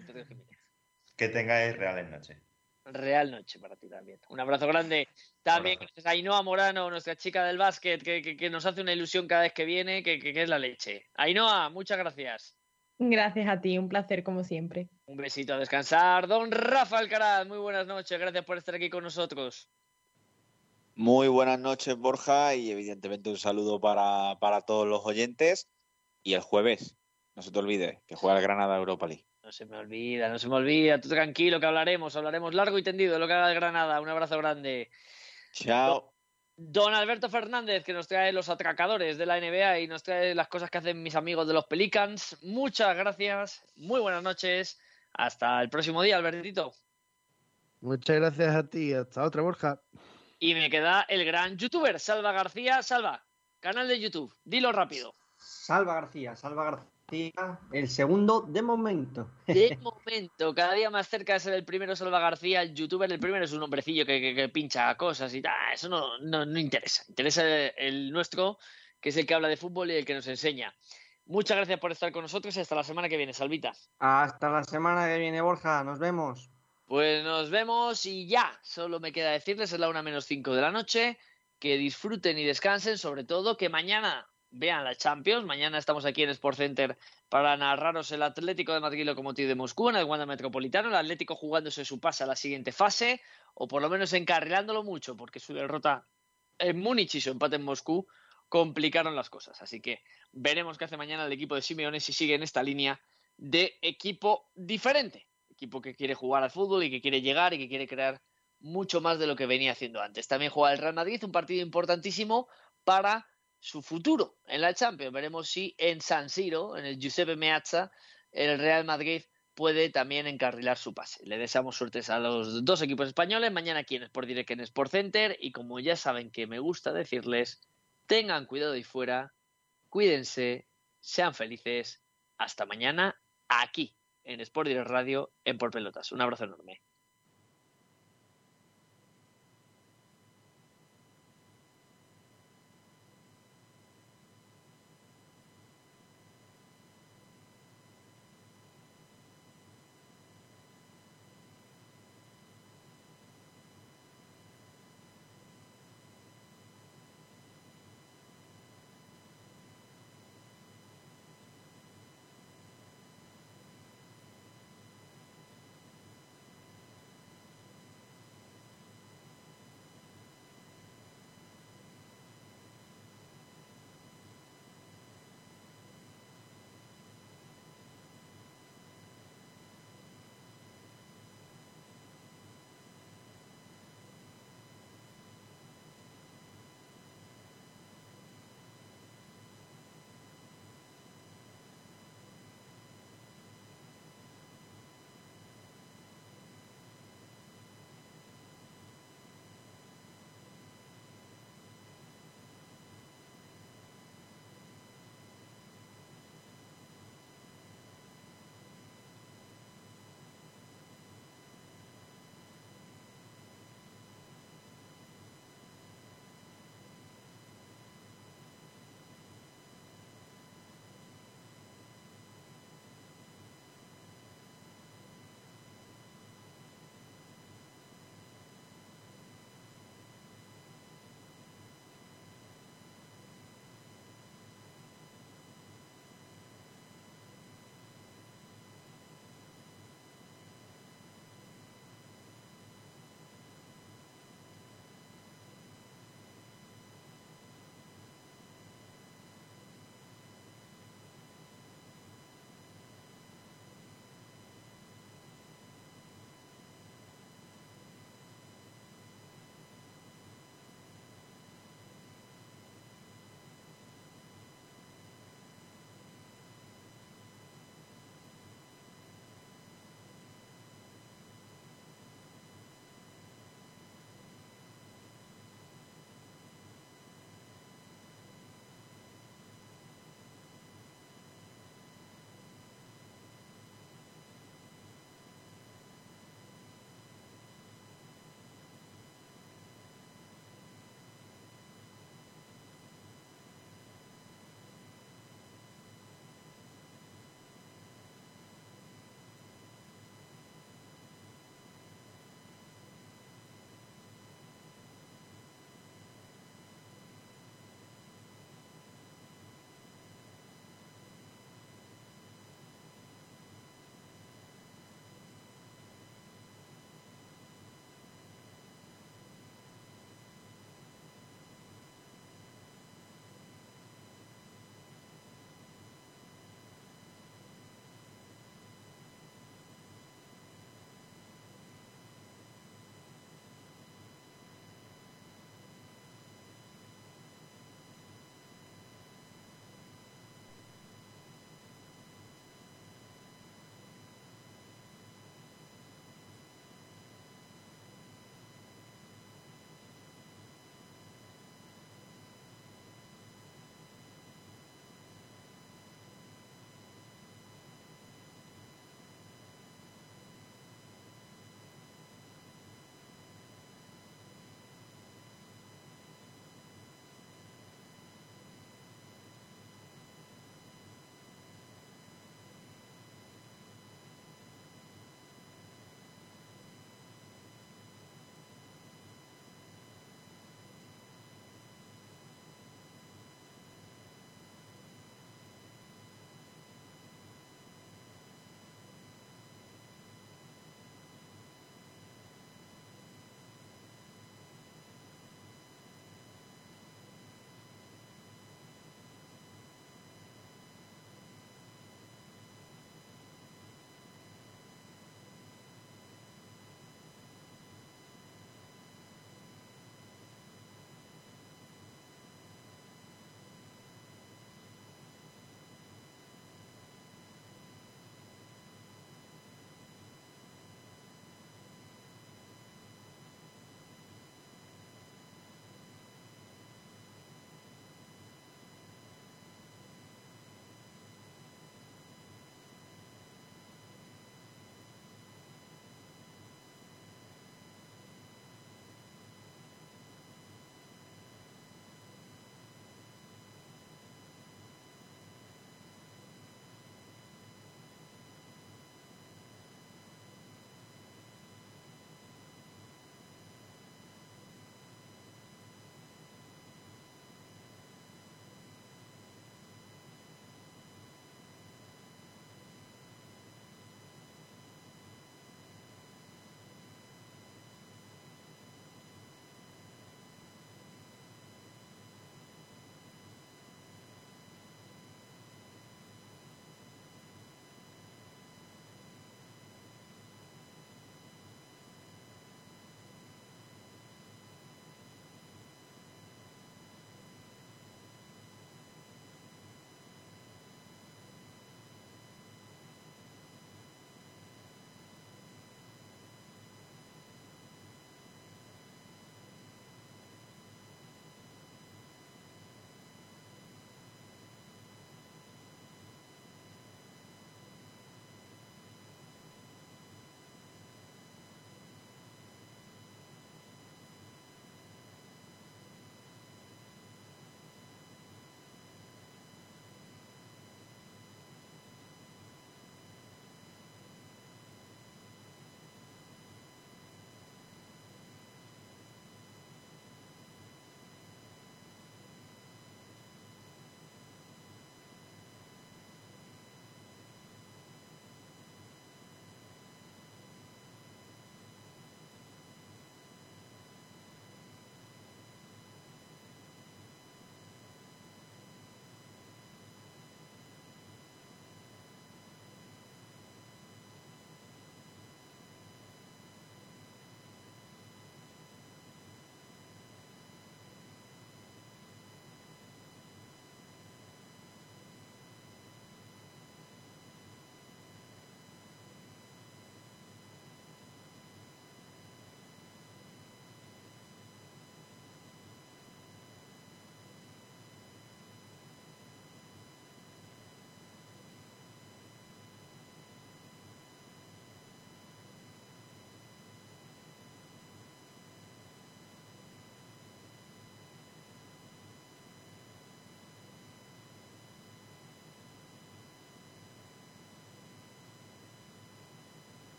[SPEAKER 5] que tengáis reales noche.
[SPEAKER 1] Real noche para ti también. Un abrazo grande. También a Ainhoa Morano, nuestra chica del básquet, que, nos hace una ilusión cada vez que viene, que, es la leche. Ainhoa, muchas gracias.
[SPEAKER 8] Gracias a ti, un placer como siempre.
[SPEAKER 1] Un besito a descansar. Don Rafa Alcaraz, muy buenas noches, gracias por estar aquí con nosotros.
[SPEAKER 9] Muy buenas noches, Borja, y evidentemente un saludo para, todos los oyentes. Y el jueves, no se te olvide, que juega el Granada Europa League.
[SPEAKER 1] No se me olvida, no se me olvida. Tú tranquilo que hablaremos, hablaremos largo y tendido de lo que haga el Granada. Un abrazo grande.
[SPEAKER 9] Chao.
[SPEAKER 1] Don Alberto Fernández, que nos trae los atracadores de la NBA y nos trae las cosas que hacen mis amigos de los Pelicans. Muchas gracias, muy buenas noches. Hasta el próximo día, Albertito.
[SPEAKER 6] Muchas gracias a ti. Hasta otra, Borja.
[SPEAKER 1] Y me queda el gran youtuber, Salva García. Salva, canal de YouTube, dilo rápido.
[SPEAKER 4] Salva García, Salva García, el segundo de momento.
[SPEAKER 1] De momento, cada día más cerca de ser el primero Salva García, el youtuber, el primero es un hombrecillo que, pincha cosas y tal, eso no, no, interesa, interesa el, nuestro, que es el que habla de fútbol y el que nos enseña. Muchas gracias por estar con nosotros y hasta la semana que viene, Salvita.
[SPEAKER 4] Hasta la semana que viene, Borja, nos vemos.
[SPEAKER 1] Pues nos vemos y ya. Solo me queda decirles, es la una menos cinco de la noche, que disfruten y descansen, sobre todo que mañana vean la Champions. Mañana estamos aquí en Sport Center para narraros el Atlético de Madrid Locomotiv de Moscú en el Wanda Metropolitano. El Atlético jugándose su pase a la siguiente fase, o por lo menos encarrilándolo mucho, porque su derrota en Múnich y su empate en Moscú complicaron las cosas. Así que veremos qué hace mañana el equipo de Simeone si sigue en esta línea de equipo diferente equipo que quiere jugar al fútbol y que quiere llegar y que quiere crear mucho más de lo que venía haciendo antes. También juega el Real Madrid, un partido importantísimo para su futuro en la Champions. Veremos si en San Siro, en el Giuseppe Meazza, el Real Madrid puede también encarrilar su pase. Le deseamos suertes a los dos equipos españoles. Mañana aquí en Sport Direct en Sport Center. Y como ya saben que me gusta decirles, tengan cuidado ahí fuera, cuídense, sean felices. Hasta mañana aquí en Sport Direct Radio en Por Pelotas. Un abrazo enorme.